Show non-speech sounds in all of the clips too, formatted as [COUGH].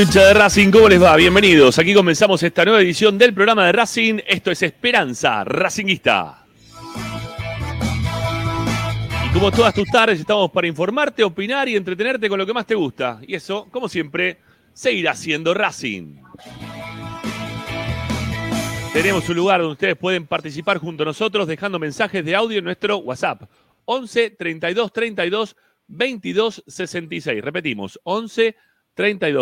De Racing, ¿cómo les va? Bienvenidos. Aquí comenzamos esta nueva edición del programa de Racing. Esto es Esperanza Racinguista. Y como todas tus tardes, estamos para informarte, opinar y entretenerte con lo que más te gusta. Y eso, como siempre, seguirá siendo Racing. Tenemos un lugar donde ustedes pueden participar junto a nosotros dejando mensajes de audio en nuestro WhatsApp. 11 32 32 22 66. Repetimos, 11 32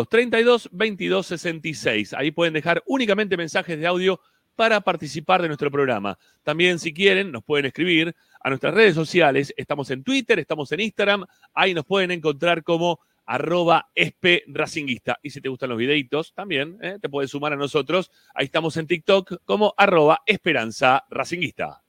32 22 66. Ahí pueden dejar únicamente mensajes de audio para participar de nuestro programa. También, si quieren, nos pueden escribir a nuestras redes sociales. Estamos en Twitter, estamos en Instagram. Ahí nos pueden encontrar como arroba. Y si te gustan los videitos, también ¿eh? te puedes sumar a nosotros. Ahí estamos en TikTok como arroba esperanza racinguista.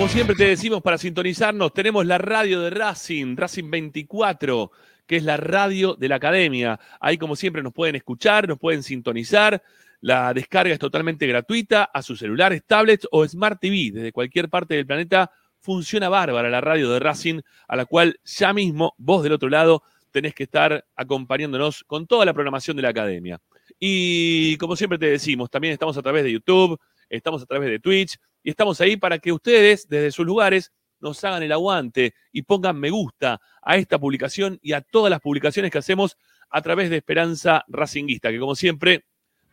Como siempre te decimos para sintonizarnos, tenemos la radio de Racing, Racing 24, que es la radio de la academia. Ahí como siempre nos pueden escuchar, nos pueden sintonizar. La descarga es totalmente gratuita a sus celulares, tablets o Smart TV. Desde cualquier parte del planeta funciona bárbara la radio de Racing, a la cual ya mismo vos del otro lado tenés que estar acompañándonos con toda la programación de la academia. Y como siempre te decimos, también estamos a través de YouTube, estamos a través de Twitch y estamos ahí para que ustedes desde sus lugares nos hagan el aguante y pongan me gusta a esta publicación y a todas las publicaciones que hacemos a través de Esperanza Racinguista, que como siempre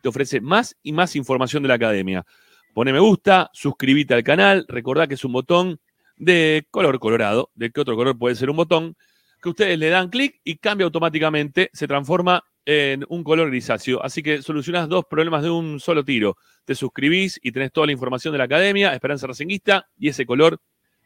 te ofrece más y más información de la academia. Pone me gusta, suscríbete al canal, recordá que es un botón de color colorado, de qué otro color puede ser un botón, que ustedes le dan clic y cambia automáticamente, se transforma en un color grisáceo. Así que solucionás dos problemas de un solo tiro. Te suscribís y tenés toda la información de la academia, Esperanza Racinguista, y ese color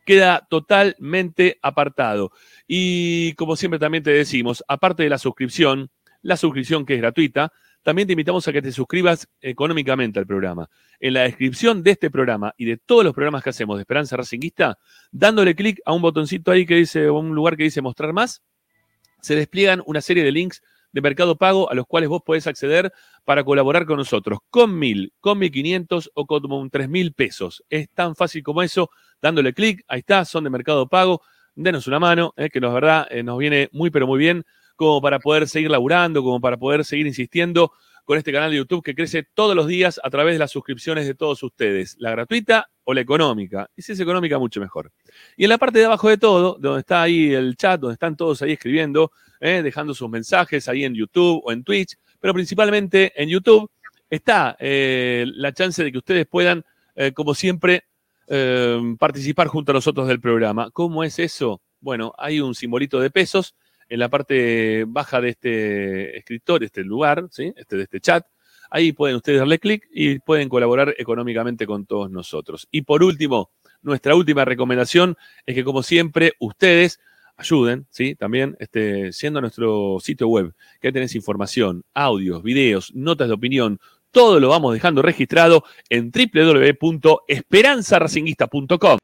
queda totalmente apartado. Y como siempre también te decimos, aparte de la suscripción, la suscripción que es gratuita, también te invitamos a que te suscribas económicamente al programa. En la descripción de este programa y de todos los programas que hacemos de Esperanza Racinguista, dándole clic a un botoncito ahí que dice, un lugar que dice mostrar más, se despliegan una serie de links de Mercado Pago a los cuales vos podés acceder para colaborar con nosotros, con mil, con mil quinientos o con tres mil pesos. Es tan fácil como eso, dándole clic, ahí está, son de Mercado Pago, denos una mano, eh, que la verdad eh, nos viene muy pero muy bien como para poder seguir laburando, como para poder seguir insistiendo con este canal de YouTube que crece todos los días a través de las suscripciones de todos ustedes, la gratuita o la económica. Y si es económica, mucho mejor. Y en la parte de abajo de todo, donde está ahí el chat, donde están todos ahí escribiendo, eh, dejando sus mensajes ahí en YouTube o en Twitch, pero principalmente en YouTube, está eh, la chance de que ustedes puedan, eh, como siempre, participar junto a nosotros del programa. ¿Cómo es eso? Bueno, hay un simbolito de pesos en la parte baja de este escritor, este lugar, ¿sí? este, de este chat. Ahí pueden ustedes darle clic y pueden colaborar económicamente con todos nosotros. Y por último, nuestra última recomendación es que, como siempre, ustedes ayuden, ¿sí? También este, siendo nuestro sitio web, que tenés información, audios, videos, notas de opinión, todo lo vamos dejando registrado en www.esperanzaracinguista.com.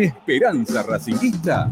Esperanza Racinguista.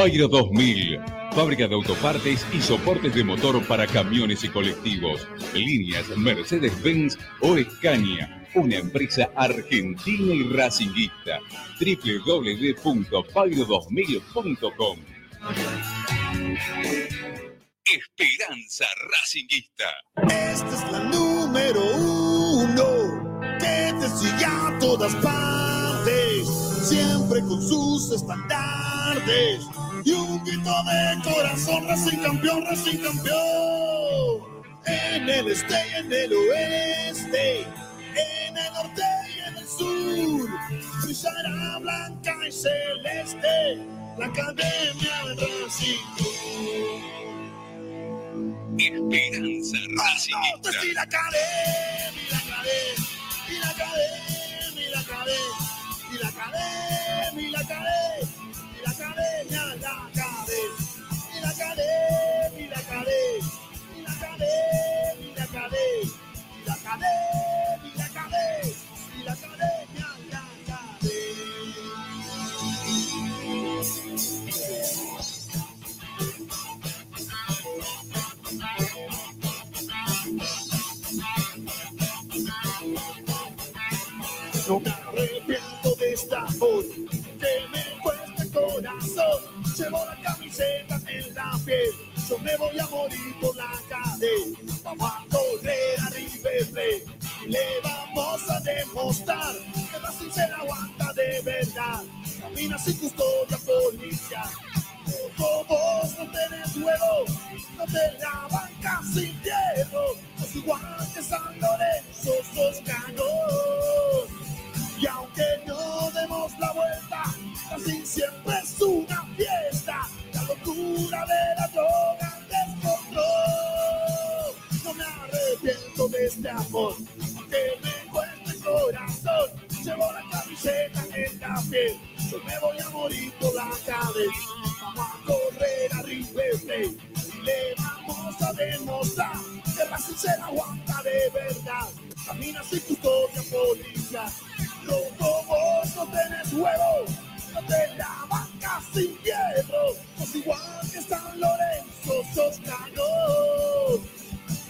Bayro 2000, fábrica de autopartes y soportes de motor para camiones y colectivos. Líneas Mercedes-Benz o Escaña, una empresa argentina y racinguista. www.bayro2000.com Esperanza Racinguista. Esta es la número uno que te sigue a todas partes, siempre con sus estandartes y un grito de corazón, Racing campeón, Racing campeón. En el este y en el oeste, en el norte y en el sur, brillará blanca y celeste la academia de Racing. Esperanza Norte y la academia, y la academia, y la academia, y la academia, y la academia, y la academia, No me arrepiento de esta amor Llevo la camiseta en la piel, yo me voy a morir por la cadena. Vamos a correr a River Plate le vamos a demostrar que Brasil se la aguanta de verdad. Camina sin custodia policial. Como vos no tenés huevo, no te la banca sin hierro. Es igual que San Lorenzo. Y aunque no demos la vuelta, así siempre es una fiesta. La locura de la droga descontrol. No me arrepiento de este amor, aunque me cueste el corazón. Llevo la camiseta en la piel, yo me voy a morir por la cadena. Vamos a correr a River le vamos a demostrar que la aguanta de verdad. Camina sin custodia policial. Loco, vos no tenés huevo, no te la banca sin hierro. Sos igual que San Lorenzo, sos.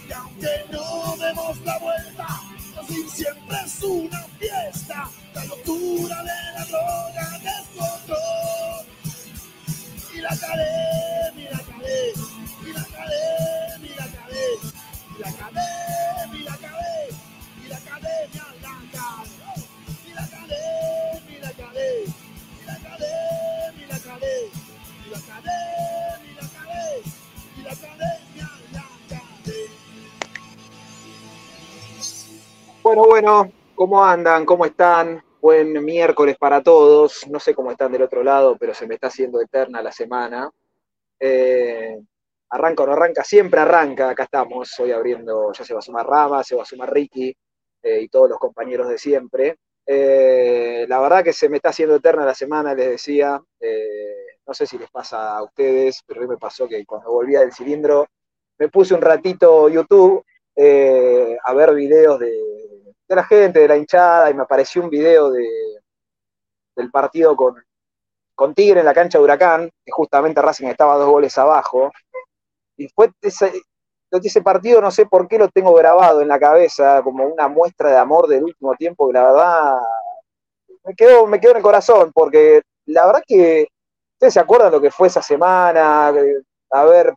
Y aunque no demos la vuelta, así siempre es una fiesta. La locura de la droga descontrol. Y la academia, y la academia, y la academia, y la academia, y la academia, academia, y la academia, y la academia, y la academia, y la academia, y la academia, la academia. Bueno, bueno, ¿cómo andan? ¿Cómo están? Buen miércoles para todos. No sé cómo están del otro lado, pero se me está haciendo eterna la semana. Eh, arranca o no arranca, siempre arranca. Acá estamos, hoy abriendo, ya se va a sumar Rama, se va a sumar Ricky eh, y todos los compañeros de siempre. Eh, la verdad que se me está haciendo eterna la semana, les decía. Eh, no sé si les pasa a ustedes, pero a mí me pasó que cuando volvía del cilindro me puse un ratito YouTube eh, a ver videos de, la gente, de la hinchada, y me apareció un video de, del partido con, con Tigre en la cancha de Huracán, que justamente Racing estaba dos goles abajo. Y fue ese, ese partido, no sé por qué lo tengo grabado en la cabeza, como una muestra de amor del último tiempo, que la verdad me quedó, me quedó en el corazón, porque la verdad que ustedes se acuerdan lo que fue esa semana, haber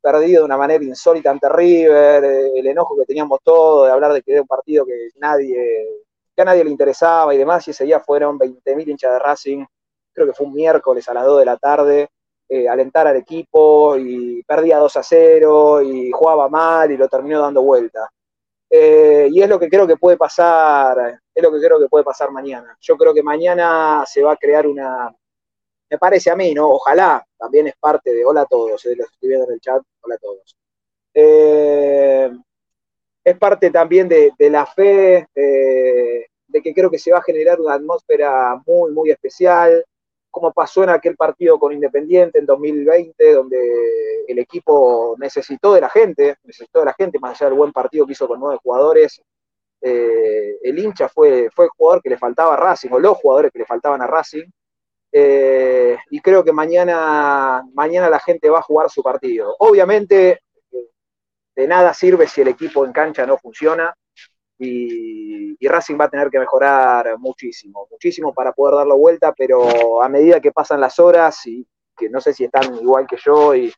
perdido de una manera insólita ante River, el enojo que teníamos todos de hablar de que era un partido que nadie, que a nadie le interesaba y demás, y ese día fueron 20.000 hinchas de Racing, creo que fue un miércoles a las 2 de la tarde, eh, alentar al equipo y perdía 2 a 0 y jugaba mal y lo terminó dando vuelta. Eh, y es lo que creo que puede pasar, es lo que creo que puede pasar mañana. Yo creo que mañana se va a crear una, me parece a mí, ¿no? Ojalá, también es parte de, hola a todos, eh, los estoy viendo en el chat, hola a todos. Eh, es parte también de, de la fe, de que creo que se va a generar una atmósfera muy, muy especial, como pasó en aquel partido con Independiente en 2020, donde el equipo necesitó de la gente, necesitó de la gente, más allá del buen partido que hizo con nueve jugadores, eh, el hincha fue, fue el jugador que le faltaba a Racing, o los jugadores que le faltaban a Racing. Eh, y creo que mañana, mañana la gente va a jugar su partido. Obviamente, de nada sirve si el equipo en cancha no funciona y, Racing va a tener que mejorar muchísimo, muchísimo para poder darlo vuelta, pero a medida que pasan las horas y que no sé si están igual que yo y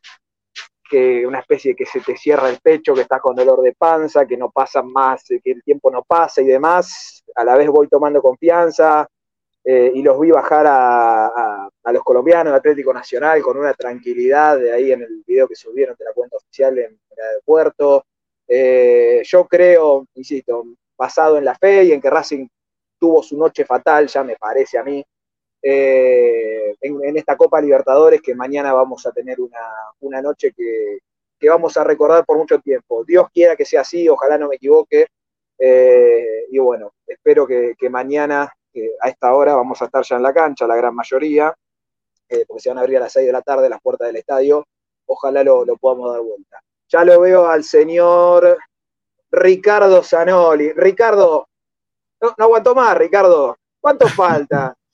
que una especie de que se te cierra el pecho, que estás con dolor de panza, que no pasa más, que el tiempo no pasa y demás, a la vez voy tomando confianza eh, y los vi bajar a, los colombianos, Atlético Nacional, con una tranquilidad de ahí en el video que subieron de la cuenta oficial en, en el aeropuerto. Eh, yo creo, insisto, basado en la fe y en que Racing tuvo su noche fatal, ya me parece a mí, eh, en, esta Copa Libertadores, que mañana vamos a tener una, una noche que, que, vamos a recordar por mucho tiempo. Dios quiera que sea así, ojalá no me equivoque. Eh, y bueno, espero que, mañana, a esta hora, vamos a estar ya en la cancha, la gran mayoría, porque se van a abrir a las 6 de la tarde las puertas del estadio. Ojalá lo, lo podamos dar vuelta. Ya lo veo al señor Ricardo Zanoli. Ricardo, no, no aguanto más, Ricardo. ¿Cuánto falta? [LAUGHS]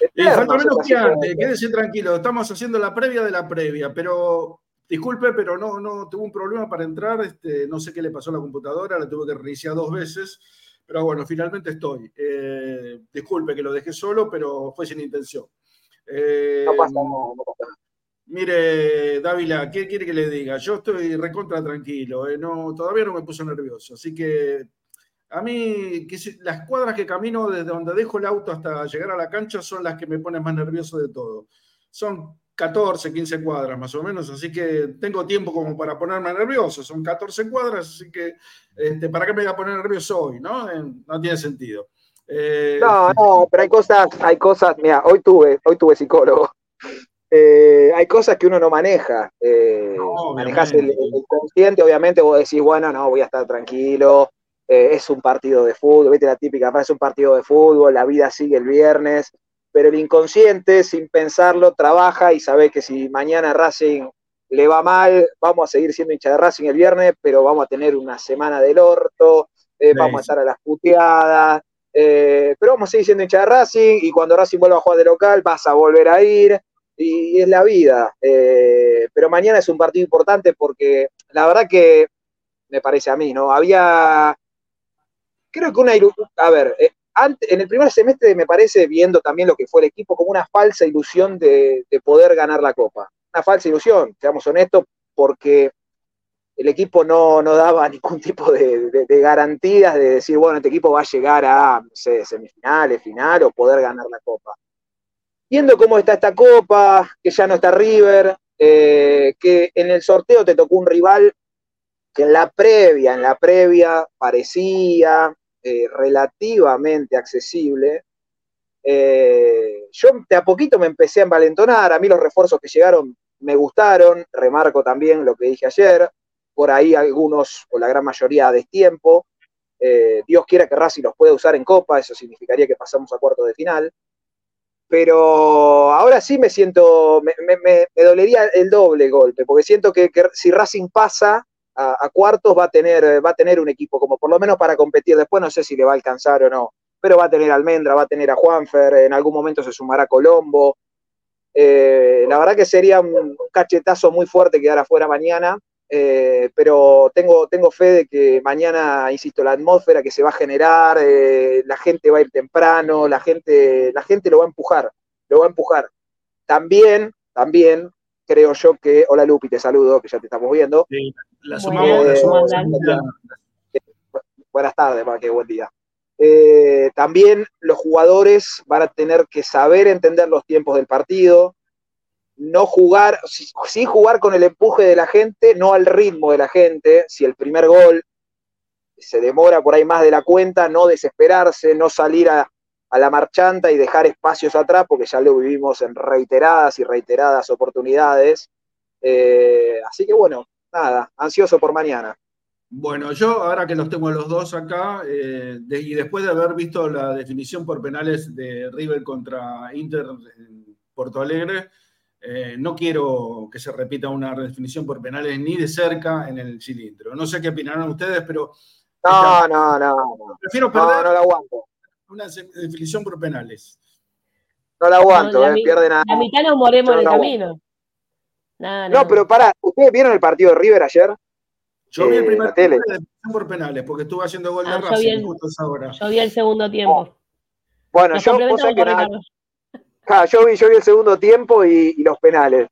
Eh, falta menos que antes, quédese tranquilo, estamos haciendo la previa de la previa, pero disculpe, pero no, no tuve un problema para entrar, este, no sé qué le pasó a la computadora, la tuve que reiniciar dos veces, pero bueno, finalmente estoy. Eh, disculpe que lo dejé solo, pero fue sin intención. Eh, no pasa, no, no pasa. Mire, Dávila, ¿qué quiere que le diga? Yo estoy recontra tranquilo, eh, no, todavía no me puse nervioso, así que a mí, las cuadras que camino desde donde dejo el auto hasta llegar a la cancha son las que me ponen más nervioso de todo. Son 14, 15 cuadras más o menos, así que tengo tiempo como para ponerme nervioso. Son 14 cuadras, así que este, ¿para qué me voy a poner nervioso hoy? No, eh, no tiene sentido. Eh, no, no, pero hay cosas, hay cosas, mira, hoy tuve, hoy tuve psicólogo. Eh, hay cosas que uno no maneja. Eh, no, manejas el, el, consciente, obviamente vos decís, bueno, no, voy a estar tranquilo, eh, es un partido de fútbol, viste la típica frase, es un partido de fútbol, la vida sigue el viernes, pero el inconsciente, sin pensarlo, trabaja y sabe que si mañana Racing le va mal, vamos a seguir siendo hincha de Racing el viernes, pero vamos a tener una semana del orto, eh, sí. vamos a estar a las puteadas, eh, pero vamos a seguir siendo hincha de Racing y cuando Racing vuelva a jugar de local vas a volver a ir y, es la vida. Eh, pero mañana es un partido importante porque la verdad que me parece a mí, ¿no? Había creo que una, a ver, eh, antes, en el primer semestre me parece, viendo también lo que fue el equipo, como una falsa ilusión de, de poder ganar la Copa. Una falsa ilusión, seamos honestos, porque el equipo no, no daba [LAUGHS] ningún tipo de, garantías de decir, bueno, este equipo va a llegar a semifinales, final o poder ganar la Copa. Viendo cómo está esta Copa, que ya no está River, eh, que en el sorteo te tocó un rival que en la previa, en la previa parecía, eh, relativamente accesible, eh, yo de a poquito me empecé a envalentonar, a mí los refuerzos que llegaron me gustaron, remarco también lo que dije ayer, por ahí algunos, o la gran mayoría, a destiempo, Dios quiera que Racing los pueda usar en Copa, eso significaría que pasamos a cuartos de final, pero ahora sí me siento, me, dolería el doble golpe, porque siento que, si Racing pasa, a, cuartos va a, tener, va a tener un equipo como por lo menos para competir. Después no sé si le va a alcanzar o no, pero va a tener Almendra, va a tener a Juanfer, en algún momento se sumará Colombo. Eh, la verdad que sería un cachetazo muy fuerte quedar afuera mañana, eh, pero tengo, tengo fe de que mañana, insisto, la atmósfera que se va a generar, eh, la gente va a ir temprano, la gente, la gente lo va a empujar, lo va a empujar. También, también creo yo que, hola Lupi, te saludo, que ya te estamos viendo. Sí, la sumamos, eh, la sumamos. Buenas tardes, qué buen día. Eh, también los jugadores van a tener que saber entender los tiempos del partido, no jugar, sí jugar con el empuje de la gente, no al ritmo de la gente. Si el primer gol se demora por ahí más de la cuenta, no desesperarse, no salir a, a la marchanta y dejar espacios atrás, porque ya lo vivimos en reiteradas y reiteradas oportunidades. Eh, así que bueno, nada, ansioso por mañana. Bueno, yo ahora que los tengo a los dos acá, eh, y después de haber visto la definición por penales de River contra Inter en Porto Alegre, eh, no quiero que se repita una definición por penales ni de cerca en el cilindro. No sé qué opinarán ustedes, pero No, no, no. no. Prefiero perder no la aguanto. una definición por penales. No la aguanto, No, la eh, mi- pierden a. La mitad nos moremos en el no. camino. No, no. No, pero pará, ¿ustedes vieron el partido de River ayer? Yo vi el Eh, primer la tele. tiempo de definición por penales, porque estuve haciendo gol de Ah, yo vi Racing el- justo a esa hora. Yo vi el segundo tiempo. Bueno, Nos yo, sabés que nada. Ja, yo, vi, yo vi el segundo tiempo y, y los penales.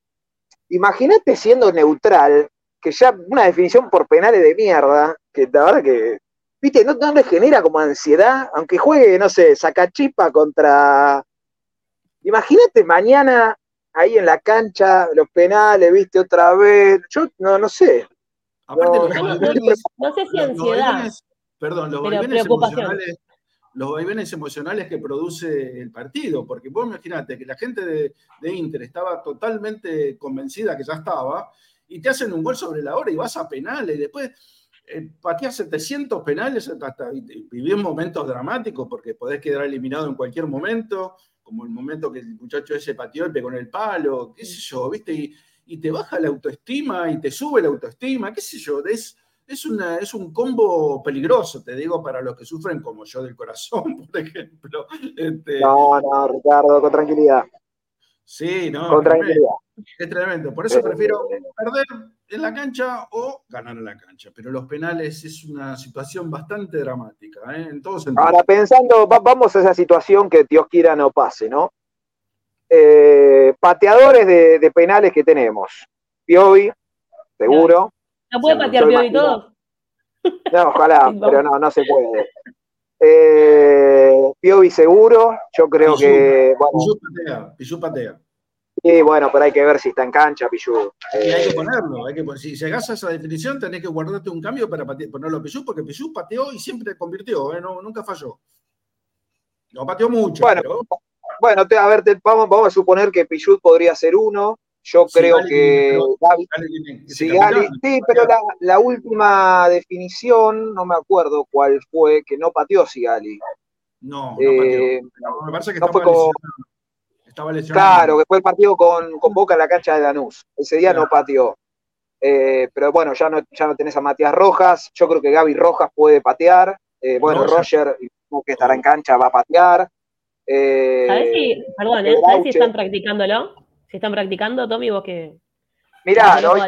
Imagínate siendo neutral, que ya una definición por penales de mierda, que la verdad que, viste, no, no le genera como ansiedad, aunque juegue, no sé, Sacachipa contra. Imagínate mañana ahí en la cancha, los penales, viste, otra vez. Yo no, no sé. Aparte, No, los no, sé si los ansiedad. perdón, los pero preocupación. emocionales, los vaivenes emocionales que produce el partido, porque vos imaginate que la gente de, Inter estaba totalmente convencida que ya estaba, y te hacen un gol sobre la hora y vas a penales, y después eh, pateas 700 penales, hasta, y vivís momentos dramáticos, porque podés quedar eliminado en cualquier momento, como el momento que el muchacho ese pateó y pegó en el palo, qué sé yo, ¿viste? Y, y te baja la autoestima y te sube la autoestima, qué sé yo, es, es, una, es un combo peligroso, te digo, para los que sufren como yo del corazón, [LAUGHS] por ejemplo. Este, No, no, Ricardo, con tranquilidad. sí, no, Con tranquilidad. es tremendo. Por eso Eh, prefiero perder en la cancha o ganar en la cancha. Pero los penales es una situación bastante dramática, ¿eh? en. Ahora, pensando, va- vamos a esa situación que Dios quiera no pase, ¿no? Eh, pateadores de, de penales que tenemos. Piovi, seguro. ¿No puede patear Piovi imagino. todo? No, ojalá, [LAUGHS] pero no, no se puede. Eh, Piovi seguro, yo creo Pichu, que, bueno, Pichu patea, Pichu patea. sí, bueno, pero hay que ver si está en cancha, Pichu. Y hay que Eh, ponerlo. Hay que si llegás a esa definición, tenés que guardarte un cambio para pate- ponerlo a Pichu, porque Pichu pateó y siempre convirtió, ¿eh? no, nunca falló. No pateó mucho, Bueno, pero bueno, te- a ver, te- vamos, vamos a suponer que Pichut podría ser uno. Yo creo que. Gaby- Sí, Gali- sí, pero la, la última definición, no me acuerdo cuál fue, que no pateó Sigali. No, no Eh, pateó. No, me parece que no estaba, fue como- lesionado. estaba lesionado. Claro, que fue el partido con, con Boca en la cancha de Lanús. Ese día no pateó. Eh, pero bueno, ya no, ya no tenés a Matías Rojas. Yo creo que Gaby Rojas puede patear. Eh, bueno, Roger. Roger, que estará en cancha, va a patear. Eh, ¿Sabés si, perdón, ¿eh? ¿Sabés si están practicándolo? Si están practicando, Tommy, vos que. Mirá, ¿Tenés hoy,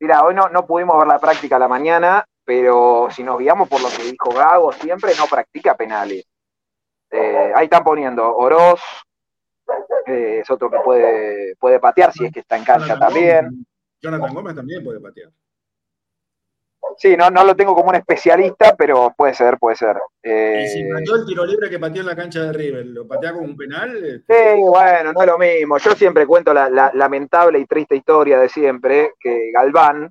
mirá, hoy no, no pudimos ver la práctica a la mañana, pero si nos guiamos por lo que dijo Gago, siempre no practica penales. Eh, ahí están poniendo Oroz, eh, es otro que puede, puede patear si es que está en cancha Jonathan también. Gómez, Jonathan Gómez también puede patear. Sí, no, no lo tengo como un especialista, pero puede ser, puede ser. Eh, Y si pateó el tiro libre que pateó en la cancha de River, lo patea como un penal. Sí, bueno, no es lo mismo. Yo siempre cuento la, la lamentable y triste historia de siempre, que Galván,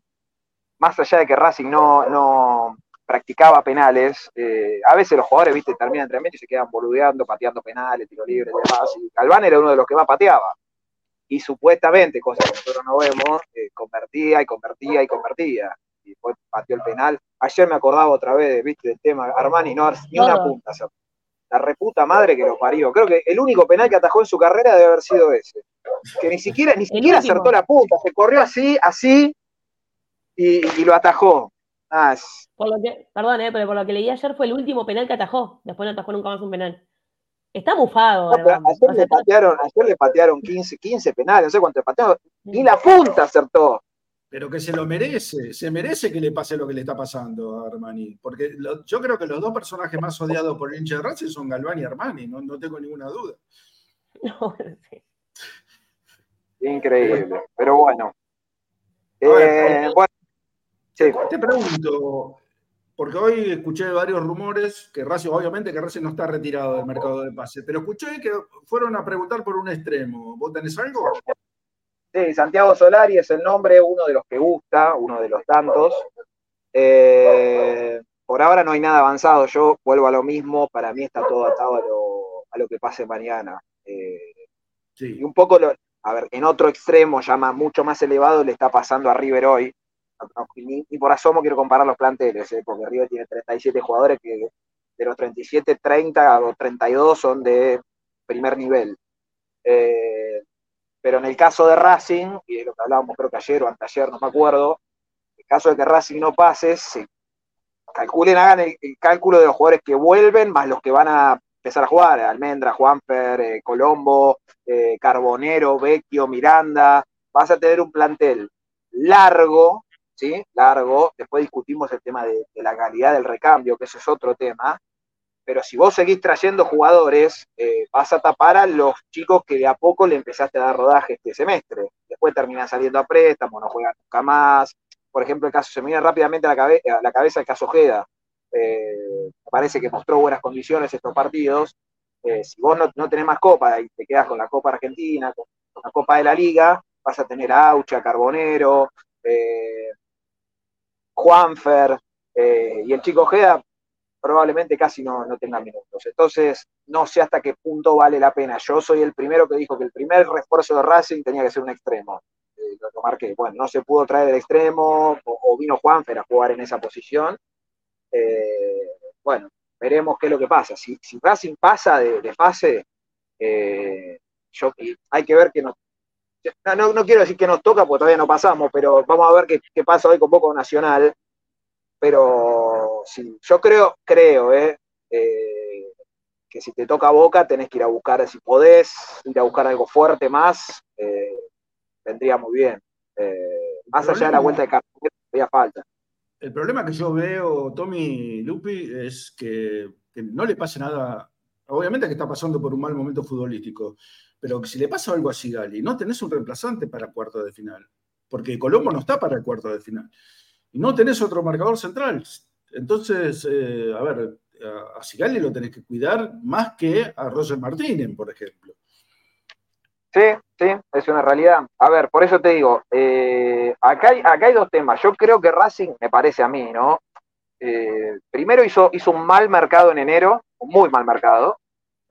más allá de que Racing no, no practicaba penales, eh, a veces los jugadores, viste, terminan entrenamiento y se quedan boludeando, pateando penales, tiro libre y demás. Y Galván era uno de los que más pateaba. Y supuestamente, cosa que nosotros no vemos, eh, convertía y convertía y convertía. Y después pateó el penal. Ayer me acordaba otra vez, viste, del tema Armani, no, ni una punta. acertó. La reputa madre que lo parió. Creo que el único penal que atajó en su carrera debe haber sido ese. Que ni siquiera, ni siquiera acertó la punta, se corrió así, así, y, y lo atajó. Ah, es- Por lo que, perdón, ¿eh? pero por lo que leí ayer fue el último penal que atajó. Después no atajó nunca más un penal. Está bufado. no, ayer, O sea, le patearon, ayer le patearon 15, 15 penales, no sé cuánto le patearon, ni la punta acertó. Pero que se lo merece, se merece que le pase lo que le está pasando a Armani. Porque lo- yo creo que los dos personajes más odiados por el hincha de Racing son Galván y Armani, no, no tengo ninguna duda. [LAUGHS] no, sí. Increíble, pero bueno. Ver, Eh, bueno, sí. Te pregunto, porque hoy escuché varios rumores que Racing, obviamente que Racing no está retirado del mercado de pase, pero escuché que fueron a preguntar por un extremo. ¿Vos tenés algo? Sí, Santiago Solari es el nombre, uno de los que gusta, uno de los tantos. Eh, por ahora no hay nada avanzado, yo vuelvo a lo mismo, para mí está todo atado a lo, a lo que pase mañana. Eh, y Sí. un poco, lo, a ver, en otro extremo, ya más- mucho más elevado, le está pasando a River hoy. Ni, ni por asomo quiero comparar los planteles, eh, porque River tiene 37 jugadores que de los 37, 30 o 32 son de primer nivel. Eh, pero en el caso de Racing, y es lo que hablábamos creo que ayer o anteayer, no me acuerdo, en el caso de que Racing no pase, se calculen, hagan el, cálculo de los jugadores que vuelven, más los que van a empezar a jugar, Almendra, Juanfer, eh, Colombo, eh, Carbonero, Vecchio, Miranda, vas a tener un plantel largo, ¿sí? Largo, después discutimos el tema de, de la calidad del recambio, que eso es otro tema, pero si vos seguís trayendo jugadores, eh, vas a tapar a los chicos que de a poco le empezaste a dar rodaje este semestre. Después terminan saliendo a préstamo, no juegan nunca más. Por ejemplo, el caso se me viene rápidamente a la, cabe- a la cabeza el caso Ojeda. Eh, parece que mostró buenas condiciones estos partidos. Eh, si vos no, no tenés más copa y te quedas con la Copa Argentina, con, con la Copa de la Liga, vas a tener a Aucha, Carbonero, Juanfer y el chico Ojeda probablemente casi no, no tenga minutos. Entonces, no sé hasta qué punto vale la pena. Yo soy el primero que dijo que el primer refuerzo de Racing tenía que ser un extremo. Eh, marqué. Bueno, no se pudo traer el extremo, o, vino Juanfer a jugar en esa posición. Eh, bueno, veremos qué es lo que pasa. Si, si Racing pasa de, fase, eh, yo, hay que ver que nos. No, no, no quiero decir que nos toca, porque todavía no pasamos, pero vamos a ver qué, qué pasa hoy con Poco Nacional. Pero yo creo, creo, eh, eh, que si te toca Boca tenés que ir a buscar, si podés, ir a buscar algo fuerte más, eh, vendría muy bien. Eh, más allá de la vuelta de Cartagena, todavía falta. El problema que yo veo, Tommy Lupi, es que, que no le pase nada. Obviamente que está pasando por un mal momento futbolístico, pero que si le pasa algo a Sigali, no tenés un reemplazante para cuarto de final, porque Colombo no está para el cuarto de final. Y no tenés otro marcador central. Entonces, eh, a ver, a, Sigali lo tenés que cuidar más que a Roger Martínez, por ejemplo. Sí, sí, es una realidad. A ver, por eso te digo, eh, acá, hay, acá hay dos temas. Yo creo que Racing, me parece a mí, ¿no? Eh, primero hizo, hizo un mal mercado en enero, un muy mal mercado,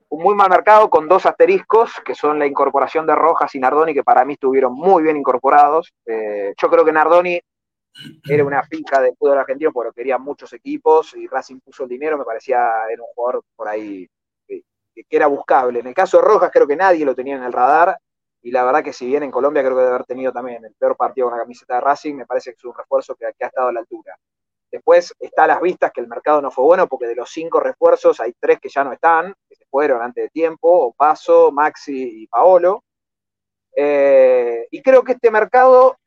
un muy mal mercado con dos asteriscos, que son la incorporación de Rojas y Nardoni, que para mí estuvieron muy bien incorporados. Yo creo que Nardoni era una finca del fútbol argentino porque lo querían muchos equipos y Racing puso el dinero, me parecía era un jugador por ahí que, era buscable. En el caso de Rojas creo que nadie lo tenía en el radar y la verdad que si bien en Colombia creo que debe haber tenido también el peor partido con la camiseta de Racing, me parece que es un refuerzo que, que ha estado a la altura. Después está a las vistas que el mercado no fue bueno porque de los cinco refuerzos hay tres que ya no están, que se fueron antes de tiempo, Paso, Maxi y Paolo. Eh, y creo que este mercado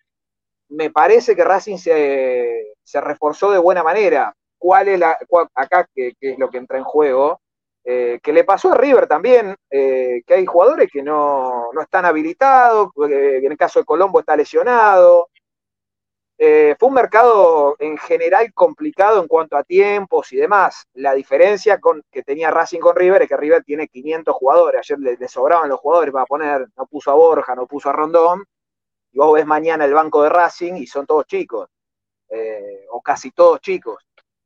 me parece que Racing se, se reforzó de buena manera. ¿Cuál es la, acá que, es lo que entra en juego? Eh, que le pasó a River también, eh, que hay jugadores que no, no están habilitados, en el caso de Colombo está lesionado. Eh, fue un mercado en general complicado en cuanto a tiempos y demás. La diferencia con, que tenía Racing con River es que River tiene 500 jugadores. Ayer le, le sobraban los jugadores para poner, no puso a Borja, no puso a Rondón. Y vos ves mañana el banco de Racing y son todos chicos, eh, o casi todos chicos.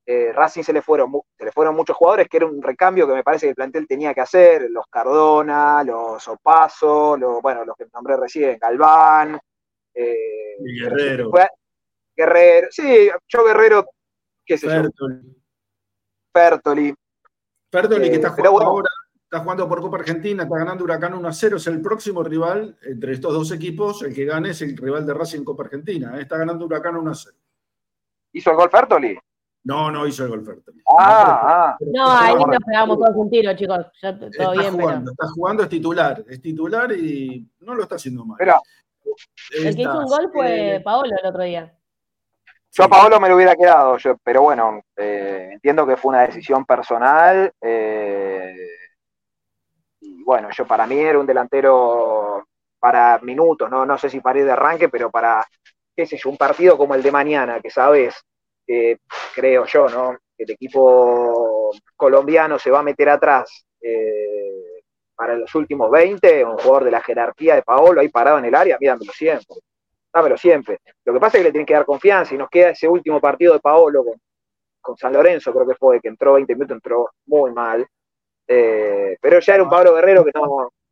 Eh, Racing se le, fueron, se le fueron muchos jugadores, que era un recambio que me parece que el plantel tenía que hacer, los Cardona, los Opaso, los, bueno, los que nombré recién, Galván, eh, Guerrero. fue- Guerrero, sí, yo Guerrero, qué sé yo, Fertoli. Fertoli, que está jugando bueno. ahora, está jugando por Copa Argentina, está ganando Huracán 1 a 0, es el próximo rival entre estos dos equipos, el que gane es el rival de Racing en Copa Argentina, ¿eh? está ganando Huracán 1 a 0. hizo el gol Fertoli. No, no hizo el gol Fertoli. Ah, ah, pero- No, ahí nos pegamos todos un tiro, chicos. Ya t- todo está bien, jugando, pero. está jugando, es titular, es titular y no lo está haciendo mal. pero El que hizo un gol fue eh, Paolo el otro día. Yo a Paolo me lo hubiera quedado, yo, pero bueno, eh, entiendo que fue una decisión personal. eh, bueno, yo para mí era un delantero para minutos, no, no sé si para ir de arranque, pero para, qué sé yo, un partido como el de mañana, que sabes, que creo yo, ¿no? Que el equipo colombiano se va a meter atrás eh, para los últimos 20, un jugador de la jerarquía de Paolo ahí parado en el área, míramelo siempre dámelo siempre. Lo que pasa es que le tienen que dar confianza y nos queda ese último partido de Paolo con, con San Lorenzo, creo que fue, que entró 20 minutos, entró muy mal. Eh, pero ya era un Pablo Guerrero que no.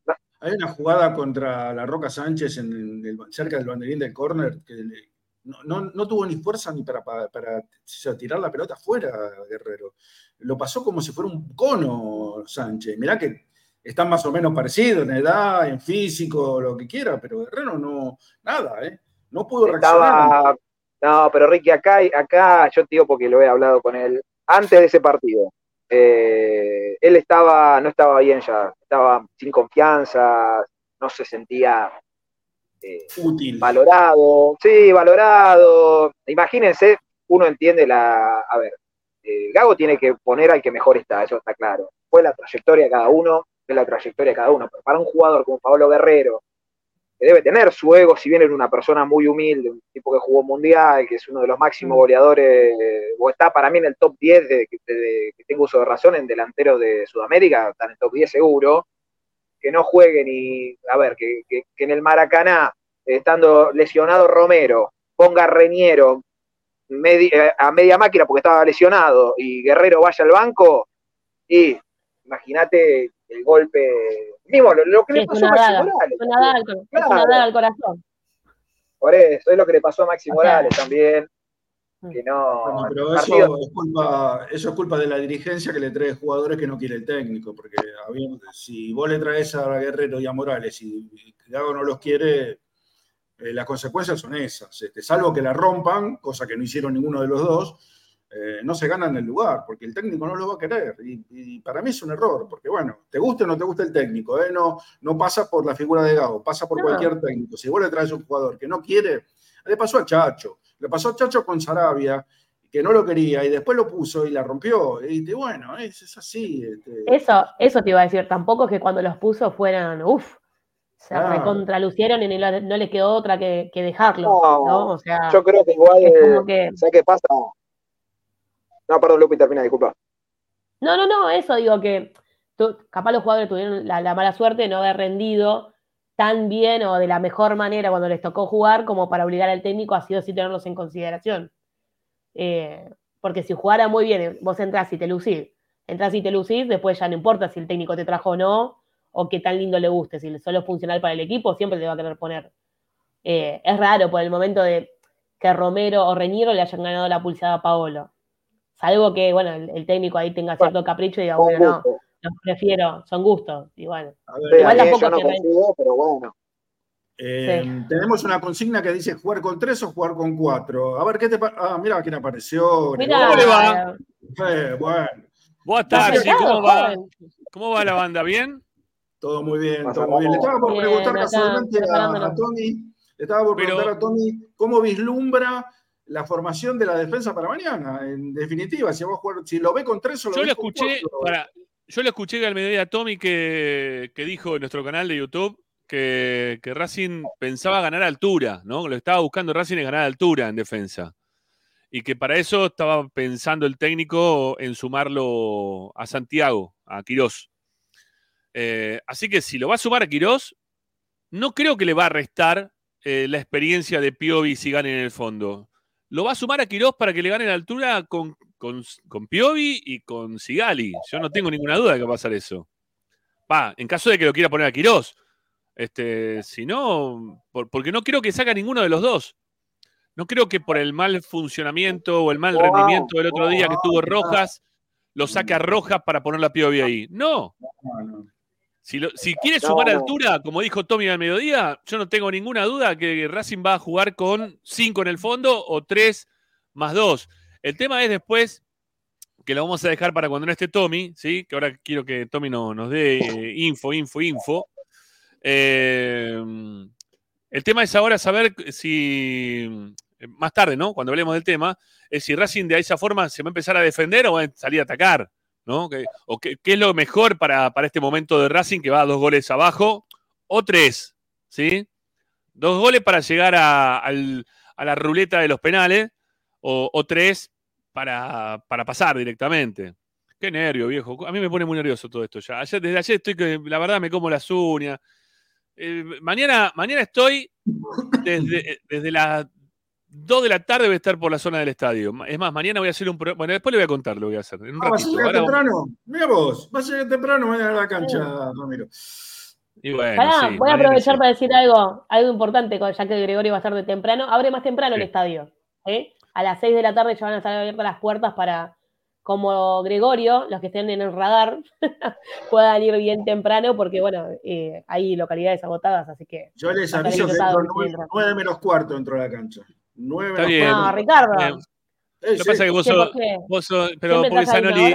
no- Hay una jugada contra la Roca Sánchez en el- cerca del banderín del córner que le- no, tuvo ni fuerza ni para, para, para, o sea, tirar la pelota afuera, Guerrero. Lo pasó como si fuera un cono Sánchez. Mirá que están más o menos parecidos en edad, en físico, lo que quiera, pero Guerrero no, nada, ¿eh? No pudo reaccionar. No, pero Ricky, acá, acá yo te digo porque lo he hablado con él antes de ese partido. Eh, él estaba, no estaba bien ya, estaba sin confianza, no se sentía eh, Útil. valorado, sí, valorado. Imagínense, uno entiende la, a ver, eh, Gago tiene que poner al que mejor está, eso está claro. Fue la trayectoria de cada uno, es la trayectoria de cada uno, pero para un jugador como Pablo Guerrero, debe tener su ego, si bien es una persona muy humilde, un tipo que jugó mundial, que es uno de los máximos goleadores, o está para mí en el top 10 de, de- de- que tengo uso de razón en delantero de Sudamérica, está en el top 10 seguro, que no juegue ni, a ver, que, que- que en el Maracaná, estando lesionado Romero, ponga Reñero eh, a media máquina porque estaba lesionado y Guerrero vaya al banco, y imagínate el golpe, mismo lo, lo que Sí, le pasó a Maxi daga, Morales. es una daga al cor- es una Claro. daga al corazón. Por eso, es lo que le pasó a Maxi O sea, Morales también, que no, Bueno, pero eso es, culpa, eso es culpa de la dirigencia que le trae jugadores que no quiere el técnico, porque habiendo- si vos le traes a Guerrero y a Morales y, y Gago no los quiere, eh, las consecuencias son esas. Este, salvo que la rompan, cosa que no hicieron ninguno de los dos, eh, no se ganan el lugar, porque el técnico no lo va a querer. Y, y para mí es un error, porque bueno, te guste o no te gusta el técnico, eh, no, no pasa por la figura de Gago, pasa por No. cualquier técnico. Si vos le traes un jugador que no quiere, le pasó a Chacho, le pasó a Chacho con Sarabia, que no lo quería y después lo puso y la rompió. Y te- bueno, es, es así. este, Eso, eso te iba a decir, tampoco es que cuando los puso fueran, uff, se recontralucieron y no, le- no les quedó otra que, que dejarlo, No, ¿no? O sea, yo creo que igual, es como que... ¿sabes qué pasa? No, perdón, Lupi, termina, disculpa. No, no, no, eso digo que capaz los jugadores tuvieron la, la mala suerte de no haber rendido tan bien o de la mejor manera cuando les tocó jugar como para obligar al técnico a sí o sí tenerlos en consideración. Eh, porque si jugara muy bien, vos entras y te lucís, entras y te lucís, después ya no importa si el técnico te trajo o no, o qué tan lindo le guste, si solo es funcional para el equipo, siempre te va a querer poner. Eh, es raro por el momento de que Romero o Reñero le hayan ganado la pulsada a Paolo. Salvo que, bueno, el, el técnico ahí tenga cierto capricho y diga, bueno, no, gusto. los prefiero, son gustos. Y bueno, ver, Igual tampoco yo no pero bueno. eh, Sí. Tenemos una consigna que dice jugar con tres o jugar con cuatro. A ver, ¿qué te pasa? Ah, mira quién apareció. mira, ¿Cómo le va? Eh, bueno, Buenas tardes, ¿cómo va? ¿Cómo va la banda? ¿Bien? todo muy bien, todo muy bien. Le estaba por Bien, preguntar acá, casualmente a, Tony, le estaba por Pero- preguntar a Tony cómo vislumbra la formación de la defensa para mañana. En definitiva, si, vos jugar- si lo ve con tres o lo Yo ve lo con escuché, para, yo lo escuché al mediodía a Tommy que, que dijo en nuestro canal de YouTube que, que Racing pensaba ganar altura, ¿no? Lo que estaba buscando Racing es ganar altura en defensa. Y que para eso estaba pensando el técnico en sumarlo a Santiago, a Quirós. Eh, así que si lo va a sumar a Quirós, no creo que le va a restar eh, la experiencia de Piovi si gane en el fondo. Lo va a sumar a Quirós para que le gane la altura con, con, con Piovi y con Sigali. Yo no tengo ninguna duda de que va a pasar eso. Va, en caso de que lo quiera poner a Quirós. Este, si no, por- porque no creo que saca ninguno de los dos. No creo que por el mal funcionamiento o el mal rendimiento del otro día que tuvo. Rojas, lo saque a Rojas para poner la Piovi ahí. No. Si, lo- si quiere sumar no. altura, como dijo Tommy al mediodía, yo no tengo ninguna duda que Racing va a jugar con 5 en el fondo o 3 más 2. El tema es después, que lo vamos a dejar para cuando no esté Tommy, ¿sí? que ahora quiero que Tommy no- nos dé eh, info, info, info. Eh, el tema es ahora saber si, eh, más tarde, ¿no? Cuando hablemos del tema, es si Racing de esa forma se va a empezar a defender o va a salir a atacar. Qué, es lo mejor para, para este momento de Racing que va a dos goles abajo o tres, ¿sí? Dos goles para llegar a, al- a la ruleta de los penales o, tres para, para pasar directamente. Qué nervio, viejo. A mí me pone muy nervioso todo esto ya. Ayer, desde ayer estoy que, la verdad, me como las uñas. Eh, mañana, mañana estoy desde, desde las 2 de la tarde voy a estar por la zona del estadio. Es más, mañana voy a hacer un programa. Bueno, después le voy a contar lo que voy a hacer. En un Ah, ¿Vas a ratito. llegar vamos- temprano? Mira vos, vas a llegar temprano mañana a la cancha, Ramiro. Y bueno, Pará, sí, voy a aprovechar sí. para decir algo, algo importante, con- ya que Gregorio va a estar de temprano. Abre más temprano el estadio. ¿eh? A las 6 de la tarde ya van a estar abiertas las puertas para, como Gregorio, los que estén en el radar, [LAUGHS] puedan ir bien temprano, porque bueno, eh, hay localidades agotadas, así que Yo les aviso que dotado entro mientras. 9 menos cuarto dentro de la cancha. Nueve Está menos bien. cuarto. No, Ricardo. Eh, Eh, Lo que sí. pasa es que vos ¿Qué, sos, pero porque Sanoli?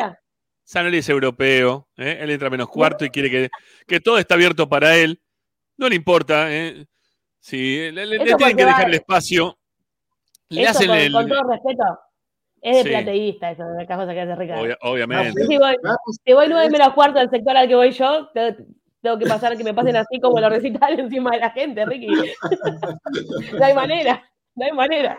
Sanoli es europeo, ¿eh? él entra menos cuarto y quiere que, que todo está abierto para él. No le importa, ¿eh? Sí, le, le- le Eso tienen que dejar va- el espacio. Le Eso, hacen con, el. con todo respeto, es de Sí. plateísta eso, de las cosas que hace Ricardo. obvia- obviamente. Si voy, si voy nueve menos cuarto del sector al que voy yo, te- tengo que pasar que me pasen así como los recitales encima de la gente, Ricky. [LAUGHS] no hay manera, no hay manera.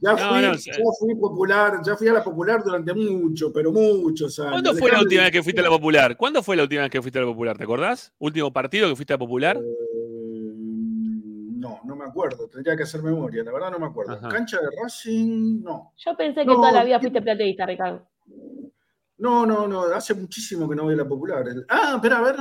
Ya fui, no, ya fui popular, ya fui a la popular durante mucho, pero muchos años. ¿Cuándo fue la última vez que fuiste a la popular? ¿Cuándo fue la última vez que fuiste a la popular? ¿Te acordás? ¿Último partido que fuiste a la popular? Eh, no, no me acuerdo. Tendría que hacer memoria. La verdad no me acuerdo. Ajá. Cancha de Racing, no. Yo pensé que No, toda la vida ¿qué- fuiste plateísta, Ricardo. No, no, no. Hace muchísimo que no voy a la popular. Ah, espera, a ver.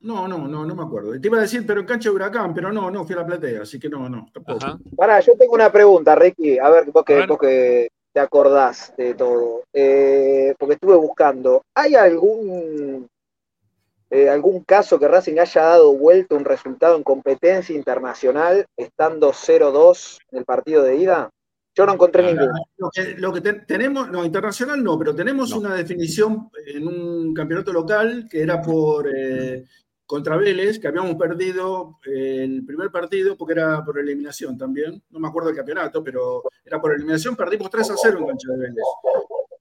No, no, no, no me acuerdo. Te iba a decir, pero en cancha de huracán, pero no, no, fui a la platea, así que no, no, tampoco. Ajá. Pará, yo tengo una pregunta, Ricky. A ver, vos que, ver. vos que te acordás de todo. Eh, porque estuve buscando. ¿Hay algún eh, algún caso que Racing haya dado vuelta un resultado en competencia internacional estando 0-2 en el partido de ida? Yo no encontré Ah, ninguno. Lo que, lo que te- tenemos, no, internacional no, pero tenemos No. una definición en un campeonato local que era por eh, contra Vélez, que habíamos perdido eh, el primer partido porque era por eliminación también. No me acuerdo del campeonato, pero era por eliminación. Perdimos 3 a 0 en cancha de Vélez.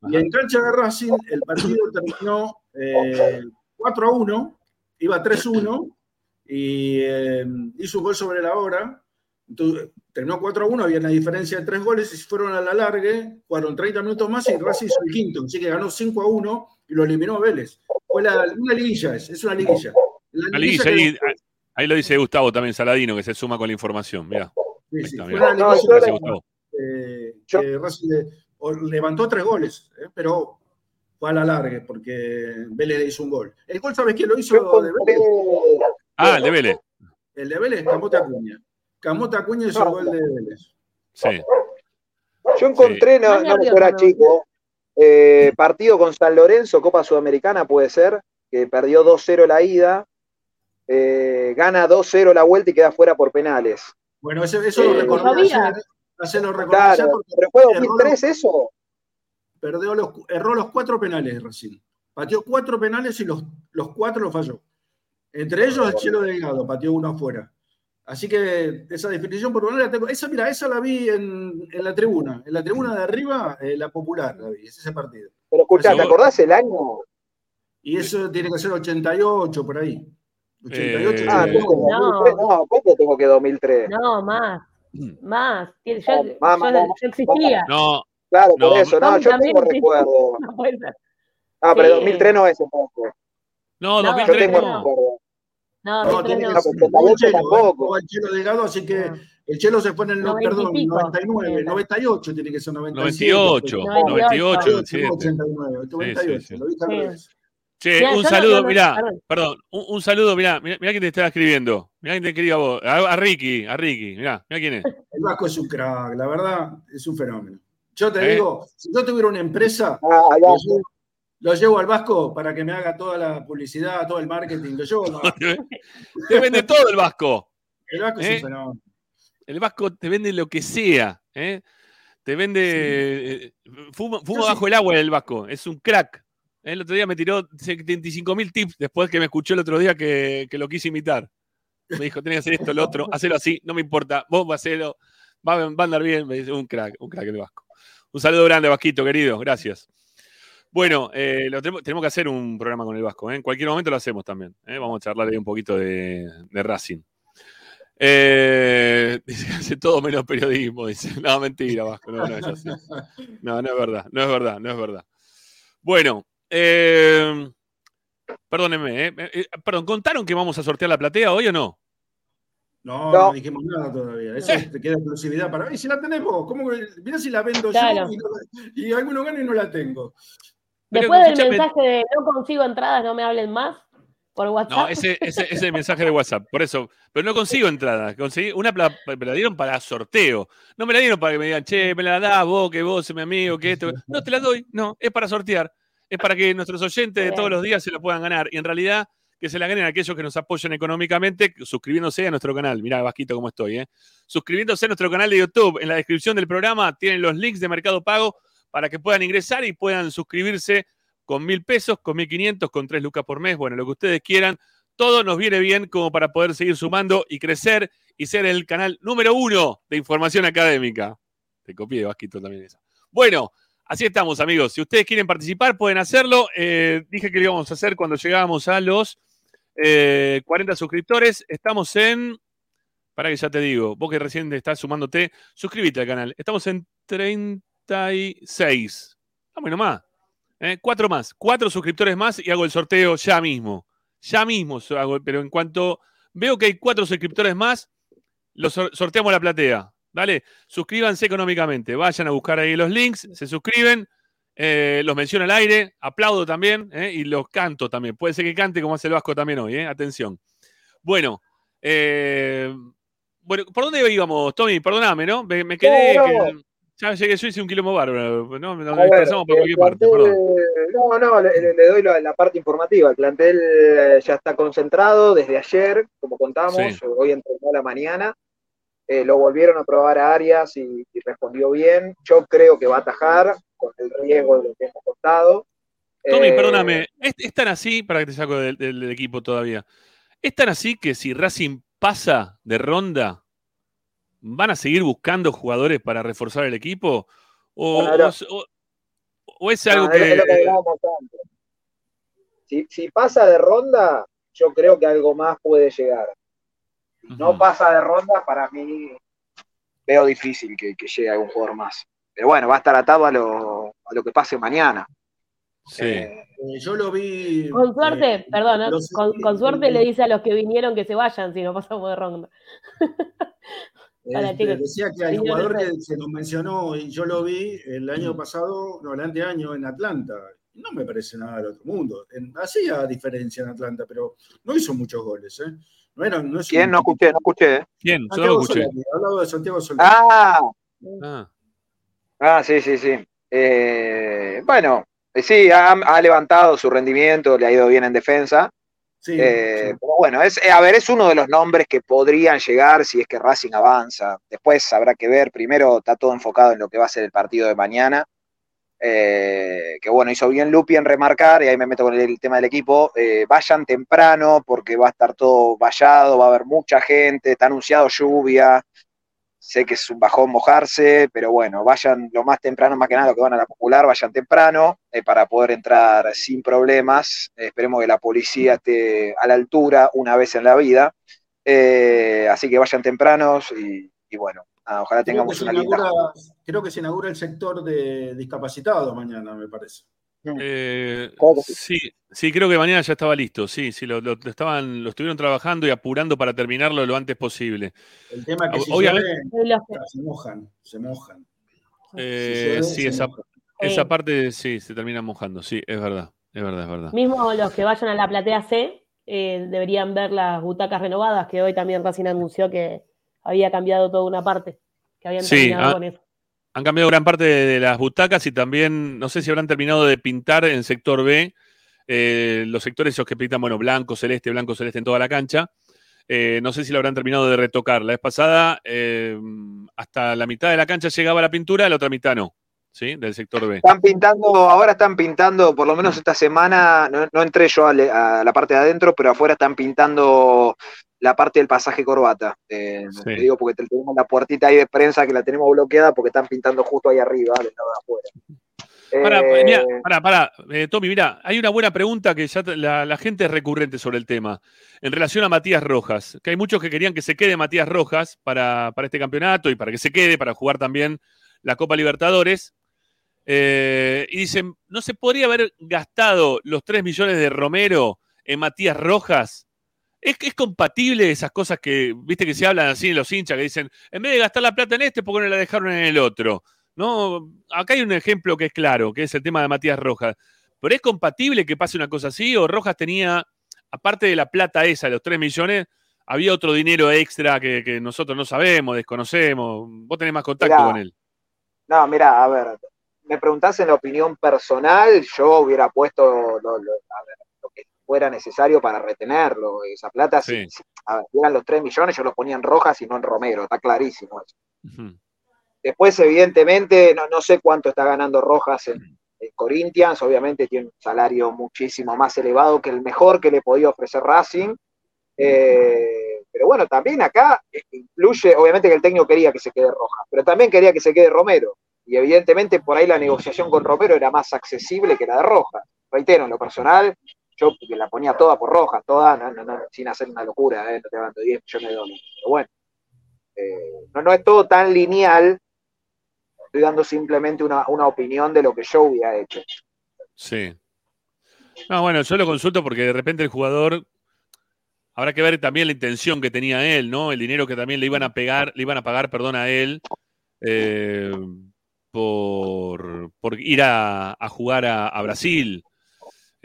Y en cancha de Racing el partido terminó eh, 4 a 1, iba 3 a 1 y eh, hizo un gol sobre la hora. Entonces, terminó 4 a 1, había una diferencia de 3 goles y fueron a la largue, fueron 30 minutos más y Racing hizo el quinto, así que ganó 5 a 1 y lo eliminó Vélez. Fue la- una liguilla, es, es una liguilla. La que- ahí, ahí lo dice Gustavo también Saladino, que se suma con la información. Mirá. sí, sí, está, No, yo eh, que le- levantó 3 goles, eh, pero fue a la largue porque Vélez le hizo un gol. El gol, ¿sabes quién lo hizo de Vélez? Ah, el de Vélez. El de Vélez, Camote Acuña. Camote Acuña hizo el gol de Vélez. Sí. yo encontré, no, no, yo era ¿no? chico, eh, partido con San Lorenzo, Copa Sudamericana puede ser, que perdió 2-0 la ida, eh, gana 2-0 la vuelta y queda fuera por penales. Bueno, ese- eso lo Eh, recordé sabía. ayer. Recordar ayer Claro, porque ¿pero fue erró 2003 eso? perdió los, erró los cuatro penales recién. Pateó cuatro penales y los, los cuatro los falló. Entre ellos el Chelo Delgado, pateó uno afuera. Así que esa definición por lo la tengo. Esa, mira, esa la vi en, en la tribuna. En la tribuna de arriba, eh, la popular, la vi, es ese partido. Pero escuchá, Eso- ¿te acordás el año? Y eso tiene que ser 88 por ahí. 88. Eh, Ah, 89. tengo 2003, no, ¿cuánto tengo que 2003? No, más, más. Yo, yo- Vamos, yo vamos, existía. No, Claro, por No, eso, no, yo tengo sí. recuerdo. [LAUGHS] No. Ah, pero Sí. 2003 no es entonces. no, No, Yo 2003 tengo no. no. recuerdo. No, No, 2003 tiene no. que No, ser. pero Jugó el 88 Chelo, ¿eh? tampoco. El Chelo Delgado, así que No. el Chelo se fue en el no, 90 y perdón, pico. 99, Sí. 98 tiene que ser 97. 98, 98, 98, 97. 89, 98, sí, sí. lo dije al Sí. Che, Mirá, un no- saludo, no- no- mirá, perdón. perdón, un, un saludo, mirá, mirá, mirá quién te está escribiendo. Mirá quién te escribe a vos, a, a Ricky, a Ricky, mirá, mirá quién es. El Vasco es un crack, la verdad, es un fenómeno. Yo te ¿Eh? digo, si yo tuviera una empresa, Ah, lo llevo, lo llevo al Vasco para que me haga toda la publicidad, todo el marketing. Lo llevo al Vasco. [LAUGHS] Te vende todo el Vasco. El Vasco es ¿Eh? un fenómeno. El Vasco te vende lo que sea. ¿eh? Te vende. eh, Fuma, fuma sí. bajo el agua el Vasco. Es un crack. El otro día me tiró 75 mil tips después que me escuchó el otro día que, que lo quise imitar. Me dijo, tenés que hacer esto, lo otro, hacerlo así, no me importa, vos hacelo, va, va a andar bien. Me dice, un crack, un crack el Vasco. Un saludo grande, Vasquito, querido, gracias. Bueno, eh, tenemos, tenemos que hacer un programa con el Vasco. ¿eh? En cualquier momento lo hacemos también. ¿eh? Vamos a charlar ahí un poquito de, Racing. [LAUGHS] Dice, hace todo menos periodismo, dice. No, mentira, Vasco, no, no es así. No, no es verdad, no es verdad, no es verdad. Bueno, eh, perdónenme, eh, eh, perdón, ¿contaron que vamos a sortear la platea hoy o no? No, No. no dijimos nada todavía. Eso te queda exclusividad para mí. Si la tenemos, ¿cómo que- Mirá si la vendo Claro. yo y, no- y alguno gana y no la tengo. Pero, Después del escúchame. mensaje de no consigo entradas, no me hablen más por WhatsApp. No, ese, ese, ese es el mensaje de WhatsApp, por eso. Pero no consigo entradas. Conseguí una pla- me la dieron para sorteo. No me la dieron para que me digan, che, me la das vos, que vos, mi amigo, que esto. No te la doy, no, es para sortear. Es para que nuestros oyentes de todos los días se lo puedan ganar. Y en realidad que se la ganen aquellos que nos apoyan económicamente suscribiéndose a nuestro canal. Mirá, Vasquito, cómo estoy, ¿eh? Suscribiéndose a nuestro canal de YouTube. En la descripción del programa tienen los links de Mercado Pago para que puedan ingresar y puedan suscribirse con mil pesos, con mil quinientos, con tres lucas por mes, bueno, lo que ustedes quieran. Todo nos viene bien como para poder seguir sumando y crecer y ser el canal número uno de información académica. Te copié, Vasquito, también esa. Bueno, así estamos, amigos. Si ustedes quieren participar, pueden hacerlo. Eh, dije que lo íbamos a hacer cuando llegábamos a los eh, 40 suscriptores. Estamos en. Para que ya te digo, vos que recién estás sumándote, suscríbete al canal. Estamos en 36. Estamos nomás. ¿eh? Cuatro más. Cuatro suscriptores más y hago el sorteo ya mismo. Ya mismo hago, pero en cuanto veo que hay cuatro suscriptores más, los sor- sorteamos la platea. Dale, suscríbanse económicamente. Vayan a buscar ahí los links, se suscriben, eh, los menciono al aire, aplaudo también eh, y los canto también. Puede ser que cante como hace el Vasco también hoy, eh, atención. Bueno, bueno, ¿por dónde íbamos, Tommy? Perdóname, ¿no? Me, me quedé. No, que- ya llegué yo hice un quilombo bárbaro. ¿no? Nos dispersamos por parte, perdón. No, no, le, doy la, la parte informativa. El plantel ya está concentrado desde ayer, como contamos, Sí. hoy entrenó a la mañana. Eh, lo volvieron a probar a Arias y, y respondió bien. Yo creo que va a atajar con el riesgo de lo que hemos contado. Tommy, Eh, perdóname, ¿es, es tan así, para que te saco del, equipo todavía, es tan así que si Racing pasa de ronda, ¿van a seguir buscando jugadores para reforzar el equipo? ¿O, o- es algo es lo que si pasa de ronda, yo creo que algo más puede llegar. Si no pasa de ronda, para mí veo difícil que, que llegue algún jugador más. Pero bueno, va a estar atado a lo, a lo que pase mañana. Sí. Eh, Eh, yo lo vi. Con suerte, eh, perdón, ¿no? los- con, con suerte le dice a los que vinieron que se vayan si no pasamos de ronda. Este, decía que hay Señor jugador que se nos mencionó y yo lo vi el año pasado, no, el anteaño en Atlanta. No me parece nada del otro mundo. En- hacía diferencia en Atlanta, pero no hizo muchos goles. ¿eh? No era, no es ¿Quién? un- No escuché, no escuché. ¿eh? ¿Quién? Yo lo escuché. Solari, hablaba de Santiago Solari. Ah, Ah, ah, sí, sí, sí. Eh, bueno, eh, sí, ha, ha levantado su rendimiento, le ha ido bien en defensa. Sí, Eh, sí. pero bueno, es, eh, a ver, es uno de los nombres que podrían llegar si es que Racing avanza. Después habrá que ver. Primero está todo enfocado en lo que va a ser el partido de mañana. Eh, que bueno, hizo bien Lupi en remarcar, y ahí me meto con el, tema del equipo. eh, vayan temprano porque va a estar todo vallado, va a haber mucha gente, está anunciado lluvia. Sé que es un bajón mojarse, pero bueno, vayan lo más temprano, más que nada, lo que van a la popular, vayan temprano eh, para poder entrar sin problemas. Esperemos que la policía esté a la altura una vez en la vida. Así que vayan tempranos y, y bueno, ah, ojalá tengamos una linda. Creo que se inaugura el sector de discapacitados mañana, me parece. eh, sí. sí, sí, creo que mañana ya estaba listo. Sí, sí, lo, estaban, lo estuvieron trabajando y apurando para terminarlo lo antes posible. El tema es que si Obviamente- llueve, Los que- se mojan, se mojan. Eh, llueve, sí, se esa, mojan. esa Sí. parte sí, se termina mojando. Sí, es verdad. Es verdad, es verdad. Mismo los que vayan a la platea C eh, deberían ver las butacas renovadas, que hoy también Racing anunció que había cambiado toda una parte, que habían Sí, terminado ah, con eso. Han cambiado gran parte de, las butacas y también, no sé si habrán terminado de pintar en sector B, eh, los sectores esos que pintan, bueno, blanco, celeste, blanco, celeste en toda la cancha. Eh, no sé si lo habrán terminado de retocar. La vez pasada, eh, hasta la mitad de la cancha llegaba la pintura, la otra mitad no, ¿sí? Del sector B. Están pintando, ahora están pintando, por lo menos esta semana, no, entré yo a la parte de adentro, pero afuera están pintando la parte del pasaje corbata. Eh, Sí. Te digo porque te- tenemos la puertita ahí de prensa que la tenemos bloqueada porque están pintando justo ahí arriba, del lado de afuera. Pará, Eh, mirá, pará, pará. Eh, Tommy, mira, hay una buena pregunta que ya la, la gente es recurrente sobre el tema, en relación a Matías Rojas, que hay muchos que querían que se quede Matías Rojas para, para este campeonato y para que se quede, para jugar también la Copa Libertadores. Eh, y dicen, ¿no se podría haber gastado los 3 millones de Romero en Matías Rojas? ¿Es, es compatible esas cosas que, viste, que se hablan así en los hinchas, que dicen, en vez de gastar la plata en este, ¿por qué no la dejaron en el otro? No, acá hay un ejemplo que es claro, que es el tema de Matías Rojas. Pero es compatible que pase una cosa así, o Rojas tenía, aparte de la plata esa, los 3 millones, había otro dinero extra que, que nosotros no sabemos, desconocemos. Vos tenés más contacto Mirá. con él. No, mira, a ver, me preguntás en la opinión personal, yo hubiera puesto lo, lo- a ver, fuera necesario para retenerlo. Esa plata, Sí. si, a ver, eran los 3 millones, yo los ponía en Rojas y no en Romero, está clarísimo eso. Después, evidentemente, no, no sé cuánto está ganando Rojas en, en Corinthians, obviamente tiene un salario muchísimo más elevado que el mejor que le podía ofrecer Racing. Eh, pero bueno, también acá eh, influye, obviamente que el técnico quería que se quede Rojas, pero también quería que se quede Romero. Y evidentemente por ahí la negociación con Romero era más accesible que la de Rojas. Reitero, en lo personal, yo que la ponía toda por Rojas, toda, no, no, no, sin hacer una locura, eh, no te de 10 millones de dólares. Pero bueno, eh, no, no es todo tan lineal. Estoy dando simplemente una, una opinión de lo que yo hubiera hecho. Sí. No, bueno, yo lo consulto porque de repente el jugador. Habrá que ver también la intención que tenía él, ¿no? El dinero que también le iban a pegar, le iban a pagar, perdón, a él eh, por, por ir a, a jugar a Brasil.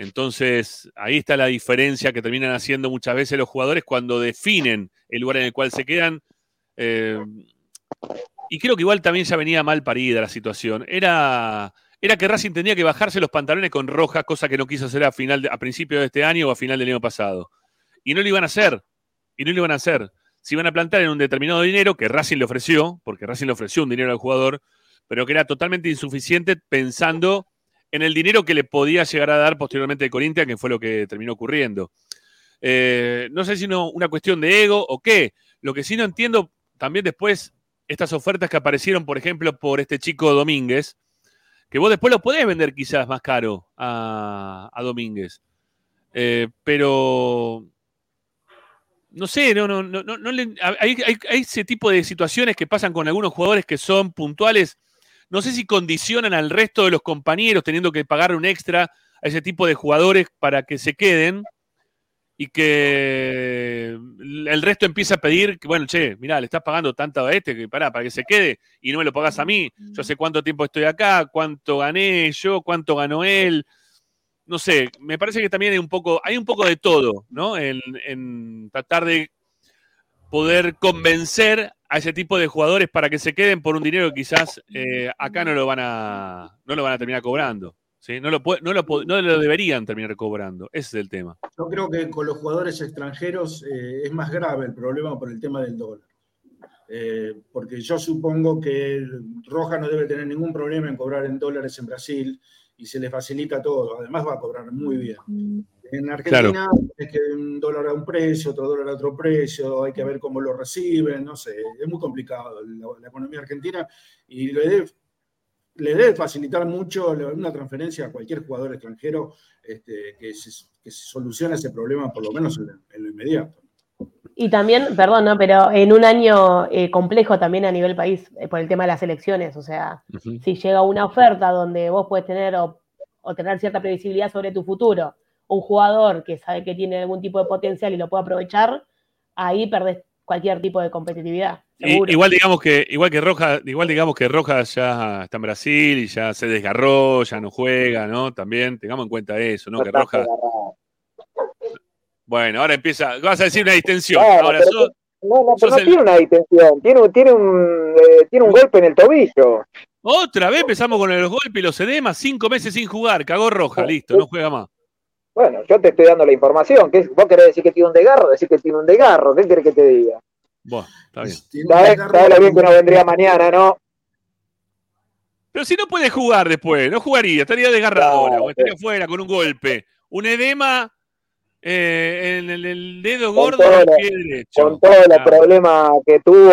Entonces, ahí está la diferencia que terminan haciendo muchas veces los jugadores cuando definen el lugar en el cual se quedan. Eh, y creo que igual también ya venía mal parida la situación. Era, era que Racing tenía que bajarse los pantalones con Rojas, cosa que no quiso hacer a, final a principio de este año o a final del año pasado. Y no lo iban a hacer. Y no lo iban a hacer. Se iban a plantar en un determinado dinero que Racing le ofreció, porque Racing le ofreció un dinero al jugador, pero que era totalmente insuficiente pensando en el dinero que le podía llegar a dar posteriormente de Corinthians, que fue lo que terminó ocurriendo. Eh, no sé si no una cuestión de ego o qué. Lo que sí no entiendo también después, estas ofertas que aparecieron, por ejemplo, por este chico Domínguez, que vos después lo podés vender quizás más caro a, a Domínguez. Eh, pero no sé, no, no, no, no, hay, hay- hay ese tipo de situaciones que pasan con algunos jugadores que son puntuales. No sé si condicionan al resto de los compañeros teniendo que pagar un extra a ese tipo de jugadores para que se queden y que el resto empieza a pedir que, bueno, che, mirá, le estás pagando tanto a este que pará, para que se quede y no me lo pagas a mí. Yo sé cuánto tiempo estoy acá, cuánto gané yo, cuánto ganó él. No sé, me parece que también hay un poco, hay un poco de todo, ¿no? En, en tratar de poder convencer a ese tipo de jugadores para que se queden por un dinero que quizás eh, acá no lo van a, no lo van a terminar cobrando. ¿sí? No, lo, puede- no, lo, no lo deberían terminar cobrando. Ese es el tema. Yo creo que con los jugadores extranjeros eh, es más grave el problema por el tema del dólar. Eh, porque yo supongo que Roja no debe tener ningún problema en cobrar en dólares en Brasil y se le facilita todo. Además va a cobrar muy bien. En Argentina es que un dólar a un precio, otro dólar a otro precio, hay que ver cómo lo reciben, no sé, es muy complicado la, la economía argentina y le debe, le debe facilitar mucho una transferencia a cualquier jugador extranjero este, que, se, que se solucione ese problema por lo menos en, en lo inmediato. Y también, perdón, ¿no? pero en un año eh, complejo también a nivel país eh, por el tema de las elecciones. O sea, si llega una oferta donde vos puedes tener o, o tener cierta previsibilidad sobre tu futuro, un jugador que sabe que tiene algún tipo de potencial y lo puede aprovechar, ahí perdés cualquier tipo de competitividad. Seguro. igual digamos que igual que Rojas igual digamos que Rojas ya está en Brasil y ya se desgarró ya no juega no también tengamos en cuenta eso no No que Rojas bueno ahora empieza vas a decir una distensión Claro, ahora pero sos- No, no, pero no el- tiene una distensión, tiene, un- tiene, un, eh, tiene un golpe en el tobillo. otra vez empezamos con los golpes y los edemas cinco meses sin jugar cagó Roja listo no juega más Bueno, yo te estoy dando la información. ¿Qué, ¿Vos querés decir que tiene un desgarro? Decir que tiene un desgarro. ¿Qué querés que te diga? bueno está bien desgarro- sabés lo bien que no vendría mañana, ¿no? pero si no puede jugar después no jugaría estaría desgarrado Claro, ahora, o estaría fuera con un golpe un edema eh, en el, el dedo Con gordo del pie derecho Con todos los problemas que tuvo,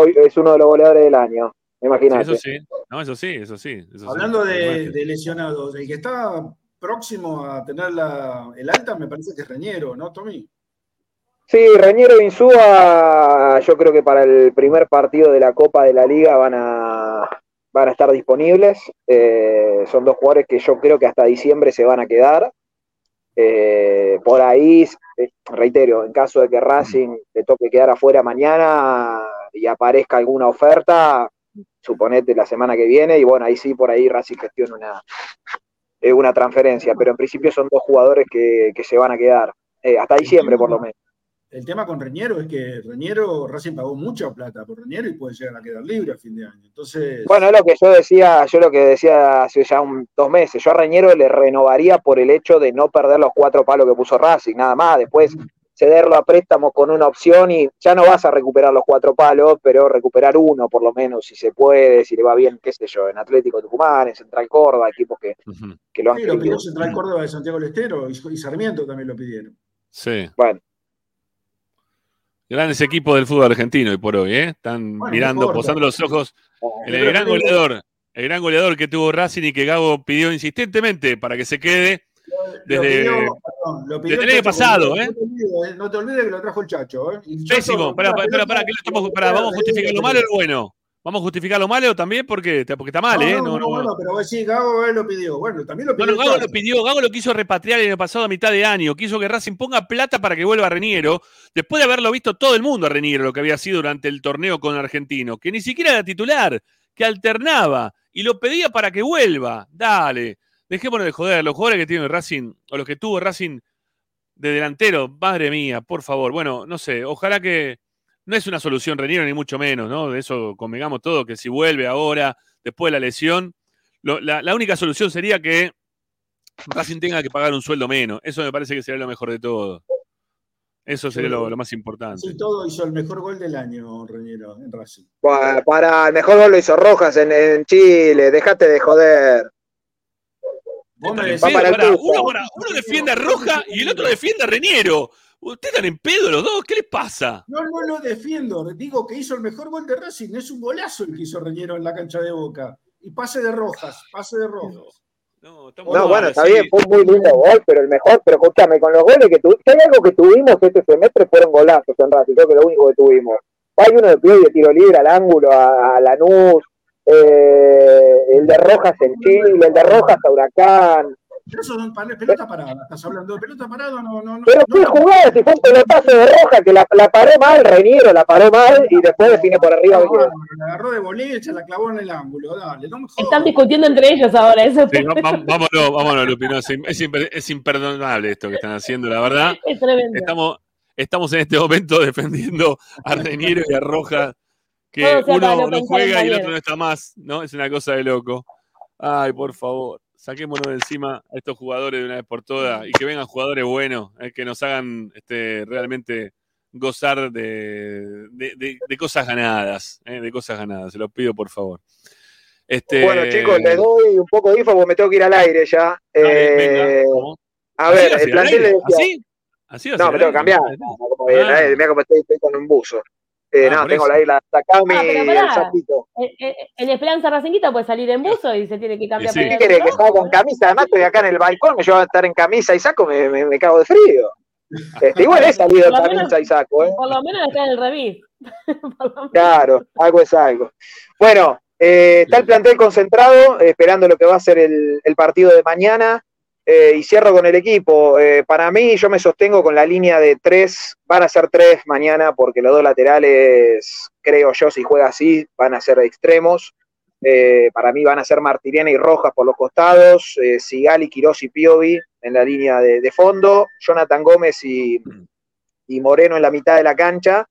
hoy es uno de los goleadores del año. Imagínate. eso sí no eso sí eso sí eso sí. Hablando de lesionados, el que está próximo a tener la, el alta me parece que es Reñero, ¿no, Tommy? Sí, Reñero e Insúa, yo creo que para el primer partido de la Copa de la Liga van a, van a estar disponibles. Eh, son dos jugadores que yo creo que hasta diciembre se van a quedar. Eh, por ahí, eh, reitero, en caso de que Racing le toque quedar afuera mañana y aparezca alguna oferta, suponete la semana que viene, y bueno, ahí sí, por ahí Racing gestiona una, eh, una transferencia, pero en principio son dos jugadores que, que se van a quedar, eh, hasta diciembre por lo menos. el tema con Reñero es que Reñero, Racing pagó mucha plata por Reñero y puede llegar a quedar libre a fin de año. Entonces, Bueno, es lo que yo decía, yo lo que decía hace ya un- dos meses, yo a Reñero le renovaría por el hecho de no perder los cuatro palos que puso Racing, nada más, después cederlo a préstamo con una opción y ya no vas a recuperar los cuatro palos, pero recuperar uno por lo menos, si se puede, si le va bien, qué sé yo, en Atlético Tucumán, en Central Córdoba, equipos que, que lo han sí, lo pidió. Central Córdoba de Santiago del Estero y, y Sarmiento también lo pidieron. Sí. Bueno, Grandes equipos del fútbol argentino hoy por hoy, ¿eh? Están Bueno, mirando, no posando los ojos. El, gran goleador, el gran goleador que tuvo Racing y que Gago pidió insistentemente para que se quede. Lo Desde- pidió, perdón, lo pidió desde el año pasado, Coudet. ¿eh? No te, olvides, que lo trajo el Chacho, ¿eh? Y Pésimo. Pará, pará, pará, que lo estamos- y pará, vamos a justificar lo malo o lo bueno. Vamos a justificar lo malo también porque, porque está mal, no, ¿eh? No, No, no, no, bueno, pero decís, Gago lo pidió. Bueno, también lo pidió Bueno, Gago lo pidió, Gago lo quiso repatriar el año pasado a mitad de año, quiso que Racing ponga plata para que vuelva Reniero, después de haberlo visto todo el mundo a Reniero, lo que había sido durante el torneo con Argentino, que ni siquiera era titular, que alternaba y lo pedía para que vuelva. Dale, dejémonos de joder, los jugadores que tiene Racing, o los que tuvo Racing de delantero, madre mía, por favor. Bueno, no sé, ojalá que no es una solución Reniero ni mucho menos, ¿no? De eso convengamos todo, que si vuelve ahora, después de la lesión, lo- la, la única solución sería que Racing tenga que pagar un sueldo menos. Eso me parece que sería lo mejor de todo. Eso sería lo, lo más importante. Sí, todo hizo el mejor gol del año, Reñero, en Racing. pa- para el mejor gol lo hizo Rojas en, en Chile, dejate de joder. Vos me decís- para uno, defiende a Roja y el otro defiende a Reniero. Ustedes están en pedo los dos, ¿qué les pasa? No, no lo defiendo. Digo que hizo el mejor gol de Racing. Es un golazo el que hizo Reñero en la cancha de Boca. Y pase de Rojas, pase de Rojas. No, estamos No, mal, bueno, está bien, fue un muy lindo gol, pero el mejor, pero escúchame, con los goles que tuvimos, hay algo que tuvimos este semestre fueron golazos en Racing, creo que lo único que tuvimos. Hay uno de pie y de tiro libre al ángulo, a, a Lanús, eh, el de Rojas en Chile, el de Rojas a Huracán. Pero eso son pelota parada. ¿Estás hablando de pelota parada? No, no, no. Pero qué no. jugada, si fue un pelotazo de Rojas, que la, la paró mal, Reniero la paró mal y después define por arriba. La agarró de boliche, la clavó en el ángulo. Dale, no me jodas. Están discutiendo entre ellos ahora. Eso Sí, vámonos, vámonos, Lupi. no, es, im- es imper- es imperdonable esto que están haciendo, la verdad. es tremendo. Estamos, estamos en este momento defendiendo a Reniero y a Roja, que sea uno no juega y el otro no está más, ¿no? Es una cosa de loco. Ay, por favor, saquémonos de encima a estos jugadores de una vez por todas y que vengan jugadores buenos, eh, que nos hagan este, realmente gozar de, de- de- de cosas ganadas, eh, de cosas ganadas, se los pido por favor. Este, Bueno, chicos, les doy un poco de info porque me tengo que ir al aire ya. dale, Eh, a ¿Así ver, el plantel le decía. ¿Así? ¿Así No, me tengo que cambiar. Ah. eh, mirá cómo estoy, estoy con un buzo. Eh, Ah, no, por tengo eso. la isla Takami Ah, pero y el sapito. En, en- en Esperanza Racinguita puede salir en buzo y se tiene que cambiar sí. ¿Qué querés? Que salga con ¿eh? camisa. Además, estoy acá en el balcón, me llevo a estar en camisa y saco, me, me, me cago de frío. [LAUGHS] Este, igual he salido en menos- camisa y saco, ¿eh? Por lo menos está en el [LAUGHS] menos. Claro, algo es algo. Bueno, eh, está el plantel concentrado, eh, esperando lo que va a ser el, el partido de mañana. Eh, y cierro con el equipo. Eh, para mí, yo me sostengo con la línea de tres. Van a ser tres mañana porque los dos laterales, creo yo, si juega así, van a ser extremos. Eh, para mí van a ser Martiriana y Rojas por los costados, Sigali, Quirós y Piovi en la línea de, de fondo, Jonathan Gómez y, y Moreno en la mitad de la cancha.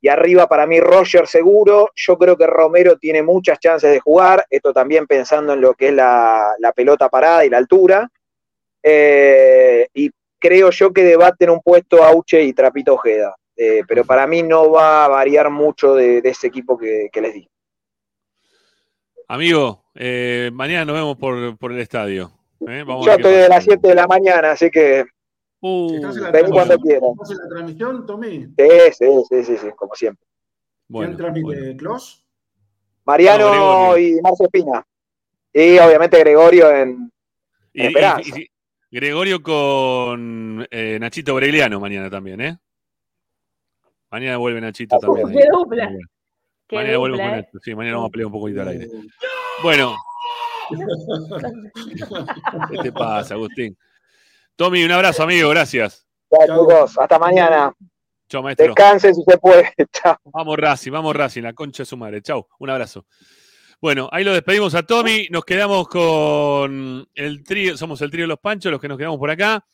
Y arriba para mí Roger seguro. Yo creo que Romero tiene muchas chances de jugar. Esto también pensando en lo que es la, la pelota parada y la altura. Eh, y creo yo que debaten un puesto Auche y Trapito Ojeda. Eh, pero para mí no va a variar mucho de, de ese equipo que, que les di. Amigo, eh, mañana nos vemos por, por el estadio. ¿eh? Vamos Yo estoy de las 7 de la mañana, así que Uh, Si estás en la vení cuando quieras. ¿estás en la transmisión, Tommy? Sí, sí, sí, sí, sí, como siempre. bueno, ¿Quién transmite? bueno. ¿Clos? Mariano No, y Marcio Espina. Y obviamente Gregorio en, Y- y- Esperanza. y- Gregorio con eh, Nachito Bregliano mañana también, ¿eh? Mañana vuelve Nachito también. Qué dupla. Qué Mañana vuelve dupla, con ¿eh? esto. Sí, mañana vamos a pelear un poquito al aire. Bueno, [LAUGHS] ¿qué te pasa, Agustín? Tommy, un abrazo, amigo, gracias. Ya, Chau. chicos, hasta mañana. Chao, maestro. Descansen si se puede. [LAUGHS] Chao. Vamos Racing, vamos Racing, la concha de su madre. Chau, un abrazo. Bueno, ahí lo despedimos a Tommy, nos quedamos con el trío, somos el trío de los Panchos, los que nos quedamos por acá.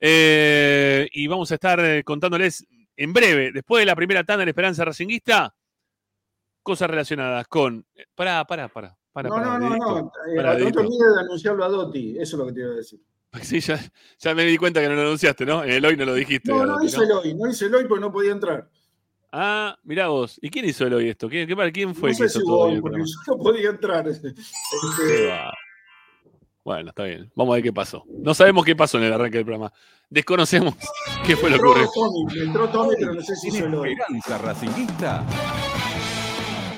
Eh, y vamos a estar eh, contándoles en breve, después de la primera tanda en Esperanza Racinguista, cosas relacionadas con. eh, Pará, pará, pará. pará, No, pará, no, no, no. eh, Pará, no te olvides de anunciarlo a Dotti. Eso es lo que te iba a decir. [LAUGHS] Sí, ya, ya me di cuenta que no lo anunciaste, ¿no? En el hoy no lo dijiste. No, no hice el hoy. No hice el hoy porque no podía entrar. Ah, mirá vos. ¿Y quién hizo el hoy esto? ¿Quién, qué- quién fue No que sé si hizo hubo todo hoy porque yo no podía entrar. [LAUGHS] Este. Bueno, está bien. Vamos a ver qué pasó. No sabemos qué pasó en el arranque del programa. Desconocemos [LAUGHS] qué fue lo que ocurrió. entró Tommy, entró Tommy, pero no sé si hizo el hoy. Esperanza Racinguista.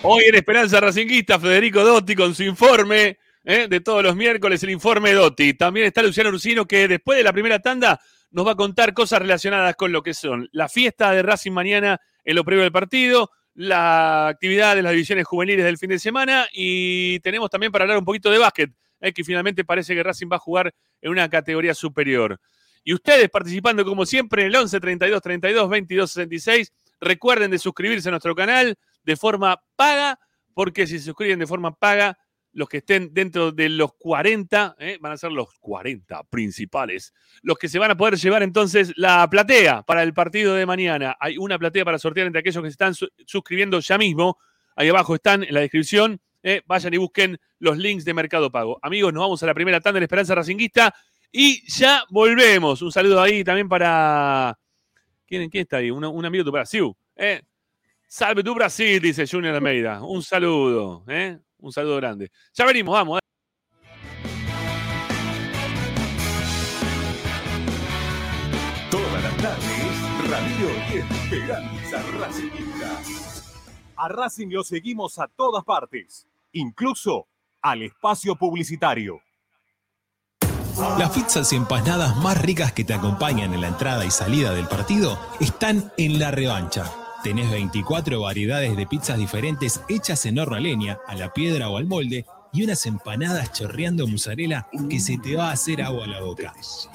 Hoy en Esperanza Racinguista, Federico Dotti con su informe ¿eh? de todos los miércoles, el informe Dotti. También está Luciano Ursino que después de la primera tanda nos va a contar cosas relacionadas con lo que son la fiesta de Racing mañana en lo previo del partido, la actividad de las divisiones juveniles del fin de semana y tenemos también para hablar un poquito de básquet, ¿eh? que finalmente parece que Racing va a jugar en una categoría superior. Y ustedes participando como siempre en el 11 32 32 22 66. Recuerden de suscribirse a nuestro canal de forma paga, porque si se suscriben de forma paga, los que estén dentro de los 40, ¿eh? van a ser los 40 principales, los que se van a poder llevar entonces la platea para el partido de mañana. Hay una platea para sortear entre aquellos que se están su- suscribiendo ya mismo. Ahí abajo están en la descripción. ¿eh? Vayan y busquen los links de Mercado Pago. Amigos, nos vamos a la primera tanda de Esperanza Racinguista y ya volvemos. Un saludo ahí también para. ¿Quién, quién está ahí? Un, un amigo de Brasil. ¿eh? Salve tu Brasil, dice Junior Almeida. Un saludo, ¿eh? Un saludo grande. Ya venimos, vamos. ¿eh? Todas las tardes, Radio y Esperanza Racinguista. A Racing lo seguimos a todas partes, incluso al espacio publicitario. Las pizzas y empanadas más ricas que te acompañan en la entrada y salida del partido están en la revancha. Tenés 24 variedades de pizzas diferentes hechas en horno a leña, a la piedra o al molde y unas empanadas chorreando mozzarella que se te va a hacer agua a la boca.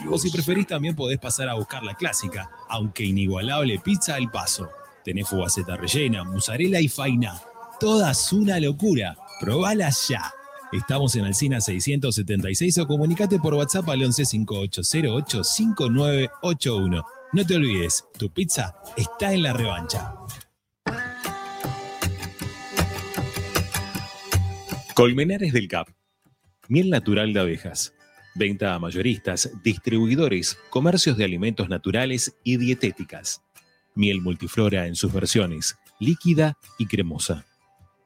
O si preferís también podés pasar a buscar la clásica, aunque inigualable pizza al paso. Tenés fugaceta rellena, mozzarella y faina. Todas una locura. Probalas ya. Estamos en Alcina 676 o comunicate por WhatsApp al 11 5808 5981. No te olvides, tu pizza está en la revancha. Colmenares del Cap. Miel natural de abejas. Venta a mayoristas, distribuidores, comercios de alimentos naturales y dietéticas. Miel multiflora en sus versiones, líquida y cremosa.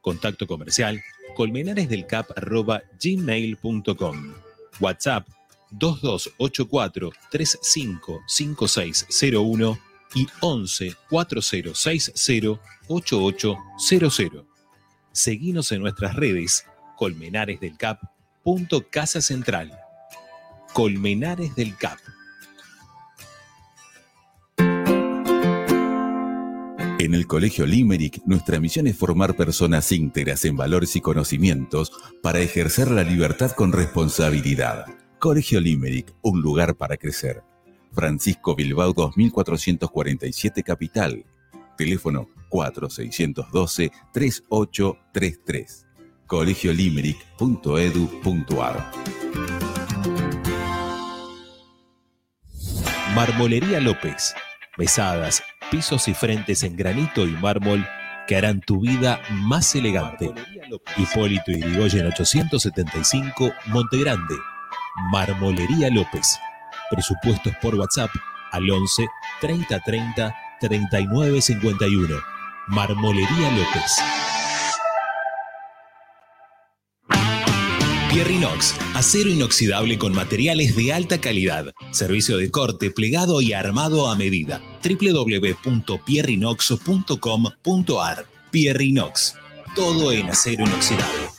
Contacto comercial colmenaresdelcap.gmail.com WhatsApp 2284 355601 y 11 4060 8800. Seguinos en nuestras redes Colmenares del Cap. punto Casa Central. Colmenares del Cap. En el Colegio Limerick, nuestra misión es formar personas íntegras en valores y conocimientos para ejercer la libertad con responsabilidad. Colegio Limerick, un lugar para crecer. Francisco Bilbao 2447 Capital. Teléfono 4612-3833. colegiolimerick.edu.ar Marmolería López. Mesadas, pisos y frentes en granito y mármol que harán tu vida más elegante. Hipólito Yrigoyen 875, Montegrande. Marmolería López. Presupuestos por WhatsApp al 11 30 30 39 51. Marmolería López. Pierrinox, acero inoxidable con materiales de alta calidad. Servicio de corte, plegado y armado a medida. www.pierrinox.com.ar Pierrinox, todo en acero inoxidable.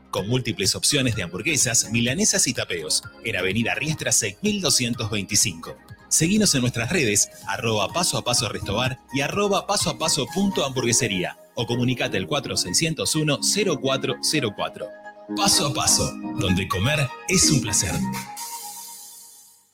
con múltiples opciones de hamburguesas, milanesas y tapeos, en Avenida Riestra 6225. Seguinos en nuestras redes, arroba paso a paso restobar y arroba paso a paso punto o comunicate al 4601 0404. Paso a paso, donde comer es un placer.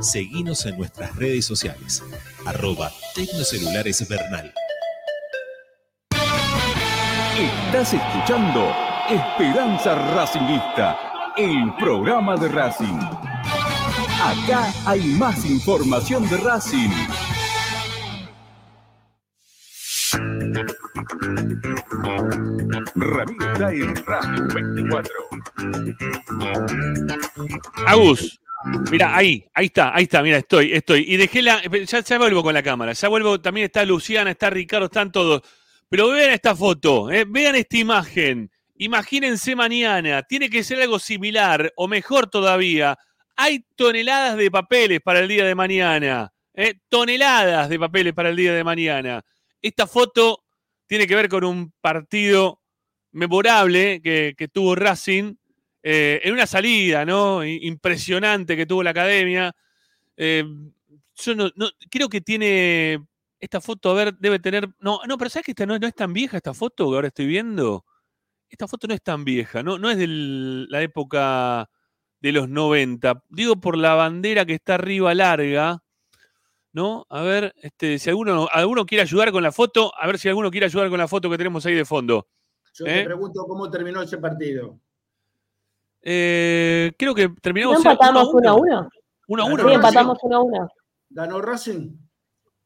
Seguinos en nuestras redes sociales. Arroba Tecnocelulares Bernal. Estás escuchando Esperanza Racingista, el programa de Racing. Acá hay más información de Racing. Ramiro está en Radio 24. Agus, mira, ahí, ahí está, ahí está, mira, estoy, estoy. Y dejé la. Ya, vuelvo con la cámara, ya vuelvo, también está Luciana, está Ricardo, están todos. Pero vean esta foto, eh, vean esta imagen. Imagínense mañana, tiene que ser algo similar o mejor todavía. Hay toneladas de papeles para el día de mañana. eh, toneladas de papeles para el día de mañana. Esta foto tiene que ver con un partido memorable que, que tuvo Racing eh, en una salida, ¿no? Impresionante que tuvo la academia. Eh, yo no, no- creo que tiene esta foto, a ver, debe tener. No, no, pero ¿sabes que esta no, no es tan vieja esta foto que ahora estoy viendo? Esta foto no es tan vieja, no, no es de la época de los 90. Digo por la bandera que está arriba larga, ¿no? A ver, este, si alguno, alguno quiere ayudar con la foto, a ver si alguno quiere ayudar con la foto que tenemos ahí de fondo. Yo ¿Eh? te pregunto cómo terminó ese partido. Eh, creo que terminamos ¿No empatamos 1 a 1? 1 a 1. Sí, empatamos 1 a 1. ¿Ganó Racing?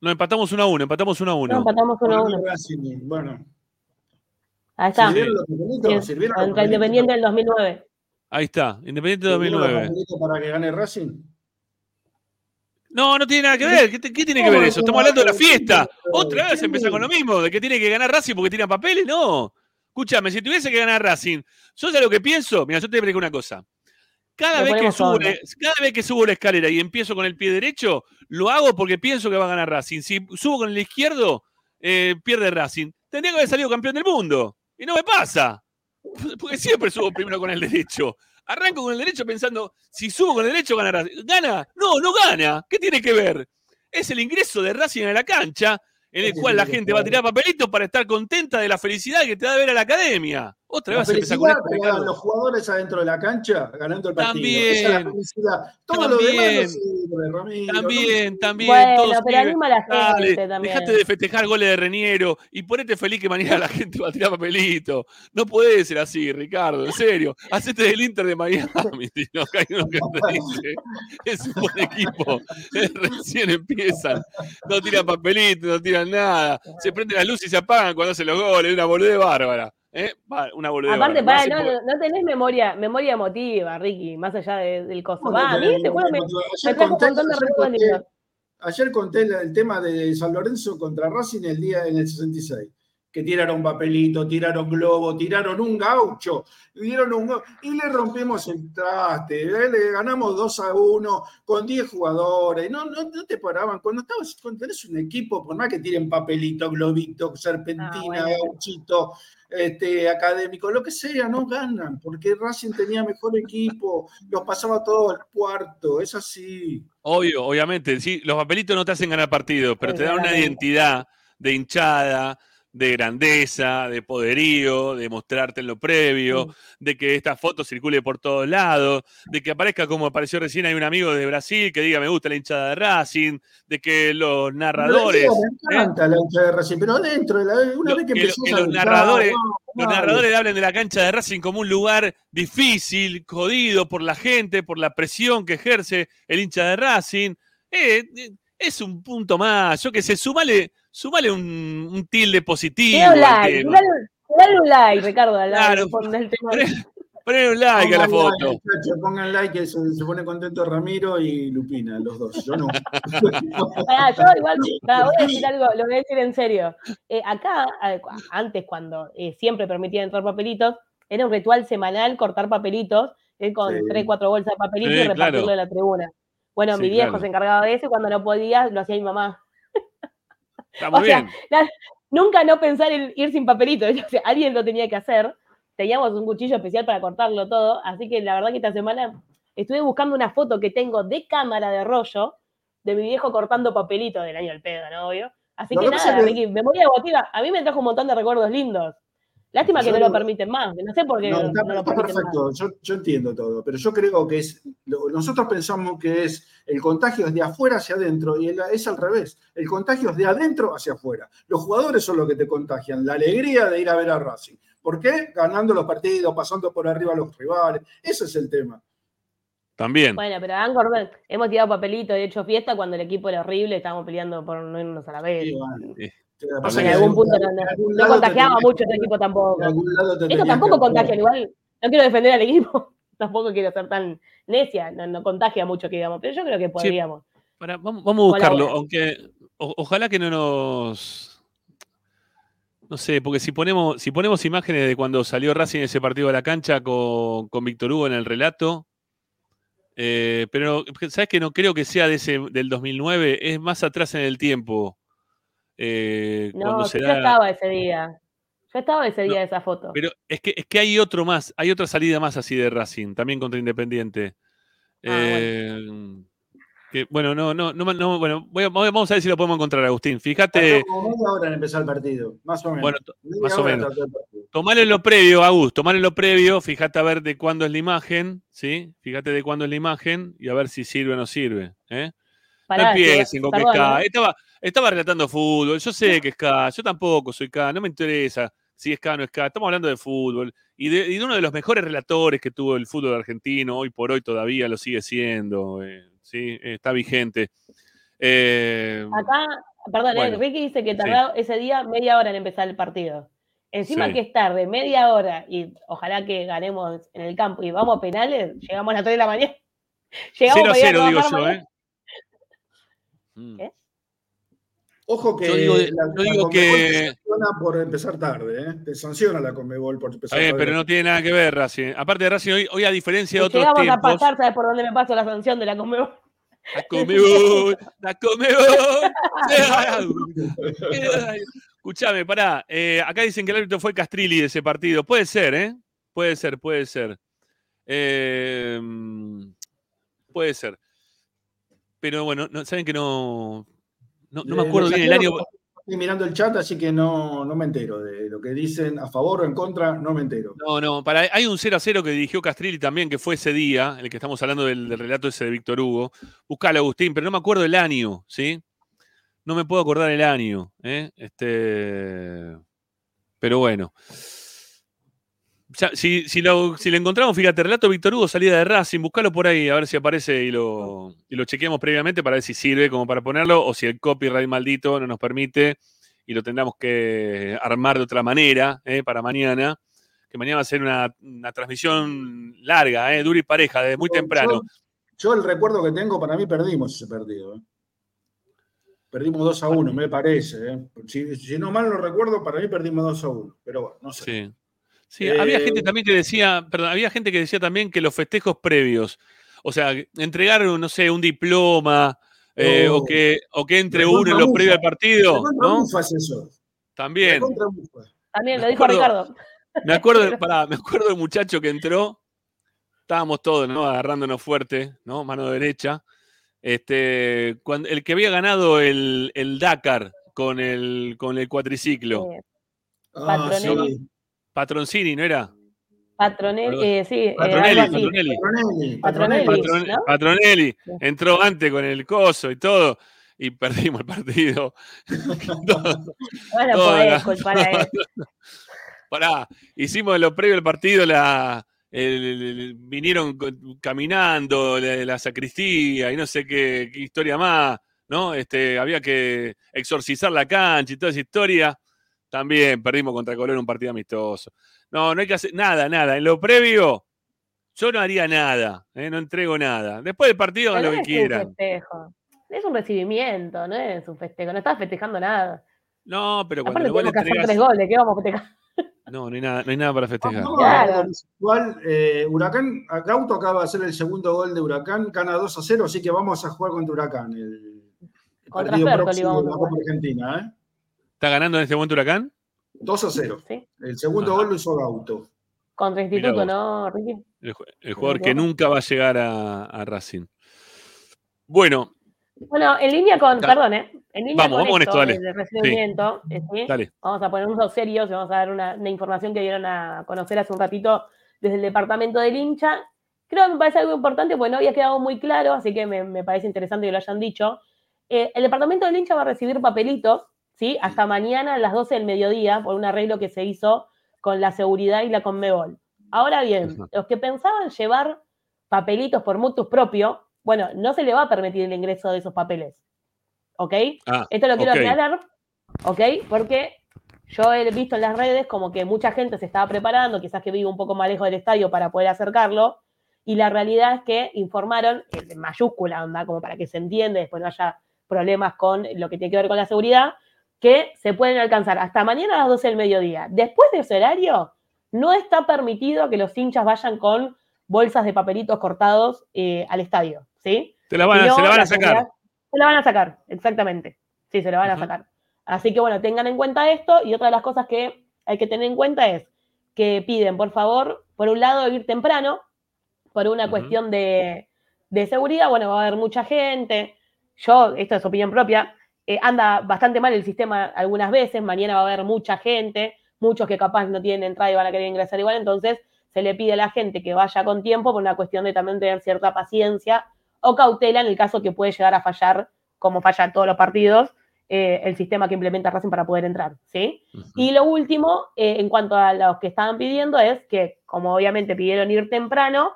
No, empatamos 1 a 1, empatamos 1 a 1. No, empatamos 1 a 1. Ganó Racing, Bueno, Ahí está. ¿sirvieron los papelitos? Sí, ¿Sirvieron los Contra papelitos? Independiente del 2009. Ahí está, Independiente ¿Sirvieron los 2009. papelitos para que gane Racing? No, no tiene nada que ver. ¿Qué, qué tiene que ver eso? Estamos hablando de la fiesta. Otra vez empezar con lo mismo, de que tiene que ganar Racing porque tiene papeles. No. Escúchame, si tuviese que ganar Racing, ¿yo sé lo que pienso? Mira, yo te digo una cosa. Cada vez, que subo, cada vez que subo la escalera y empiezo con el pie derecho, lo hago porque pienso que va a ganar Racing. Si subo con el izquierdo, eh, pierde Racing. Tendría que haber salido campeón del mundo. Y no me pasa. Porque siempre subo primero con el derecho. Arranco con el derecho pensando, si subo con el derecho, gana Racing. ¿Gana? No, no gana. ¿Qué tiene que ver? Es el ingreso de Racing a la cancha, en el cual la gente va a tirar papelitos para estar contenta de la felicidad que te da ver a la academia. Otra La vez felicidad que los jugadores adentro de la cancha ganando el partido. También. Esa es la felicidad. Todo lo demás no También. sirve, Ramiro. También, también. Bueno, pero sirve. anima a la Dale, gente también. Dejate de festejar goles de Reniero y ponete feliz que mañana la [LAUGHS] gente va a tirar papelito. No puede ser así, Ricardo, en serio. Hacete del Inter de Miami. si no, que hay uno que te dice, es un buen equipo. [LAUGHS] Recién empiezan. No tiran papelito, no tiran nada. Se prenden las luces y se apagan cuando hacen los goles. Una boludez bárbara. ¿Eh? Va, Una boludez Aparte, para, No no, tenés memoria, memoria emotiva, Ricky, más allá de- del coso. ¿Cómo Va, a mí te juro, me, memoria emotiva? me Ayer trajo un conté- montón de ayer recuerdos conté- lindos. Ayer conté el, el tema de San Lorenzo contra Racing el día en el 66. que tiraron papelito, tiraron globo, tiraron un gaucho, dieron un gau- y le rompimos el traste, ¿eh? le ganamos 2 a 1 con 10 jugadores, no, no, no te paraban, cuando estabas, cuando tenés un equipo, por más que tiren papelito, globito, serpentina, Ah, bueno. gauchito, este, académico, lo que sea, no ganan, porque Racing tenía mejor equipo, los pasaba todo al cuarto, es así. Obvio, obviamente, sí, los papelitos no te hacen ganar partidos, pero te dan una identidad de hinchada, de grandeza, de poderío, de mostrarte en lo previo, de que esta foto circule por todos lados, de que aparezca como apareció recién hay un amigo de Brasil que diga me gusta la hinchada de Racing, de que los narradores, Me encanta la hincha de Racing, pero adentro, la- una lo- vez que, que, que a los gritar, narradores, no, los narradores hablen de la cancha de Racing como un lugar difícil, jodido por la gente, por la presión que ejerce el hincha de Racing. Eh, eh, es un punto más. Yo que sé, sumale, sumale un, un tilde positivo. Dale un like, dale, dale un like, Ricardo, al Claro, like, pon el tema. Poné un like a la foto. like, pongan like, que se, se pone contento Ramiro y Lupina, los dos. Yo no. Pará, [LAUGHS] yo igual, [LAUGHS] pará, voy a decir algo, lo voy a decir en serio. Eh, acá, antes cuando eh, siempre permitían entrar papelitos, era un ritual semanal cortar papelitos, eh, con Sí. tres, cuatro bolsas de papelitos Sí, y repartirlo claro. en la tribuna. Bueno, Sí, mi viejo claro. se encargaba de eso y cuando no podía, lo hacía mi mamá. Está O sea, la- nunca no pensar en ir sin papelitos. [LAUGHS] O sea, alguien lo tenía que hacer. Teníamos un cuchillo especial para cortarlo todo. Así que la verdad que esta semana estuve buscando una foto que tengo de cámara de rollo de mi viejo cortando papelitos del año del pedo, ¿no? Obvio. Así que pasa nada, Ricky, memoria emotiva. A mí me trajo un montón de recuerdos lindos. Lástima que Yo no lo- lo permiten más. No sé por qué No, está, no lo está permiten más. perfecto, yo, yo entiendo todo, pero yo creo que es, nosotros pensamos que es el contagio es de afuera hacia adentro y es al revés, el contagio es de adentro hacia afuera. Los jugadores son los que te contagian, la alegría de ir a ver a Racing. ¿Por qué? Ganando los partidos, pasando por arriba a los rivales, ese es el tema. También. Bueno, pero han cortado- hemos tirado papelitos y hecho fiesta cuando el equipo era horrible, estábamos peleando por no irnos a la vez. Pasa en algún punto no, contagiaba mucho este equipo tampoco. Esto tampoco contagia, igual. No quiero defender al equipo, [LAUGHS] tampoco quiero ser tan necia, no, no contagia mucho que digamos, pero yo creo que podríamos. Vamos, vamos a buscarlo, aunque o- ojalá que no nos. No sé, porque si ponemos, si ponemos imágenes de cuando salió Racing ese partido a la cancha con, con Víctor Hugo en el relato, eh, pero ¿sabes que no creo que sea de ese, del 2009? Es más atrás en el tiempo. Eh, cuando No, se yo da. estaba ese día. Yo estaba ese día de esa foto. Pero es que, es que hay otro más, hay otra salida más así de Racing, también contra Independiente. Ah, Eh, que, bueno, no, no, no, no, bueno, voy a- vamos a ver si lo podemos encontrar, Agustín. Fíjate, como media hora en empezar el partido, más o menos. Bueno, más o menos. en lo previo, Agus, tomar en lo previo, fíjate a ver de cuándo es la imagen, ¿sí? Fíjate de cuándo es la imagen y a ver si sirve o no sirve. ¿eh? Pará, no que- con que perdón, es K. ¿eh? Estaba, estaba relatando fútbol, yo sé que es K, yo tampoco soy K, no me interesa si es K o no es K, estamos hablando de fútbol y de, y de uno de los mejores relatores que tuvo el fútbol argentino, hoy por hoy todavía lo sigue siendo, eh, ¿sí? Está vigente. Eh, Acá, perdón, eh, Bueno, Ricky dice que tardó ese día media hora en empezar el partido. Encima Sí. que es tarde, media hora, y ojalá que ganemos en el campo y vamos a penales, llegamos a las 3 de la mañana. [LAUGHS] Llegamos 0 a para ir a 0, digo yo, mañana. ¿eh? Mm. Ojo que Yo digo, la, yo digo Conmebol que- te sanciona por empezar tarde, ¿eh? Te sanciona la Conmebol por empezar tarde. pero no tiene nada que ver Racing. Aparte de Racing, hoy, hoy a diferencia de otros llegamos a tiempos, pasar, ¿sabes por dónde me paso la sanción de la Conmebol? la Comebol, la Comebol. [LAUGHS] Escuchame, pará. eh, acá dicen que el árbitro fue Castrilli de ese partido. Puede ser, ¿eh? Puede ser, puede ser. Eh, puede ser. Pero bueno, no, saben que no. No, no me Eh, acuerdo bien el año. Estoy mirando el chat, así que no, no me entero de lo que dicen a favor o en contra, no me entero. No, no, para, hay un 0 a 0 que dirigió Castrilli también, que fue ese día, el que estamos hablando del, del relato ese de Víctor Hugo. Buscalo, Agustín, pero no me acuerdo el año, ¿sí? No me puedo acordar el año, ¿eh? Este. Pero bueno. Ya, si, si, lo, si lo encontramos, fíjate, relato Víctor Hugo, salida de Racing, buscalo por ahí, a ver si aparece y lo, y lo chequeamos previamente para ver si sirve como para ponerlo, o si el copyright maldito no nos permite y lo tendremos que armar de otra manera ¿eh? para mañana, que mañana va a ser una, una transmisión larga, ¿eh? dura y pareja, desde muy temprano. Yo, yo el recuerdo que tengo, para mí perdimos ese partido. ¿eh? Perdimos 2 a 1, me parece. Si, si no mal lo recuerdo, para mí perdimos 2 a 1. Pero bueno, no sé. Sí. Sí, había Eh, gente también que decía, perdón, había gente que decía también que los festejos previos, o sea, entregar, no sé, un diploma, eh, o, que, o que entre uno en los mufa. previos al partido, ¿no? mufa es eso. También. También lo dijo acuerdo- Ricardo. Me acuerdo, pará, me acuerdo del muchacho que entró, estábamos todos, ¿no? Agarrándonos fuerte, ¿no? Mano derecha. Este, cuando, el que había ganado el, el Dakar con el, con el cuatriciclo. Eh, Ah, sí. Patroncini, ¿no era? Patronelli, eh, sí, eh, Patronelli. Patronelli. Patronelli. Patronelli. Patronelli entró antes con el coso y todo, y perdimos el partido. [LAUGHS] Bueno, Todo podés la- culpar a él. [LAUGHS] Pará, hicimos lo previo al partido, la, el- el- vinieron caminando la, la sacristía y no sé qué, qué historia más, ¿no? Este, había que exorcizar la cancha y toda esa historia. También perdimos contra Colón un partido amistoso. No, no hay que hacer nada, nada. En lo previo, yo no haría nada, ¿eh? no entrego nada. Después del partido hagan Pero lo no que un quieran. festejo. Es un recibimiento, no es un festejo. No estás festejando nada. No, pero cuando vos le tenemos que hacer entregás- tres goles. ¿Qué vamos a festejar? No, no hay nada, no hay nada para festejar. Vamos Claro. a ver, Igual, eh, Huracán, Gauto acaba de hacer el segundo gol de Huracán, gana 2 a 0, así que vamos a jugar contra Huracán. El, el Contra partido Fertoli próximo de la. Copa Argentina, ¿eh? ¿Está ganando en este momento Huracán? 2 a 0. Sí. El segundo Ajá. gol lo hizo Gauto. Contra Instituto. ¿no, Ricky? El, ju- el jugador que nunca va a llegar a, a Racing. Bueno, Bueno, en línea con, Dale. perdón, ¿eh? En línea Vamos, con vamos con esto, esto, dale. del recibimiento, eh, ¿sí? dale. vamos a ponernos serios y vamos a dar una, una información que dieron a conocer hace un ratito desde el departamento del hincha. Creo que me parece algo importante porque no había quedado muy claro, así que me, me parece interesante que lo hayan dicho. Eh, el departamento del hincha va a recibir papelitos, ¿sí? Hasta mañana a las 12 del mediodía por un arreglo que se hizo con la seguridad y la Conmebol. Ahora bien, los que pensaban llevar papelitos por mutus propio, bueno, no se le va a permitir el ingreso de esos papeles. ¿Ok? Ah, Esto lo quiero ok. aclarar, ¿ok? Porque yo he visto en las redes como que mucha gente se estaba preparando, quizás que vive un poco más lejos del estadio para poder acercarlo, y la realidad es que informaron, en mayúscula, onda, como para que se entienda, y después no haya problemas con lo que tiene que ver con la seguridad, que se pueden alcanzar hasta mañana a las 12 del mediodía. Después de ese horario, no está permitido que los hinchas vayan con bolsas de papelitos cortados eh, al estadio, ¿sí? Te la van a- Si no, se la van a sacar. Se la van a sacar, exactamente. Sí, se la van a sacar. Así que bueno, tengan en cuenta esto y otra de las cosas que hay que tener en cuenta es que piden, por favor, por un lado, ir temprano, por una cuestión de, de seguridad. Bueno, va a haber mucha gente. Yo, esto es opinión propia, eh, anda bastante mal el sistema algunas veces. Mañana va a haber mucha gente, muchos que capaz no tienen entrada y van a querer ingresar igual. Entonces, se le pide a la gente que vaya con tiempo por una cuestión de también tener cierta paciencia o cautela en el caso que puede llegar a fallar, como falla en todos los partidos, eh, el sistema que implementa Racing para poder entrar, ¿sí? Y lo último, eh, en cuanto a los que estaban pidiendo, es que, como obviamente pidieron ir temprano,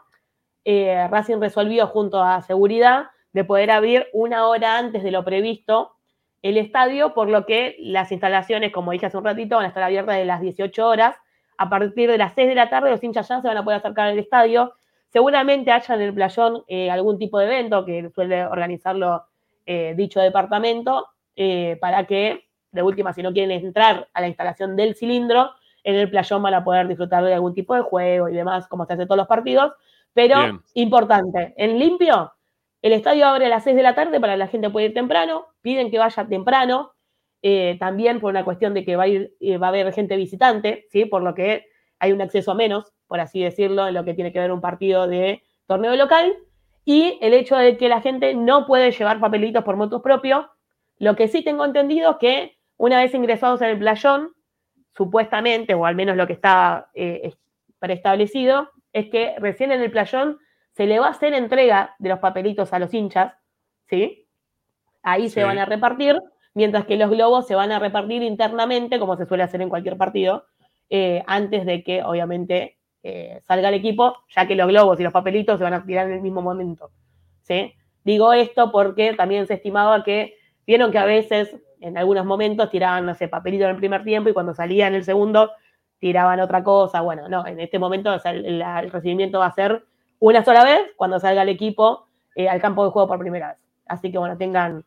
eh, Racing resolvió junto a seguridad de poder abrir una hora antes de lo previsto el estadio, por lo que las instalaciones, como dije hace un ratito, van a estar abiertas de las 18 horas. A partir de las 6 de la tarde, los hinchas ya se van a poder acercar al estadio. Seguramente haya en el playón eh, algún tipo de evento que suele organizarlo eh, dicho departamento, eh, para que, de última, si no quieren entrar a la instalación del cilindro, en el playón van a poder disfrutar de algún tipo de juego y demás, como se hace todos los partidos. Pero, Bien. importante, en limpio, el estadio abre a las 6 de la tarde para que la gente pueda ir temprano, piden que vaya temprano, eh, también por una cuestión de que va a, ir, eh, va a haber gente visitante, ¿sí? por lo que hay un acceso a menos, por así decirlo, en lo que tiene que ver un partido de torneo local, y el hecho de que la gente no puede llevar papelitos por motos propios, lo que sí tengo entendido es que una vez ingresados en el playón, supuestamente, o al menos lo que está eh, es- preestablecido, es que recién en el playón se le va a hacer entrega de los papelitos a los hinchas, ¿sí? Ahí se van a repartir, mientras que los globos se van a repartir internamente, como se suele hacer en cualquier partido, eh, antes de que, obviamente, eh, salga el equipo, ya que los globos y los papelitos se van a tirar en el mismo momento, ¿sí? Digo esto porque también se estimaba que, vieron que a veces, en algunos momentos, tiraban, no sé, papelito en el primer tiempo y cuando salía en el segundo, tiraban otra cosa. Bueno, no, en este momento o sea, el, la- el recibimiento va a ser una sola vez cuando salga el equipo eh, al campo de juego por primera vez. Así que bueno, tengan,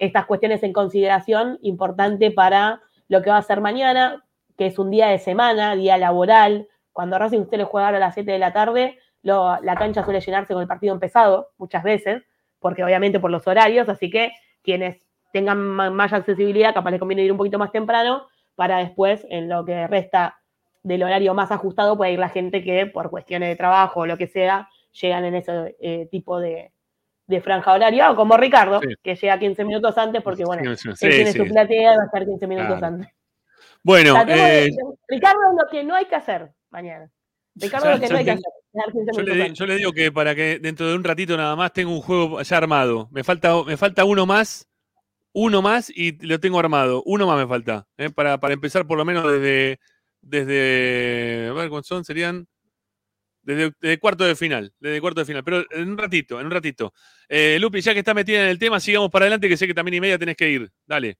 estas cuestiones en consideración, importante para lo que va a ser mañana, que es un día de semana, día laboral. Cuando Racing usted le juega a las 7 de la tarde, la cancha suele llenarse con el partido empezado muchas veces, porque obviamente por los horarios, así que quienes tengan más accesibilidad, capaz les conviene ir un poquito más temprano, para después, en lo que resta del horario más ajustado, puede ir la gente que por cuestiones de trabajo o lo que sea, llegan en ese eh, tipo de, de franja horaria, o como Ricardo, Sí. que llega 15 minutos antes, porque bueno, Sí, él sí, tiene su platea y va a estar 15 minutos Claro. antes. Bueno, de- eh, Ricardo lo que no hay que hacer mañana. Ricardo lo que no hay que ¿sabes hacer. dejar 15 Yo le, yo le digo que para que dentro de un ratito nada más tengo un juego ya armado. Me falta, me falta uno más, uno más y lo tengo armado. Uno más me falta. ¿eh? Para, para empezar por lo menos desde, desde, a ver, ¿cuántos son? Serían desde, desde cuarto de final, desde cuarto de final. Pero en un ratito, en un ratito. Eh, Lupi, ya que está metida en el tema, sigamos para adelante que sé que también y media tenés que ir. Dale.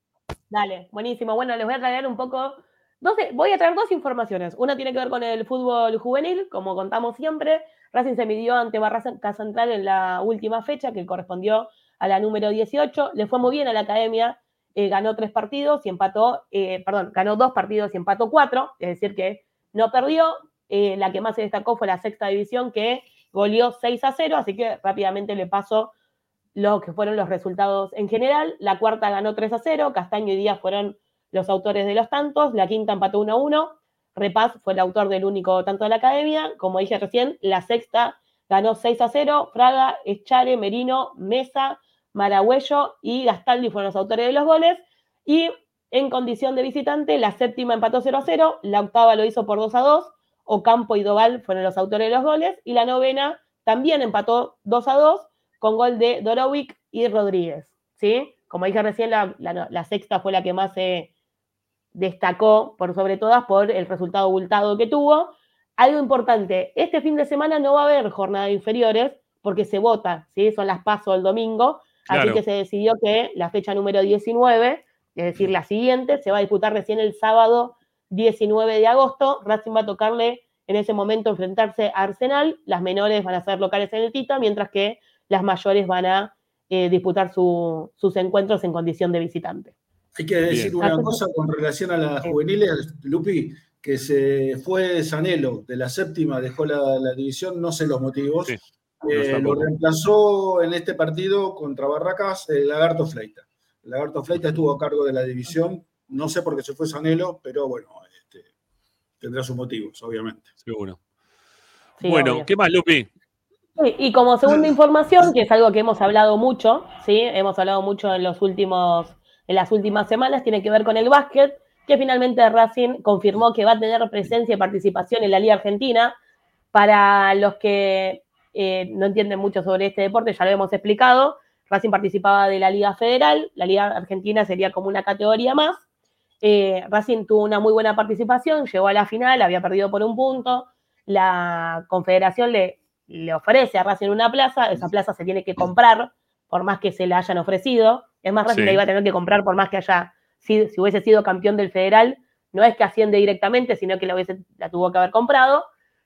Dale, buenísimo. Bueno, les voy a traer un poco. Dos, voy a traer dos informaciones. Una tiene que ver con el fútbol juvenil, como contamos siempre. Racing se midió ante Barraca Central en la última fecha, que correspondió a la número 18. Le fue muy bien a la academia, eh, ganó tres partidos y empató, eh, perdón, ganó dos partidos y empató cuatro, es decir, que no perdió. Eh, la que más se destacó fue la sexta división, que goleó 6 a 0, así que rápidamente le paso lo que fueron los resultados en general. La cuarta ganó 3 a 0, Castaño y Díaz fueron los autores de los tantos, la quinta empató 1 a 1, Repaz fue el autor del único tanto de la academia, como dije recién, la sexta ganó 6 a 0, Fraga, Echare, Merino, Mesa, Maragüello y Gastaldi fueron los autores de los goles, y en condición de visitante, la séptima empató 0 a 0, la octava lo hizo por 2 a 2, Ocampo y Doval fueron los autores de los goles, y la novena también empató 2 a 2, con gol de Dorovic y Rodríguez, ¿sí? Como dije recién, la, la- la sexta fue la que más se destacó, por sobre todas, por el resultado abultado que tuvo. Algo importante, este fin de semana no va a haber jornada de inferiores porque se vota, ¿sí? Son las pasos el domingo, así que se decidió que la fecha número 19, es decir, la siguiente, se va a disputar recién el sábado 19 de agosto. Racing va a tocarle en ese momento enfrentarse a Arsenal, las menores van a ser locales en el Tita, mientras que las mayores van a eh, disputar su- sus encuentros en condición de visitante. Hay que decir Bien. una cosa con relación a las juveniles, Lupi, que se fue Sanelo de la séptima, dejó la, la división, no sé los motivos. Sí, Eh, lo reemplazó en este partido contra Barracas el Lagarto Fleita. El Lagarto Fleita estuvo a cargo de la división, no sé por qué se fue Sanelo, pero bueno, tendrá sus motivos, obviamente. Seguro. Sí, bueno, obvio. ¿qué más, Lupi? Sí, y como segunda [LAUGHS] información, que es algo que hemos hablado mucho, ¿sí? Hemos hablado mucho en los últimos, en las últimas semanas, tiene que ver con el básquet, que finalmente Racing confirmó que va a tener presencia y participación en la Liga Argentina. Para los que eh, no entienden mucho sobre este deporte, ya lo hemos explicado. Racing participaba de la Liga Federal, la Liga Argentina sería como una categoría más. Eh, Racing tuvo una muy buena participación, llegó a la final, había perdido por un punto. La Confederación le, le ofrece a Racing una plaza, esa plaza se tiene que comprar por más que se la hayan ofrecido. Es más, Racing Sí. la iba a tener que comprar por más que haya, si, si hubiese sido campeón del federal, no es que asciende directamente, sino que la, hubiese, la tuvo que haber comprado.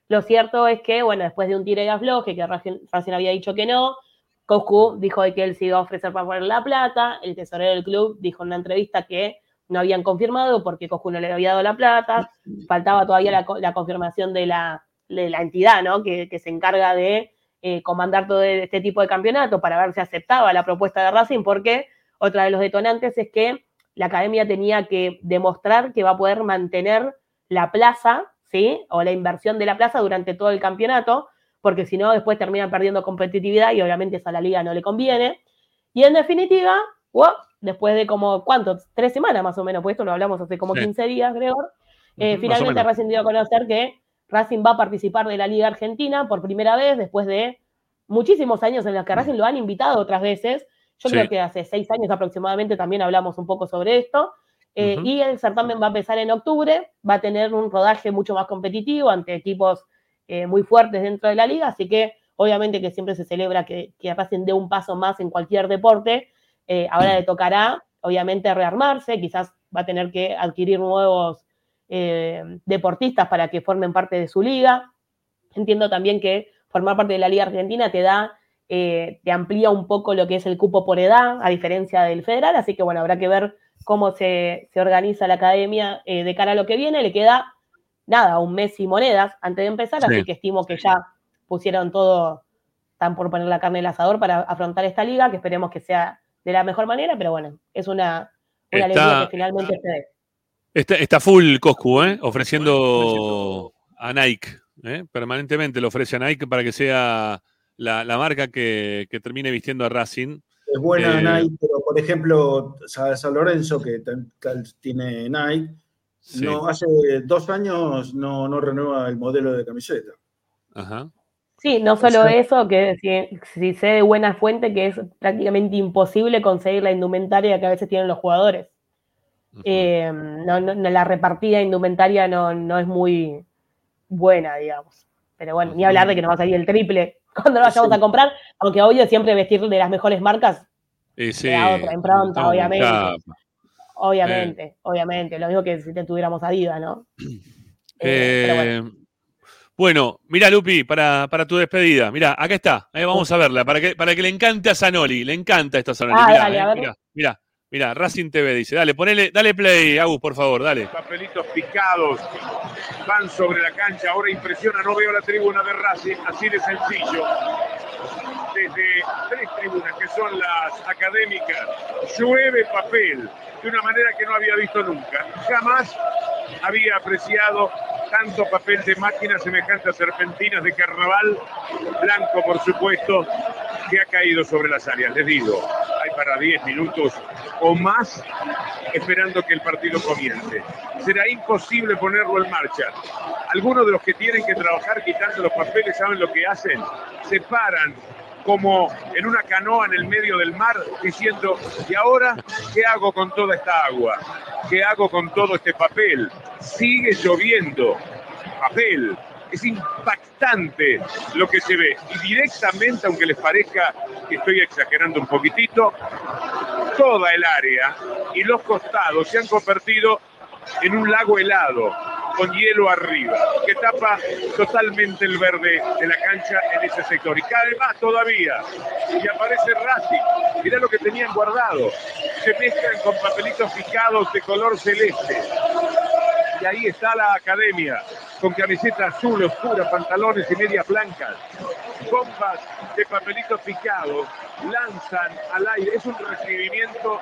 Lo cierto es que, bueno, después de un tiro y afloje, que Racing, Racing había dicho que no, Coscu dijo de que él se iba a ofrecer para poner la plata, el tesorero del club dijo en una entrevista que no habían confirmado porque Coscu no le había dado la plata, faltaba todavía la, co- la confirmación de la, de la entidad, ¿no? Que, se encarga de eh, comandar todo este tipo de campeonato para ver si aceptaba la propuesta de Racing, porque otra de los detonantes es que la academia tenía que demostrar que va a poder mantener la plaza, ¿sí? O la inversión de la plaza durante todo el campeonato, porque si no, después terminan perdiendo competitividad y obviamente eso a la liga no le conviene. Y en definitiva, ¡guau! Después de como, ¿cuánto? Tres semanas más o menos, pues esto lo hablamos hace como Sí. 15 días, Gregor. eh, finalmente. Racing dio a conocer que Racing va a participar de la Liga Argentina por primera vez después de muchísimos años en los que Racing lo han invitado otras veces. Yo Sí. creo que hace seis años aproximadamente también hablamos un poco sobre esto. Eh. Y el certamen va a empezar en octubre, va a tener un rodaje mucho más competitivo ante equipos eh, muy fuertes dentro de la liga, así que obviamente que siempre se celebra que, que Racing dé un paso más en cualquier deporte. Eh, ahora le tocará, obviamente, rearmarse, quizás va a tener que adquirir nuevos eh, deportistas para que formen parte de su liga. Entiendo también que formar parte de la Liga Argentina te da eh, te amplía un poco lo que es el cupo por edad, a diferencia del federal, así que bueno, habrá que ver cómo se, se organiza la academia de cara a lo que viene. Le queda nada, un mes y monedas antes de empezar, Sí. así que estimo que ya pusieron todo, están por poner la carne en el asador para afrontar esta liga, que esperemos que sea de la mejor manera, pero bueno, es una, una Está- alegría que finalmente se dé. Está, está full Coscu, ¿eh? ofreciendo a Nike. ¿eh? Permanentemente lo ofrece a Nike para que sea la, la marca que, que termine vistiendo a Racing. Es buena Eh, Nike, pero por ejemplo, Sa- San Lorenzo, que tiene Nike, Sí. no, hace dos años no, no renueva el modelo de camiseta. Ajá. Sí, no solo eso, que si, si sé de buena fuente que es prácticamente imposible conseguir la indumentaria que a veces tienen los jugadores. Eh, no, no- la repartida indumentaria no, no es muy buena, digamos. Pero bueno, ni hablar de que nos va a salir el triple [LAUGHS] cuando lo vayamos Sí. a comprar, aunque obvio siempre vestir de las mejores marcas, Y sí, otra impronta, obviamente. obviamente, obviamente. Lo mismo que si te tuviéramos Adidas, ¿no? [CLEARS THROAT] Eh, pero Eh, bueno, mira, Lupi, para, para tu despedida. Mira, acá está. eh, vamos a verla. Para que, para que le encante a Zanoli. Le encanta esto a Zanoli. Ah, Mirá, dale, eh, a ver. mirá, mirá, mirá, Racing TV dice. Dale, ponele, dale play, Agus, por favor, dale. Papelitos picados van sobre la cancha. Ahora impresiona, no veo la tribuna de Racing, así de sencillo. Desde tres tribunas que son las académicas, llueve papel de una manera que no había visto nunca. Jamás había apreciado tanto papel de máquina semejante a serpentinas de carnaval, blanco por supuesto, que ha caído sobre las áreas. Les digo, hay para 10 minutos o más esperando que el partido comience. Será imposible ponerlo en marcha. Algunos de los que tienen que trabajar quitando los papeles saben lo que hacen. Se paran como en una canoa en el medio del mar diciendo, ¿y ahora qué hago con toda esta agua? ¿Qué hago con todo este papel? Sigue lloviendo. Papel. Es impactante lo que se ve. Y directamente, aunque les parezca que estoy exagerando un poquitito, toda el área y los costados se han convertido en un lago helado con hielo arriba, que tapa totalmente el verde de la cancha en ese sector. Y cae más todavía. Y aparece Racing. Mirá lo que tenían guardado. Se mezclan con papelitos picados de color celeste. Y ahí está la academia, con camiseta azul oscura, pantalones y medias blancas. Bombas de papelitos picados lanzan al aire. Es un recibimiento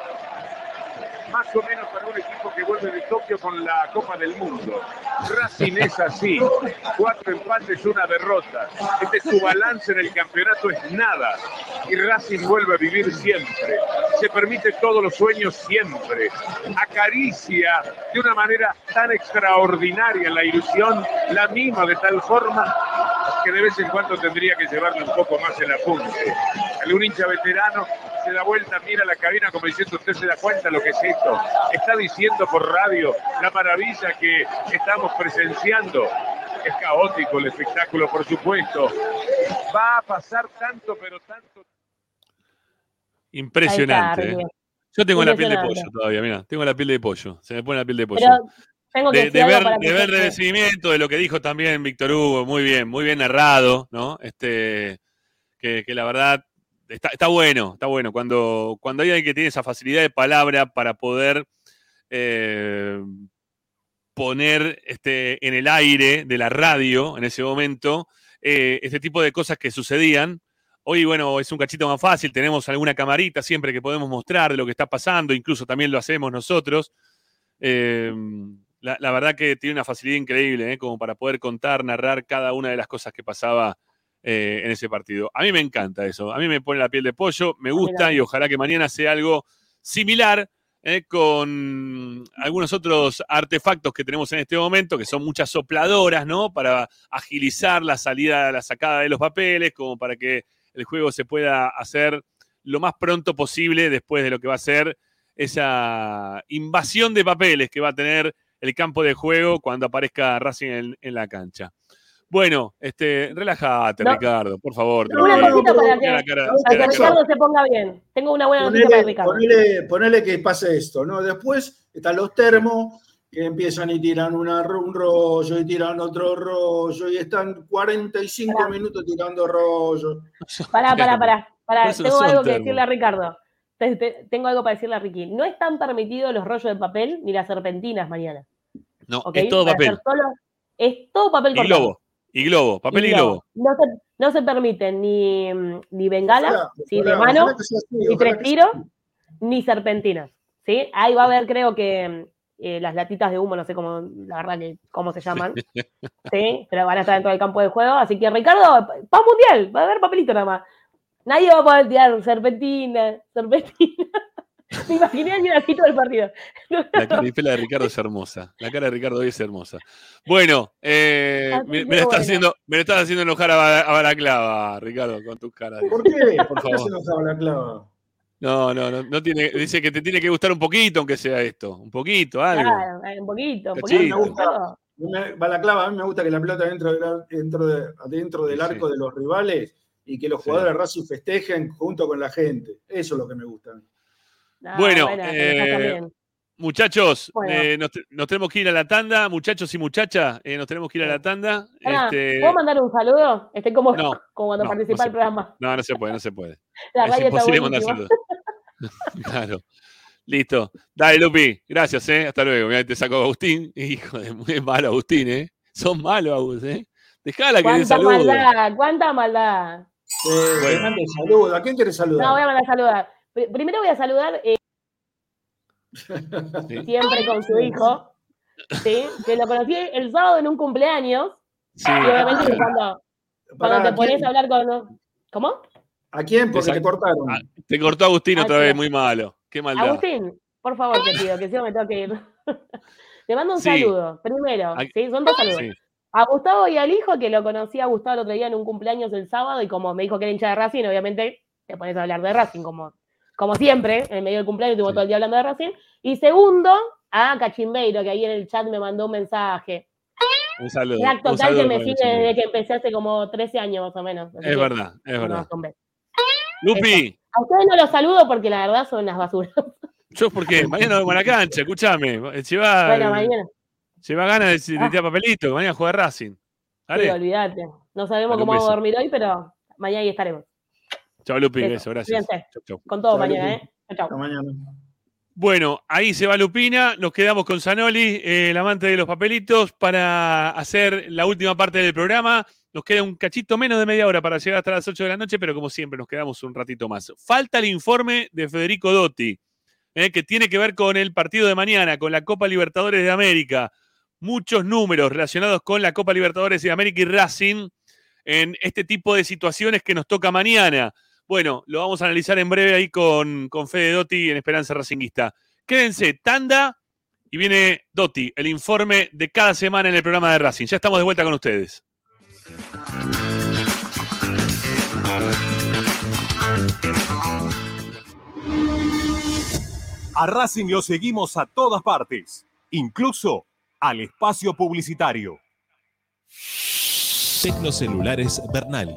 más o menos para un equipo que vuelve de Tokio con la Copa del Mundo. Racing es así, cuatro empates, una derrota. Este su balance en el campeonato es nada. Y Racing vuelve a vivir siempre. Se permite todos los sueños siempre. Acaricia de una manera tan extraordinaria la ilusión, la mima de tal forma que de vez en cuando tendría que llevarle un poco más el apunte. Algún hincha veterano se da vuelta, mira la cabina como diciendo, usted se da cuenta lo que es esto. Está diciendo por radio la maravilla que estamos presenciando. Es caótico el espectáculo, por supuesto. Va a pasar tanto, pero tanto. Impresionante. Está, eh. Yo tengo la piel de pollo todavía, mira, tengo la piel de pollo. Se me pone la piel de pollo. Pero tengo que de, ver, de ver recibimiento de lo que dijo también Víctor Hugo, muy bien, muy bien narrado, ¿no? Este, que, que la verdad está, bueno, está bueno. Cuando, cuando hay alguien que tiene esa facilidad de palabra para poder eh, poner este, en el aire de la radio en ese momento eh, este tipo de cosas que sucedían. Hoy, bueno, es un cachito más fácil, tenemos alguna camarita siempre que podemos mostrar de lo que está pasando, incluso también lo hacemos nosotros. Eh, la, la verdad que tiene una facilidad increíble, ¿eh? como para poder contar, narrar cada una de las cosas que pasaba eh, en ese partido. A mí me encanta eso, a mí me pone la piel de pollo, me gusta y ojalá que mañana sea algo similar ¿eh? con algunos otros artefactos que tenemos en este momento, que son muchas sopladoras, ¿no? Para agilizar la salida, la sacada de los papeles, como para que el juego se pueda hacer lo más pronto posible después de lo que va a ser esa invasión de papeles que va a tener el campo de juego cuando aparezca Racing en, en la cancha. Bueno, este, relájate, No. Ricardo, por favor. Una tranquilo. cosita para que, la cara- para que. Ricardo se ponga bien. Tengo una buena noticia para Ricardo. ponele- ponele que pase esto, ¿no? Después están los termos que empiezan y tiran una, un rollo y tiran otro rollo y están 45 minutos tirando rollo. Pará, pará, pará. pará. Tengo algo que decirle a Ricardo. Te- te- Tengo algo para decirle a Ricky. No están permitidos los rollos de papel ni las serpentinas mañana. No, ¿ok? es todo Para papel. solo- es todo papel Y cortado. Y globo. Papel y, globo. No se, no se permiten ni, ni bengalas, Ojalá, ¿sí? de mano, así, ni tres tiros, ni serpentinas. ¿sí? Ahí va a haber, creo que, eh, las latitas de humo, no sé cómo, la verdad que, cómo se llaman. [LAUGHS] ¿sí? Pero van a estar dentro del campo de juego. Así que, Ricardo, paz mundial, va a haber papelito nada más. Nadie va a poder tirar serpentina, serpentina. [LAUGHS] Me imaginé a alguien así todo el partido. [LAUGHS] La caripela de Ricardo es hermosa. La cara de Ricardo hoy es hermosa. Bueno, eh, Así me, me la estás haciendo, me la estás haciendo enojar a, a Balaclava, Ricardo, con tus caras. ¿Por qué? Por ¿Por qué favor. se enojaba la clava? No, no, no, no tiene, dice que te tiene que gustar un poquito, aunque sea esto. Un poquito, algo. Claro, un poquito, un poquito. Me gusta, me- Balaclava, a mí me gusta que la pelota dentro, del- dentro, de- dentro del Sí, arco de los rivales y que los Sí. jugadores de Racing festejen junto con la gente. Eso es lo que me gusta. a mí. No, Bueno, eh. Muchachos, Bueno. eh, nos, te- nos tenemos que ir a la tanda. Muchachos y muchachas, eh, nos tenemos que ir a la tanda. Pará, Este, ¿Puedo mandar un saludo? Estoy como, No, [LAUGHS] como cuando no, participa no se el programa. No, no se puede, no se puede. [LAUGHS] La es imposible mandar saludos. [LAUGHS] claro. Listo. Dale, Lupi. Gracias, ¿eh? Hasta luego. Mirá, te saco a Agustín. Hijo de muy malo, Agustín, ¿eh? Son malos, Agus, ¿eh? Dejala que dé Cuánta maldad, cuánta maldad. Eh, Bueno. ¿A quién quieres saludar? No, voy a mandar a saludar. Pr- Primero voy a saludar eh, siempre con su hijo, ¿sí? que lo conocí el sábado en un cumpleaños. Sí. Y obviamente que cuando, cuando te ¿a pones a hablar con. ¿Cómo? ¿A quién? Porque Exacto. te cortaron. Ah, Te cortó Agustín otra Ah, vez, muy malo. Qué maldad. Agustín, por favor, te pido, que si no me tengo que ir. [LAUGHS] Te mando un Sí. saludo. Primero, Ah, ¿sí? Son dos saludos. Sí. A Gustavo y al hijo, que lo conocí a Gustavo el otro día en un cumpleaños el sábado, y como me dijo que era hincha de Racing, obviamente te pones a hablar de Racing, como, como siempre, en medio del cumpleaños estuvimos todo el día hablando de Racing. Y segundo, a Cachimbeiro, que ahí en el chat me mandó un mensaje. Un saludo. Un total saludo que me sigue desde que empecé hace como 13 años más o menos. Así Es verdad, es verdad. un. Lupi, A ustedes no los saludo porque la verdad son unas basuras. yo porque mañana vamos a la cancha, escúchame. Lleva, [LAUGHS] bueno, mañana. lleva ganas de, de Ah. tirar papelito, que mañana juega Racing. Sí, olvídate. No sabemos Dale, un cómo vamos a dormir hoy, pero mañana ahí estaremos. Chao, Lupi, Beso. beso, gracias. Chau, chau. Con todo Chao, mañana, Lupi. ¿eh? Chao, chao. Hasta mañana. Bueno, ahí se va Lupina, nos quedamos con Zanoli, eh, el amante de los papelitos, para hacer la última parte del programa. Nos queda un cachito menos de media hora para llegar hasta las 8 de la noche, pero como siempre nos quedamos un ratito más. Falta el informe de Federico Dotti, eh, que tiene que ver con el partido de mañana, con la Copa Libertadores de América. Muchos números relacionados con la Copa Libertadores de América y Racing en este tipo de situaciones que nos toca mañana. Bueno, lo vamos a analizar en breve ahí con, con Fede Dotti en Esperanza Racinguista. Quédense, tanda, y viene Dotti, el informe de cada semana en el programa de Racing. Ya estamos de vuelta con ustedes. A Racing lo seguimos a todas partes, incluso al espacio publicitario. Tecnocelulares Bernal.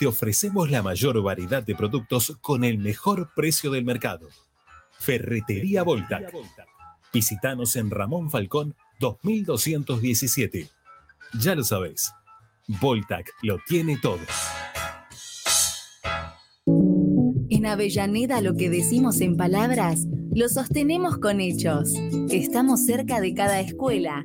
te ofrecemos la mayor variedad de productos con el mejor precio del mercado. Ferretería Voltac. Visítanos en Ramón Falcón 2217. Ya lo sabéis, Voltac lo tiene todo. En Avellaneda lo que decimos en palabras, lo sostenemos con hechos. Estamos cerca de cada escuela,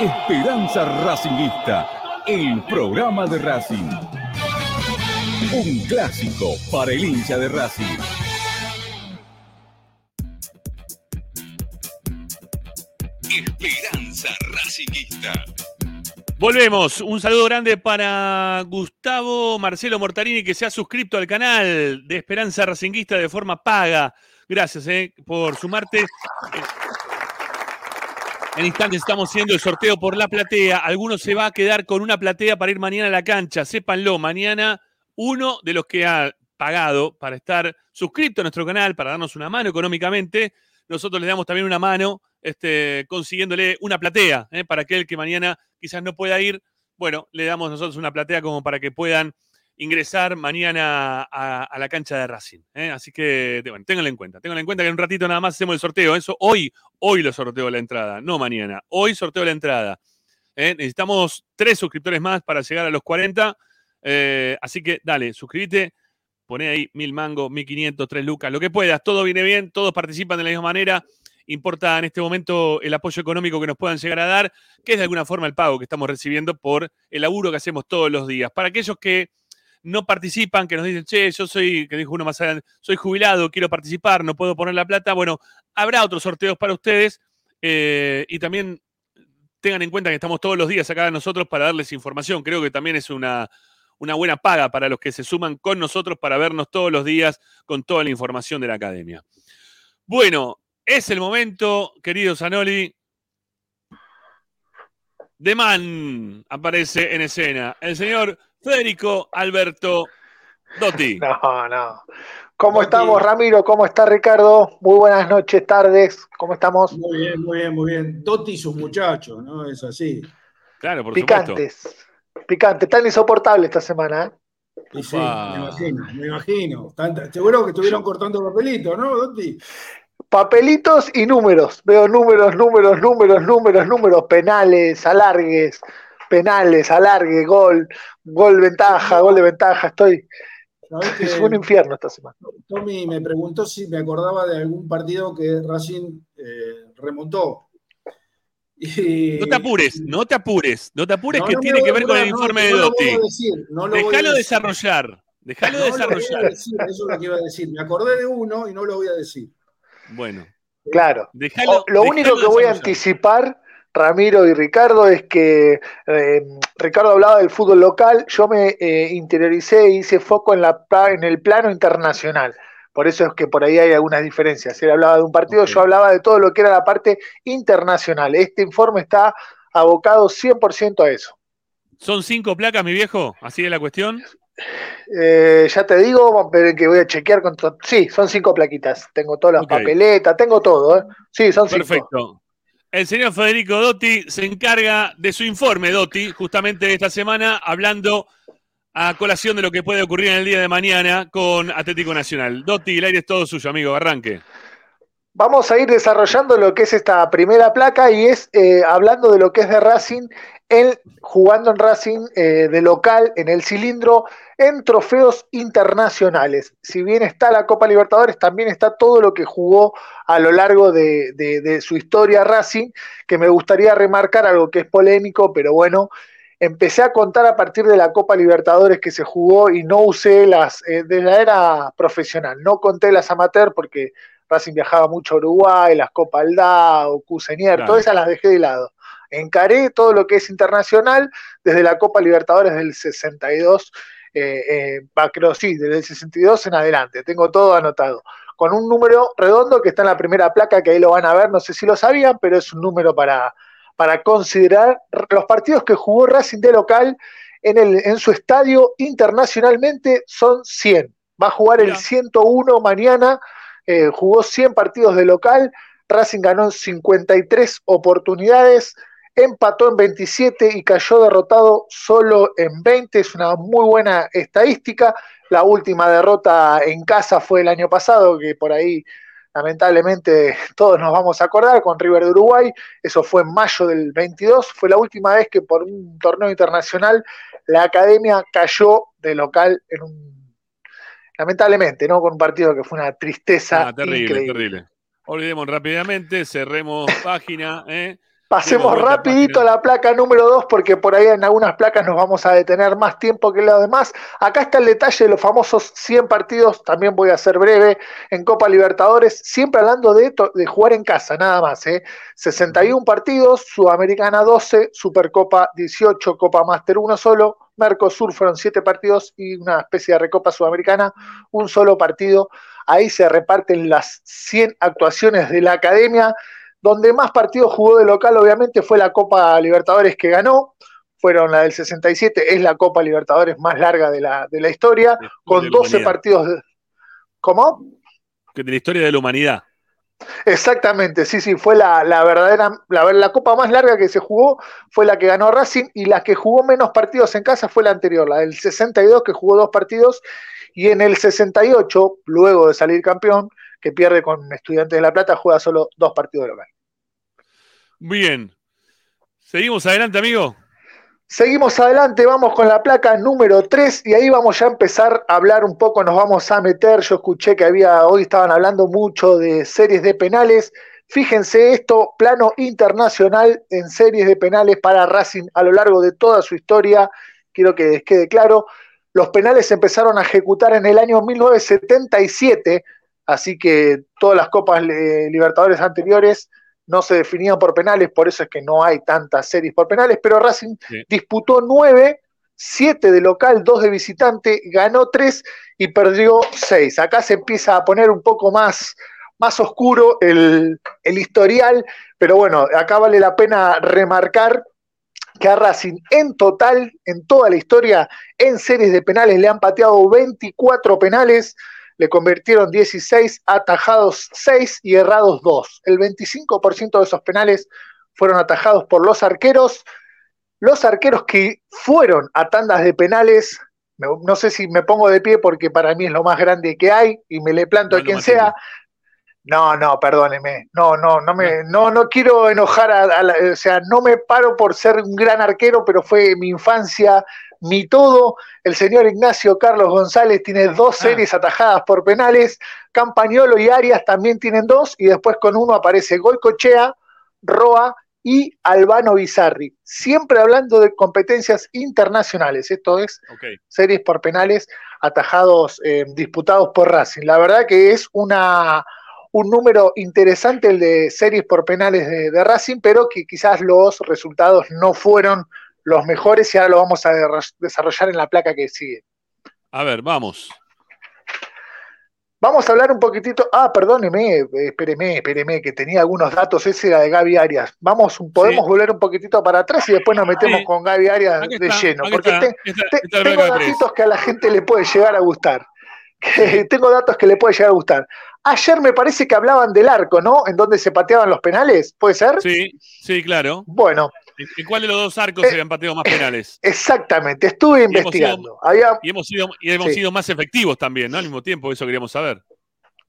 Esperanza Racingista, el programa de Racing. Un clásico para el hincha de Racing. Esperanza Racingista. Volvemos. Un saludo grande para Gustavo Marcelo Mortarini, que se ha suscrito al canal de Esperanza Racinguista de forma paga. Gracias eh, por sumarte. En instantes estamos haciendo el sorteo por la platea. Alguno se va a quedar con una platea para ir mañana a la cancha. Sépanlo, mañana uno de los que ha pagado para estar suscrito a nuestro canal, para darnos una mano económicamente, nosotros le damos también una mano este, consiguiéndole una platea ¿eh? para aquel que mañana quizás no pueda ir. Bueno, le damos nosotros una platea como para que puedan ingresar mañana a, la cancha de Racing. ¿eh? Así que, bueno, ténganlo en cuenta. Ténganlo en cuenta que en un ratito nada más hacemos el sorteo. Eso hoy, hoy lo sorteo la entrada, no mañana. Hoy sorteo la entrada. ¿eh? Necesitamos tres suscriptores más para llegar a los 40. eh, así que dale, suscríbete. Poné ahí mil mangos, mil quinientos, tres lucas, lo que puedas. Todo viene bien, todos participan de la misma manera. Importa en este momento el apoyo económico que nos puedan llegar a dar, que es de alguna forma el pago que estamos recibiendo por el laburo que hacemos todos los días. Para aquellos que no participan, que nos dicen, che, yo soy, que dijo uno más adelante, soy jubilado, quiero participar, no puedo poner la plata. Bueno, habrá otros sorteos para ustedes eh, y también tengan en cuenta que estamos todos los días acá nosotros para darles información. Creo que también es una, una buena paga para los que se suman con nosotros para vernos todos los días con toda la información de la academia. Bueno, es el momento, querido Zanoli. De Man aparece en escena. El señor Federico Alberto Dotti. [LAUGHS] No, no. ¿Cómo estamos, Ramiro? ¿Cómo está Ricardo? Muy buenas noches, tardes. ¿Cómo estamos? Muy bien, muy bien, muy bien. Dotti y sus muchachos, ¿no? Es así. Claro, por Picantes. supuesto. Picantes. Tan insoportable esta semana, ¿eh? Y sí, me imagino, me imagino. Seguro que estuvieron cortando papelitos, ¿no, Dotti? Papelitos y números. Veo números, números, números, números, números. Penales, alargues, penales, alargue, gol, gol ventaja, gol de ventaja. Estoy. [LAUGHS] Es un infierno esta semana. Tommy me preguntó si me acordaba de algún partido que Racing eh, remontó. Y- No te apures, no te apures, no te apures No, que no tiene que ver con el informe no de Dotti. Déjalo desarrollar, déjalo No lo voy a desarrollar. decir, eso es lo que iba a decir. Me acordé de uno y no lo voy a decir. Bueno, Claro. O- lo único que voy a anticipar, Ramiro y Ricardo, es que eh, Ricardo hablaba del fútbol local, yo me eh, interioricé e hice foco en, la, en el plano internacional. Por eso es que por ahí hay algunas diferencias. Él hablaba de un partido, yo hablaba de todo lo que era la parte internacional. Este informe está abocado 100% a eso. ¿son cinco placas, mi viejo? ¿Así es la cuestión? Eh, ya te digo, ver que voy a chequear con Sí, son cinco plaquitas. Tengo todas las papeletas, tengo todo. ¿eh? Sí, son cinco. Perfecto. El señor Federico Dotti se encarga de su informe, Dotti, justamente esta semana, hablando a colación de lo que puede ocurrir en el día de mañana con Atlético Nacional. Dotti, el aire es todo suyo, amigo, arranque. Vamos a ir desarrollando lo que es esta primera placa y es eh, hablando de lo que es de Racing, en, jugando en Racing eh, de local en el cilindro en trofeos internacionales. Si bien está la Copa Libertadores, también está todo lo que jugó a lo largo de, su historia Racing, que me gustaría remarcar algo que es polémico, pero bueno, empecé a contar a partir de la Copa Libertadores que se jugó y no usé las eh, de la era profesional, no conté las amateur porque Racing viajaba mucho a Uruguay, las Copa Aldao, Cusenier, Claro. todas esas las dejé de lado. Encaré todo lo que es internacional desde la Copa Libertadores del 62, eh, eh, creo sí, desde el 62 en adelante, tengo todo anotado. Con un número redondo que está en la primera placa, que ahí lo van a ver, no sé si lo sabían, pero es un número para, para considerar los partidos que jugó Racing de local en, el, en su estadio internacionalmente son 100. Va a jugar el 101 mañana, eh, jugó 100 partidos de local, Racing ganó en 53 oportunidades, empató en 27 y cayó derrotado solo en 20, es una muy buena estadística. La última derrota en casa fue el año pasado, que por ahí lamentablemente todos nos vamos a acordar, con River de Uruguay, eso fue en mayo del 22, fue la última vez que por un torneo internacional la academia cayó de local en un lamentablemente, ¿no? Con un partido que fue una tristeza Ah, terrible, increíble. terrible. Olvidemos rápidamente, cerremos [LAUGHS] página. ¿eh? Pasemos rapidito a la placa número 2 porque por ahí en algunas placas nos vamos a detener más tiempo que lo demás. Acá está el detalle de los famosos 100 partidos, también voy a ser breve, en Copa Libertadores, siempre hablando de, de jugar en casa, nada más. ¿eh? 61 partidos, Sudamericana 12, Supercopa 18, Copa Master 1 solo, Mercosur fueron 7 partidos y una especie de Recopa Sudamericana, un solo partido. Ahí se reparten las 100 actuaciones de la academia. Donde más partidos jugó de local, obviamente, fue la Copa Libertadores que ganó. Fueron la del 67, es la Copa Libertadores más larga de la, de la historia, con de la 12 humanidad. partidos. de- ¿Cómo? De la historia de la humanidad. Exactamente, sí, sí, fue la, la verdadera, la, la copa más larga que se jugó fue la que ganó Racing y la que jugó menos partidos en casa fue la anterior, la del 62 que jugó dos partidos y en el 68, luego de salir campeón, que pierde con Estudiantes de La Plata, juega solo dos partidos local. Bien. Seguimos adelante, amigo. Seguimos adelante, vamos con la placa número 3 y ahí vamos ya a empezar a hablar un poco, nos vamos a meter, yo escuché que había, hoy estaban hablando mucho de series de penales, fíjense esto, plano internacional en series de penales para Racing a lo largo de toda su historia, quiero que les quede claro, los penales se empezaron a ejecutar en el año 1977, así que todas las Copas eh, Libertadores anteriores no se definían por penales, por eso es que no hay tantas series por penales, pero Racing Sí. disputó nueve 7 de local, 2 de visitante, ganó 3 y perdió 6. Acá se empieza a poner un poco más, más oscuro el, el historial, pero bueno, acá vale la pena remarcar que a Racing en total, en toda la historia, en series de penales le han pateado 24 penales, le convirtieron 16, atajados 6 y errados 2. El 25% de esos penales fueron atajados por los arqueros. Los arqueros que fueron a tandas de penales, no sé si me pongo de pie porque para mí es lo más grande que hay y me le planto a quien sea. No, no, perdóneme. No, no, no me, no, no quiero enojar a, a la- o sea, no me paro por ser un gran arquero, pero fue mi infancia, mi todo. El señor Ignacio Carlos González tiene dos series atajadas por penales. Campañolo y Arias también tienen dos, y después con uno aparece Goicochea, Roa y Albano Bizarri. Siempre hablando de competencias internacionales. Esto es series por penales atajados, eh, disputados por Racing. La verdad que es una, un número interesante el de series por penales de, de Racing, pero que quizás los resultados no fueron los mejores y ahora lo vamos a desarrollar en la placa que sigue. A ver, vamos. Vamos a hablar un poquitito. Ah, perdóneme, eh, espéreme, espéreme, que tenía algunos datos. Ese era de Gaby Arias. Vamos, podemos volver un poquitito para atrás y después nos metemos Sí. con Gaby Arias de está, lleno. Porque está. te- Esta- te- esta es la tengo datitos que a la gente le puede llegar a gustar. [LAUGHS] Que tengo datos que le puede llegar a gustar. Ayer me parece que hablaban del arco, ¿no? En donde se pateaban los penales, ¿puede ser? Sí, sí, claro. Bueno, ¿En cuál de los dos arcos Eh, se han pateado más penales? exactamente. Estuve Y hemos investigando. Había, Y hemos sido, y hemos Sí. sido más efectivos también, ¿no? Al mismo tiempo, eso queríamos saber.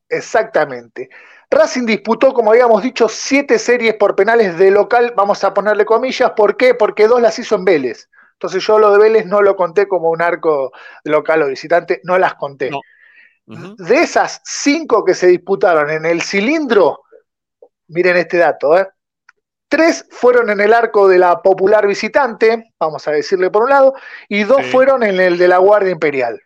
Exactamente. Racing disputó, como habíamos dicho, siete series por penales de local, vamos a ponerle comillas, ¿por qué? Porque dos las hizo en Vélez. Entonces yo lo de Vélez no lo conté como un arco local o visitante, no las conté. De esas cinco que se disputaron en el cilindro, miren este dato, ¿eh? Tres fueron en el arco de la popular visitante, vamos a decirle por un lado, y dos Sí. fueron en el de la Guardia Imperial.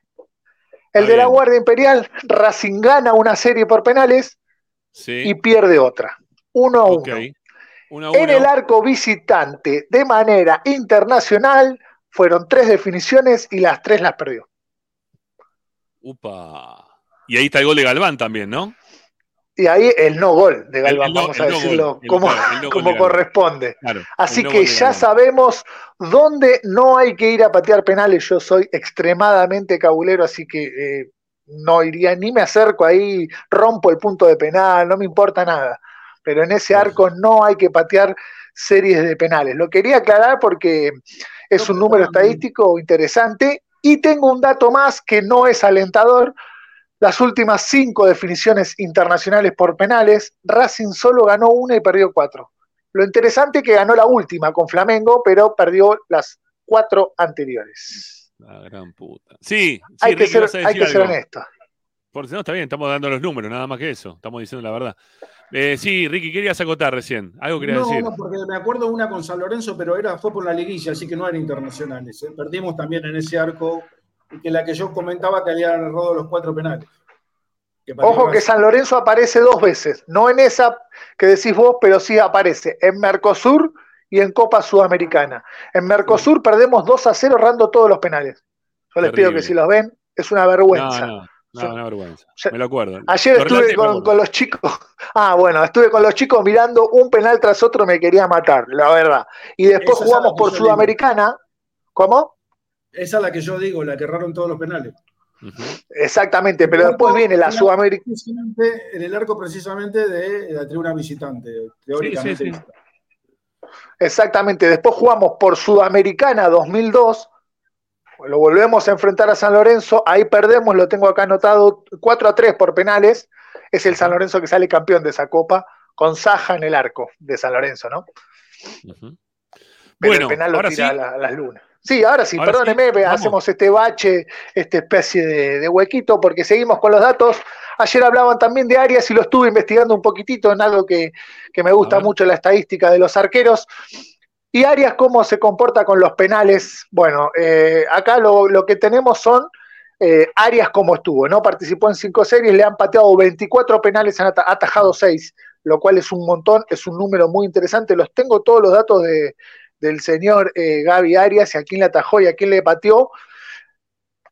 El Está de la. Guardia Imperial, Racing gana una serie por penales Sí. y pierde otra. Uno a uno. Uno a En uno. el arco visitante, de manera internacional, fueron tres definiciones y las tres las perdió. Upa. Y ahí está el gol de Galván también, ¿no? Y ahí el no gol de Galván, El- el no- vamos a decirlo gol, como, no de corresponde. Claro. Así no que ya sabemos dónde no hay que ir a patear penales. Yo soy extremadamente cabulero, así que eh, no iría ni me acerco ahí, rompo el punto de penal, no me importa nada. Pero en ese arco no hay que patear series de penales. Lo quería aclarar porque es un número estadístico interesante y tengo un dato más que no es alentador. Las últimas cinco definiciones internacionales por penales, Racing solo ganó una y perdió cuatro. Lo interesante es que ganó la última con Flamengo, pero perdió las cuatro anteriores. La gran puta. Sí, sí hay que ser, hay que ser honesto. Porque no, está bien, estamos dando los números, nada más que eso. Estamos diciendo la verdad. Eh, sí, Ricky, querías acotar recién. Algo querías No, decir. no, porque me acuerdo una con San Lorenzo, pero era, fue por la liguilla, así que no eran internacionales. ¿eh? Perdimos también en ese arco, que la que yo comentaba que habían errado los cuatro penales. Que Ojo que. San Lorenzo aparece dos veces, no en esa que decís vos, pero sí aparece en Mercosur y en Copa Sudamericana. En Mercosur perdemos 2 a 0 errando todos los penales. Yo les pido que si los ven, es una vergüenza. No, no, no, una vergüenza. Me lo acuerdo. Ayer Lo estuve con, los chicos. [LAUGHS] Ah, bueno, estuve con los chicos mirando un penal tras otro, me quería matar, la verdad. Y después Esa jugamos por. Sudamericana. ¿Cómo? Esa es la que yo digo, la que erraron todos los penales. Exactamente, pero después viene la precisamente- En el arco precisamente de la tribuna visitante, teóricamente. sí. Exactamente, después jugamos por Sudamericana 2002. Lo volvemos a enfrentar a San Lorenzo. Ahí perdemos, lo tengo acá anotado, 4 a 3 por penales. Es el San Lorenzo que sale campeón de esa copa, con Saja en el arco de San Lorenzo, ¿no? Pero Bueno, el penal lo ahora tira sí. a, la- a las lunas. Sí, ahora sí, Ahora perdóneme, sí, hacemos este bache, esta especie de, de huequito, porque seguimos con los datos. Ayer hablaban también de Arias y lo estuve investigando un poquitito en algo que, que me gusta mucho, la estadística de los arqueros. Y Arias, ¿cómo se comporta con los penales? Bueno, eh, acá lo, lo que tenemos son eh, Arias como estuvo, ¿no? Participó en cinco series, le han pateado 24 penales, han ata- atajado 6, lo cual es un montón, es un número muy interesante. Los tengo todos los datos de, del señor eh, Gaby Arias y a quién le atajó y a quién le pateó.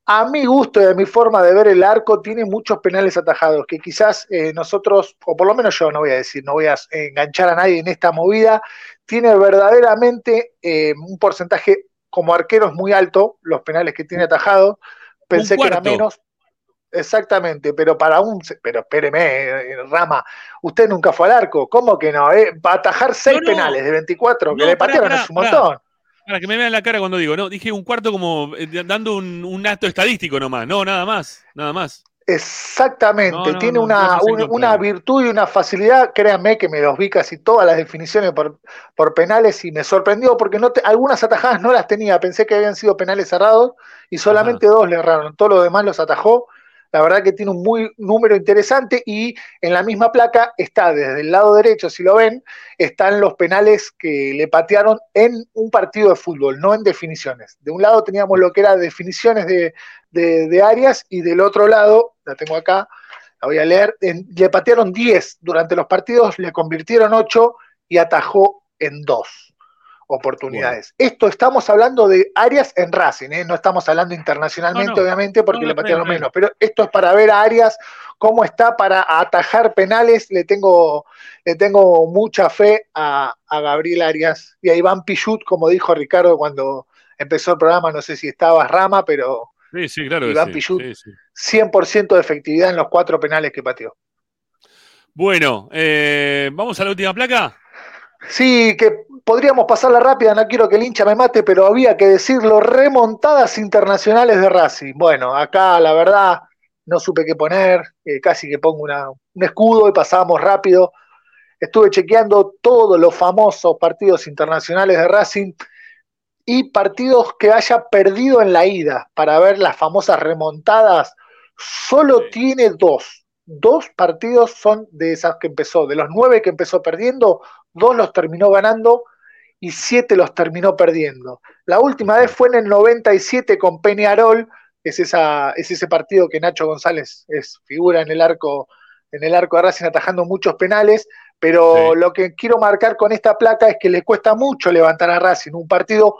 A mi gusto y a mi forma de ver el arco, tiene muchos penales atajados que quizás eh, nosotros, o por lo menos yo no voy a decir, no voy a enganchar a nadie en esta movida, tiene verdaderamente eh, un porcentaje como arqueros muy alto, los penales que tiene atajados. Pensé que era menos, Exactamente, pero para un. Pero espéreme, eh, Rama, usted nunca fue al arco. ¿Cómo que no? Eh? Va a atajar seis penales de 24 que le patearon es un montón. Para que me vean la cara cuando digo, no, dije un cuarto como eh, dando un, acto estadístico nomás, no, nada más, nada más. Exactamente, tiene una, una, virtud y una facilidad, créanme que me los vi casi todas las definiciones por, por penales y me sorprendió porque no algunas atajadas no las tenía, pensé que habían sido penales cerrados y solamente dos le erraron, todos los demás los atajó la verdad que tiene un muy número interesante y en la misma placa está desde el lado derecho, si lo ven, están los penales que le patearon en un partido de fútbol, no en definiciones. De un lado teníamos lo que era definiciones de, de, áreas y del otro lado, la tengo acá, la voy a leer, le patearon 10 durante los partidos, le convirtieron 8 y atajó en 2 oportunidades. Esto estamos hablando de áreas en Racing, ¿eh? no estamos hablando internacionalmente, obviamente, porque le patearon menos, pero esto es para ver a Arias cómo está para atajar penales. Le tengo, le tengo mucha fe a, Gabriel Arias y a Iván Pichut, como dijo Ricardo cuando empezó el programa, no sé si estaba Rama, pero sí, sí, claro Iván Pichut, 100% de efectividad en los cuatro penales que pateó. Bueno, eh, vamos a la última placa. Sí, que podríamos pasarla rápida, no quiero que el hincha me mate, pero había que decirlo, remontadas internacionales de Racing. Bueno, acá la verdad no supe qué poner, eh, casi que pongo un escudo y pasábamos rápido. Estuve chequeando todos los famosos partidos internacionales de Racing y partidos que haya perdido en la ida para ver las famosas remontadas. Solo tiene dos. Dos partidos son de esas que empezó. De los nueve que empezó perdiendo, dos los terminó ganando y siete los terminó perdiendo. La última vez fue en el 97 con Peñarol, es, esa, es ese partido que Nacho González es figura en el arco en el arco de Racing atajando muchos penales, pero lo que quiero marcar con esta placa es que le cuesta mucho levantar a Racing. Un partido,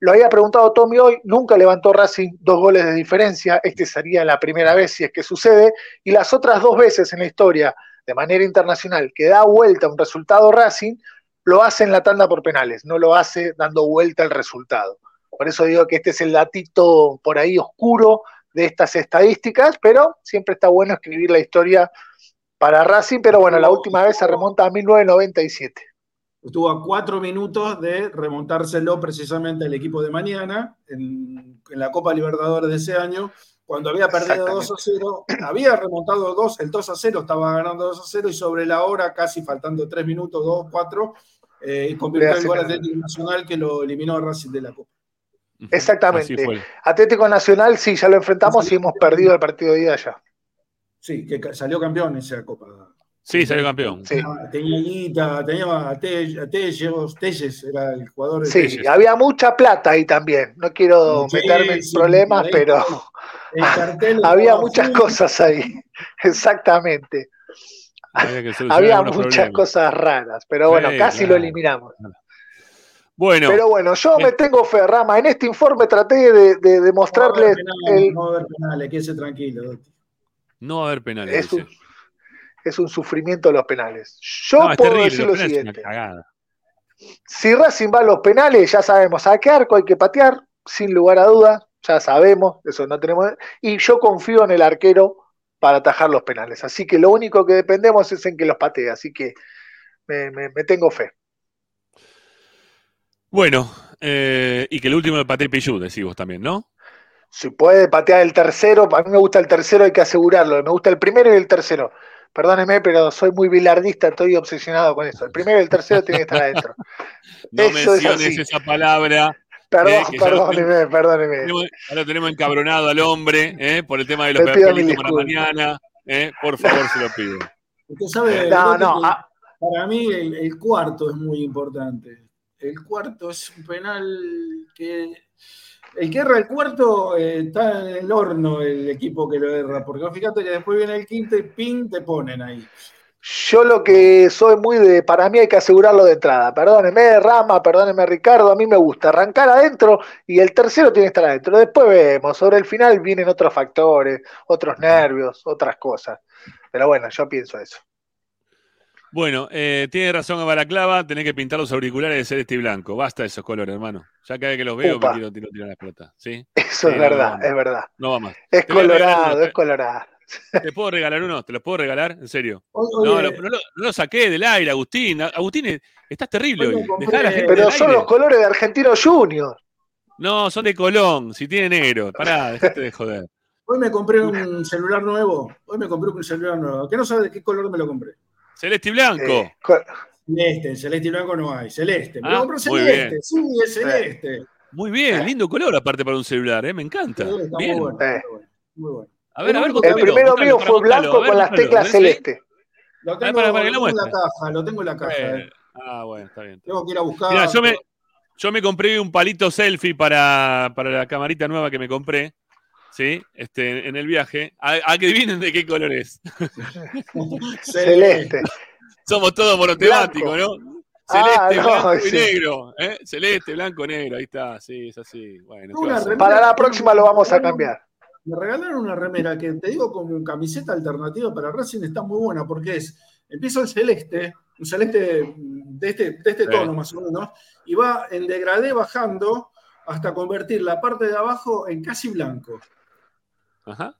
lo había preguntado Tommy hoy, nunca levantó Racing dos goles de diferencia, este sería la primera vez si es que sucede, y las otras dos veces en la historia, de manera internacional, que da vuelta un resultado Racing, lo hace en la tanda por penales, no lo hace dando vuelta el resultado. Por eso digo que este es el datito por ahí oscuro de estas estadísticas, pero siempre está bueno escribir la historia para Racing, pero bueno, la última vez se remonta a 1997. Estuvo a cuatro minutos de remontárselo precisamente al equipo de mañana en, en la Copa Libertadores de ese año, cuando había perdido 2 a 0, había remontado 2, el 2 a 0 estaba ganando 2 a 0 y sobre la hora, casi faltando 3 minutos, 2, 4, eh, convirtió el gol Atlético Nacional que lo eliminó a Racing de la Copa. Exactamente. Atlético Nacional, sí, ya lo enfrentamos y hemos perdido el partido de ida ya. Sí, que salió campeón en esa Copa. Sí, salió campeón. Sí. Tenía Guita, tenía a Telles, era el jugador. De sí, había mucha plata ahí también. No quiero meterme en problemas, pero [LAUGHS] había muchas cosas ahí. [LAUGHS] Exactamente. Había, muchas cosas raras, pero bueno, casi lo eliminamos. Bueno, pero bueno, yo me tengo fe, Rama. En este informe traté de, de demostrarle. No va a haber penales, quédese tranquilo. No va a haber penales es un sufrimiento los penales. Yo puedo decir lo siguiente. Si Racing va a los penales, ya sabemos a qué arco hay que patear, sin lugar a dudas, ya sabemos, eso no tenemos. Y yo confío en el arquero para atajar los penales. Así que lo único que dependemos es en que los patee. Así que me, tengo fe. Bueno, eh, y que el último de patee Pichu, decís vos también, ¿no? Si puede patear el tercero, a mí me gusta el tercero, hay que asegurarlo. Me gusta el primero y el tercero. Perdóneme, pero soy muy bilardista, estoy obsesionado con eso. El primero y el tercero tienen que estar adentro. [LAUGHS] no menciones esa palabra. Perdón, eh, perdóneme, perdóneme. ahora tenemos encabronado al hombre eh, por el tema de los pelitos para mañana. Eh, por favor, se lo pido. [LAUGHS] Usted sabe, no, no, ah. para mí el cuarto es muy importante. El cuarto es un penal que el que erra el cuarto eh, está en el horno el equipo que lo erra, porque fíjate que después viene el quinto y pin te ponen ahí. Yo lo que soy muy de, para mí hay que asegurarlo de entrada. Perdóneme, Rama, perdóneme, Ricardo, a mí me gusta arrancar adentro y el tercero tiene que estar adentro. Después vemos, sobre el final vienen otros factores, otros nervios, otras cosas. Pero bueno, yo pienso eso. Bueno, eh, tiene razón Balaclava, tenés que pintar los auriculares de celeste y blanco. Basta esos colores, hermano. Ya cada vez que los veo Upa. me tiro, tiro, tiro las pelotas. ¿sí? Eso es no, no verdad, es verdad. No va más. Es Te a colorado, es colorado. ¿Te puedo regalar uno? ¿Te los puedo regalar? En serio. Oye, No, lo- no, lo, no lo saqué del aire, Agustín. Agustín, eh, estás terrible Hoy me hoy. compré- Dejá a la gente Pero son aire. los colores de Argentino Junior. No, son de Colón. Si tiene negro. Pará, [LAUGHS] dejate de joder. Hoy me compré un celular nuevo. Hoy me compré un celular nuevo. Que no sabe de qué color me lo compré. Celeste y blanco. Eh, Celeste, celeste y blanco no hay. Celeste. Me Ah, celeste. bien. Sí, es celeste. Muy bien, lindo color aparte para un celular, ¿eh? Me encanta. Sí, está Bien. muy bueno. Eh. Muy bueno. A ver, a ver, El primero mío fue blanco ver, con las teclas celeste. Lo tengo, para- para que lo lo tengo en la caja, lo tengo en la caja. Eh, eh. Ah, bueno, está bien. Tengo que ir a buscar. Yo me, yo me compré un palito selfie para, para la camarita nueva que me compré. ¿Sí? Este, en el viaje. A, a que adivinen de qué color es. [LAUGHS] Celeste. Somos todos monotemáticos, ¿no? Celeste, Ah, no, blanco y negro. ¿eh? Celeste, blanco, negro. Ahí está, sí, es así. Bueno, Para la próxima lo vamos a cambiar. Me regalaron una remera que te digo como camiseta alternativa para Racing está muy buena porque es, empieza el celeste, un celeste de este, de este Sí. tono más o menos, y va en degradé bajando hasta convertir la parte de abajo en casi blanco. Ajá.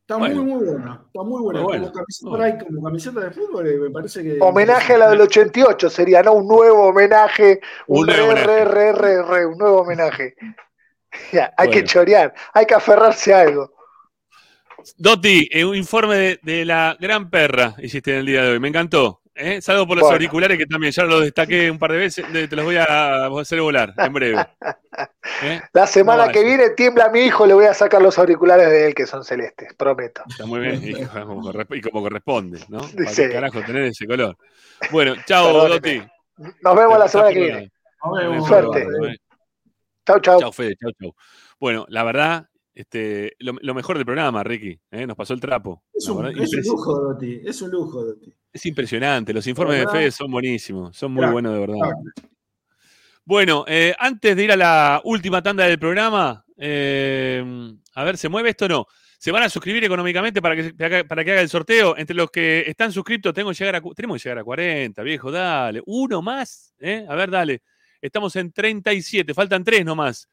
Está Bueno. muy, muy buena. Está muy buena. Muy buena, Como, camiseta, muy por ahí, como camiseta de fútbol, eh, me parece que. Homenaje a la del 88 sería, ¿no? Un nuevo homenaje. Un, Un re, nuevo re, homenaje. re, re, re, un nuevo homenaje. [LAUGHS] Ya, hay Bueno. que chorear, hay que aferrarse a algo. Doti, eh, un informe de, de la gran perra hiciste en el día de hoy. Me encantó. ¿Eh? Salvo por los Bueno. auriculares que también ya los destaqué un par de veces. te los voy a hacer volar en breve. [LAUGHS] ¿eh? La semana No, que viene tiembla mi hijo, le voy a sacar los auriculares de él que son celestes, prometo. Está muy bien. Y como, [LAUGHS] y como corresponde, ¿no? ¿Para Sí. qué carajo tener ese color? Bueno, chao. Doti. Nos vemos la semana que viene. Nos vemos. Suerte. Chau, chau. Chao, Fede, chao, chao. Bueno, la verdad, este, lo, lo mejor del programa, Ricky, ¿eh? nos pasó el trapo. Es un, es un lujo, Doti. Es un lujo, Doti. Es impresionante, los informes de. Fede son buenísimos, son muy buenos de verdad. Bueno, eh, antes de ir a la última tanda del programa, eh, a ver, ¿se mueve esto o no? ¿Se van a suscribir económicamente para que, para que- haga el sorteo? Entre los que están suscriptos, tengo que llegar a, tenemos que llegar a 40, viejo, dale. Uno más, ¿eh? A ver, dale. Estamos en 37, faltan tres nomás.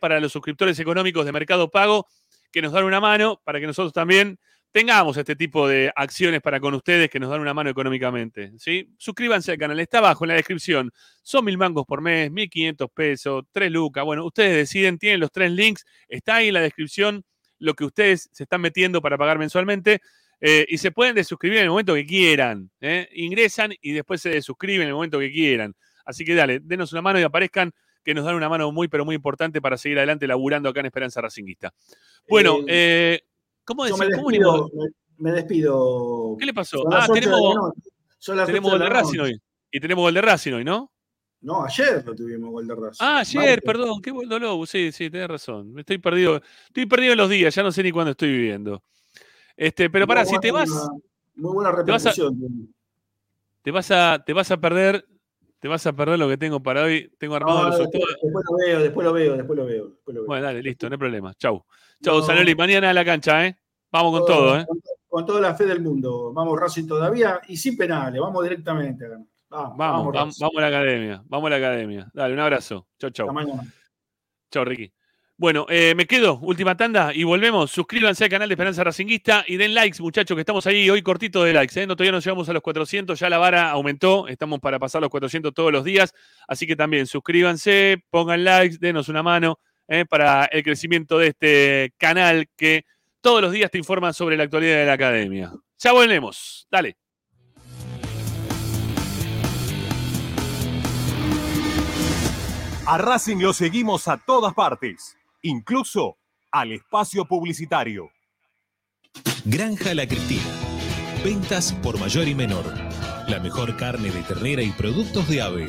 Para los suscriptores económicos de Mercado Pago, que nos dan una mano para que nosotros también tengamos este tipo de acciones para con ustedes que nos dan una mano económicamente. ¿sí? Suscríbanse al canal, está abajo en la descripción. Son mil mangos por mes, mil quinientos pesos, tres lucas. Bueno, ustedes deciden, tienen los tres links, está ahí en la descripción lo que ustedes se están metiendo para pagar mensualmente. eh, y se pueden desuscribir en el momento que quieran. ¿eh? Ingresan y después se desuscriben en el momento que quieran. Así que dale, denos una mano y aparezcan que nos dan una mano muy, pero muy importante para seguir adelante laburando acá en Esperanza Racinguista. Bueno, Eh, eh, ¿cómo decir? me ¿Cómo despido, venimos? me, me despido. ¿¿Qué le pasó? Ah, tenemos, tenemos gol de Racing hoy. Y tenemos gol de Racing hoy, ¿no? No, ayer lo tuvimos gol de Racing. Ah, ayer, Martes. perdón, qué dolor. Sí, sí, tenés razón. Estoy perdido. Estoy perdido en los días, ya no sé ni cuándo estoy viviendo. Este, pero para, si te vas, Muy buena repercusión. te vas a, te vas a perder, te vas a perder lo que tengo para hoy. Tengo armado No, los después, después lo veo, después lo veo, después lo veo. después lo veo. Bueno, dale, listo, no hay problema. Chau. Chau, No. Zanoli. Mañana a la cancha, ¿eh? Vamos con todo, ¿eh? Con, con toda la fe del mundo. Vamos Racing todavía y sin penales, vamos directamente. Vamos, Vamos, vamos, a la academia. Vamos a la academia. Dale, un abrazo. Chau, chau. Hasta mañana. Chao, Ricky. Bueno, eh, me quedo, última tanda y volvemos. Suscríbanse al canal de Esperanza Racinguista y den likes, muchachos, que estamos ahí hoy cortito de likes. ¿eh? No, todavía no llegamos a los 400, ya la vara aumentó, estamos para pasar los 400 todos los días. Así que también suscríbanse, pongan likes, denos una mano ¿eh? para el crecimiento de este canal que todos los días te informa sobre la actualidad de la academia. Ya volvemos, dale. A Racing lo seguimos a todas partes, incluso al espacio publicitario. Granja La Cristina. Ventas por mayor y menor. La mejor carne de ternera y productos de ave.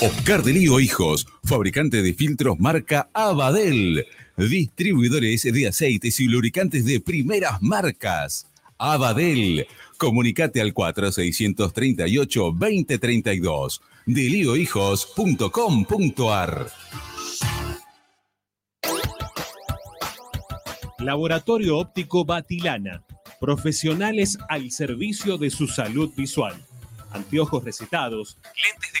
Oscar de Lío Hijos, fabricante de filtros marca Abadel. Distribuidores de aceites y lubricantes de primeras marcas. Abadel. Comunicate al 4638-2032. Deliohijos.com.ar Laboratorio Óptico Batilana. Profesionales al servicio de su salud visual. Anteojos recetados, lentes de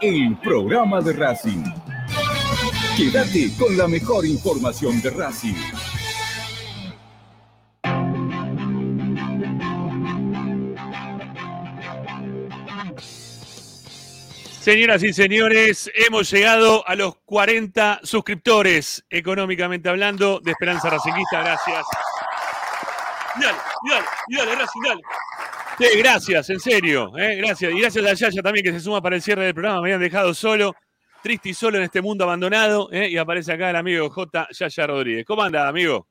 el programa de Racing. Quédate con la mejor información de Racing. Señoras y señores, hemos llegado a los 40 suscriptores, económicamente hablando, de Esperanza Racingista. Gracias. Dale, dale, dale, Racing, dale. Sí, gracias, en serio. eh, gracias. Y gracias a Yaya también que se suma para el cierre del programa. Me habían dejado solo, triste y solo en este mundo abandonado. eh, y aparece acá el amigo J. Yaya Rodríguez. ¿Cómo anda, amigo?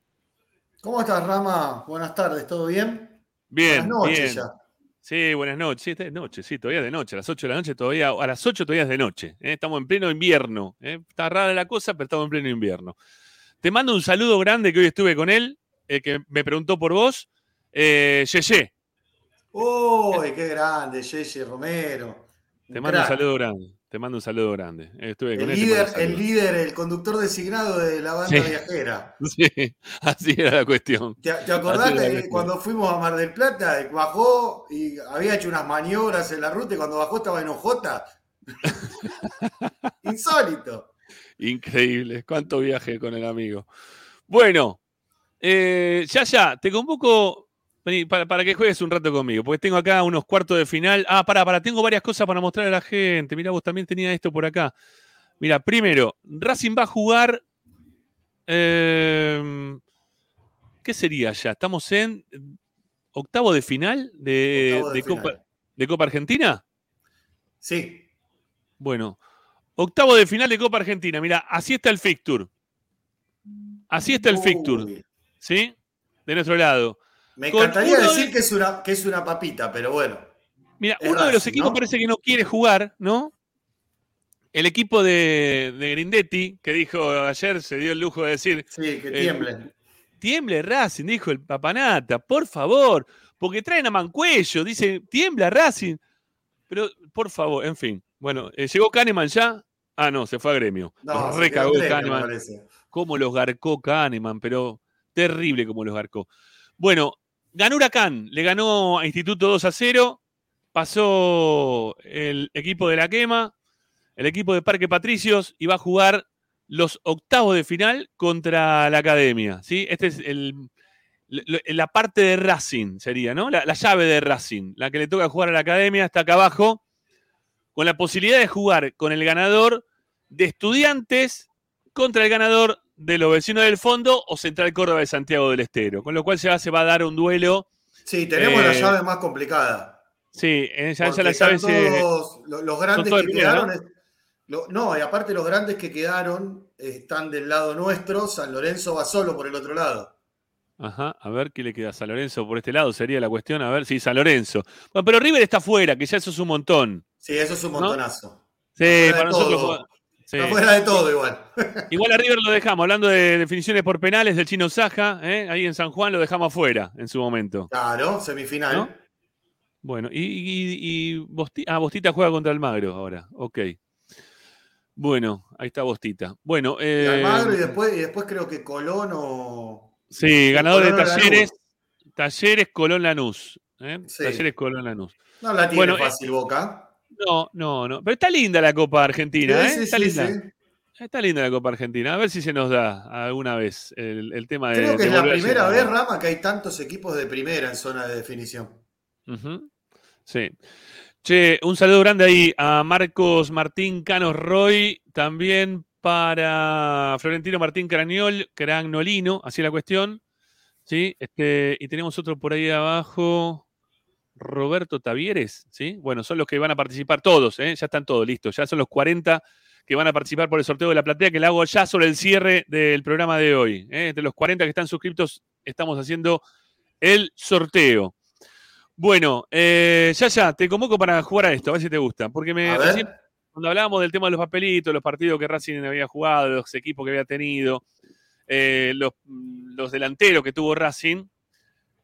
¿Cómo estás, Rama? Buenas tardes, ¿todo bien? Bien, Buenas noches bien. ya. Sí, buenas noches. Sí, esta es noche, sí, todavía de noche. A las 8 de la noche todavía, a las 8 todavía es de noche. ¿eh? Estamos en pleno invierno. Está rara la cosa, pero estamos en pleno invierno. Te mando un saludo grande que hoy estuve con él, el que me preguntó por vos. Eh, Yeye, Uy, qué grande, Jesse Romero. te mando un saludo grande. Te mando un saludo grande. Estuve con El él. te líder, el líder, el conductor designado de la banda Sí. viajera. [LAUGHS] Sí, así era la cuestión. ¿Te, te acordás que cuando fuimos a Mar del Plata, bajó y había hecho unas maniobras en la ruta y cuando bajó estaba en Ojota? [LAUGHS] Insólito. Increíble. Cuánto viaje con el amigo. Bueno, eh, ya, ya, te convoco vení, para, para que juegues un rato conmigo, porque tengo acá unos cuartos de final. Ah, para, para, tengo varias cosas para mostrar a la gente. Mira, vos también tenías esto por acá. Mira, primero, Racing va a jugar. eh, ¿Qué sería ya? Estamos en octavo de final de, Octavo de de Copa, de Copa Argentina. Sí. Bueno, octavo de final de Copa Argentina. Mira, así está el fixture. Así está el fixture. ¿Sí? De nuestro lado. Me encantaría decir de- que es, una, que es una papita, pero bueno. Mira, uno de los equipos ¿no? parece que no quiere jugar, ¿no? El equipo de, de Grindetti, que dijo ayer, se dio el lujo de decir. Sí, que eh, tiemblen. tiemble Racing, dijo el Papanata, por favor, porque traen a Mancuello, dice, tiembla Racing. Pero, por favor, en fin. Bueno, eh, ¿llegó Kahneman ya? Ah, no, se fue a gremio. No, se recagó Kahneman. Cómo los garcó Kahneman, pero terrible como los garcó. Bueno, ganó Huracán, le ganó a Instituto 2 a 0, pasó el equipo de la quema, el equipo de Parque Patricios y va a jugar los octavos de final contra la Academia. ¿sí? Este es la parte de Racing, sería, ¿no? La, la llave de Racing, la que le toca jugar a la Academia, está acá abajo, con la posibilidad de jugar con el ganador de Estudiantes contra el ganador de los vecinos del fondo o Central Córdoba de Santiago del Estero. Con lo cual ya se va a dar un duelo. Sí, tenemos la eh, llave más complicada. Sí, en esa, la llave se- los grandes que quedaron. ¿no? es- lo- no, y aparte los grandes que quedaron están del lado nuestro. San Lorenzo va solo por el otro lado. Ajá, a ver qué le queda a San Lorenzo por este lado, sería la cuestión. A ver, sí, San Lorenzo. Bueno, pero River está fuera, que ya eso es un montón. Sí, eso es un ¿No? montonazo. Sí, para nosotros. todo. Sí. Está fuera de todo igual. [LAUGHS] Igual a River lo dejamos, hablando de definiciones por penales del chino Saja, ¿eh? ahí en San Juan lo dejamos afuera en su momento. Claro, semifinal. ¿No? Bueno, y, y, y Bosti- ah, Bostita juega contra Almagro ahora, ok. Bueno, ahí está Bostita. Bueno, Y eh, Almagro y después, y después creo que Colón o. sí, ganador de Lanús. Talleres, Talleres Colón Lanús. ¿eh? Sí. Talleres Colón Lanús. No la tiene Bueno, fácil Boca. No, no, no. Pero está linda la Copa Argentina, ¿eh? sí, está sí, linda. sí. Está linda la Copa Argentina. A ver si se nos da alguna vez el, el tema de. Creo que de es la primera vez, Rama, que hay tantos equipos de primera en zona de definición. Sí. Che, un saludo grande ahí a Marcos Martín Canos Roy, también para Florentino Martín Craniol, Cragnolino, así la cuestión. ¿Sí? Este, y tenemos otro por ahí abajo, Roberto Tavieres, ¿sí? Bueno, son los que van a participar todos, ¿eh? ya están todos listos, ya son los 40 que van a participar por el sorteo de la platea que le hago ya sobre el cierre del programa de hoy. ¿eh? De los 40 que están suscriptos, estamos haciendo el sorteo. Bueno, eh, ya, ya, te convoco para jugar a esto, a ver si te gusta. Porque me recién, cuando hablábamos del tema de los papelitos, los partidos que Racing había jugado, los equipos que había tenido, eh, los, los delanteros que tuvo Racing,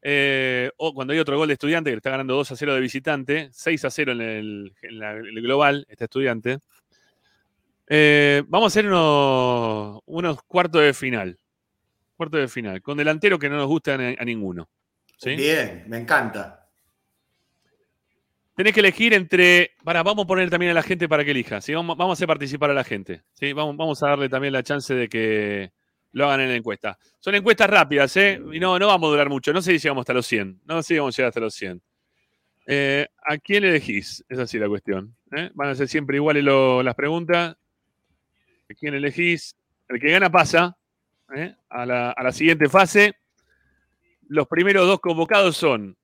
eh, o cuando hay otro gol de estudiante que le está ganando 2 a 0 de visitante, 6 a 0 en el, en la- en el global, este estudiante. Eh, vamos a hacer unos, unos cuartos de final. Cuartos de final, con delanteros que no nos gustan a, a ninguno. ¿sí? Bien, me encanta. Tenés que elegir entre. Para, vamos a poner también a la gente para que elija. ¿sí? Vamos, vamos a hacer participar a la gente. ¿sí? Vamos, vamos a darle también la chance de que lo hagan en la encuesta. Son encuestas rápidas, ¿eh? Y no, no vamos a durar mucho. No sé si llegamos hasta los 100. No sé si vamos a llegar hasta los 100. Eh, ¿A quién elegís? Es así la cuestión. ¿eh? Van a ser siempre iguales lo- las preguntas. ¿A quién elegís? El que gana pasa ¿eh? a, la, a la siguiente fase. Los primeros dos convocados son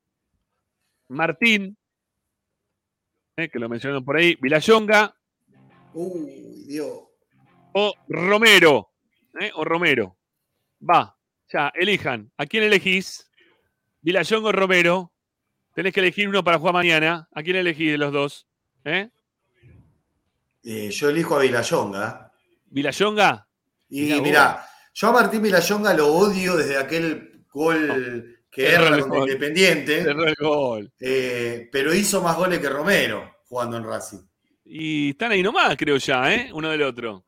Martín, ¿eh? que lo mencionaron por ahí, Vilayonga Uy, Dios. o Romero. ¿Eh? O Romero. Va, ya, elijan. ¿A quién elegís? Vilayonga o Romero. Tenés que elegir uno para jugar mañana. ¿A quién elegís de los dos? ¿Eh? Eh, yo elijo a Vilayonga. ¿Vilayonga? Y mira, yo a Martín Vilayonga lo odio desde aquel gol que erra contra. Independiente. Erró el gol. Eh, pero hizo más goles que Romero jugando en Racing. Y están ahí nomás, creo ya, ¿eh? Uno del otro.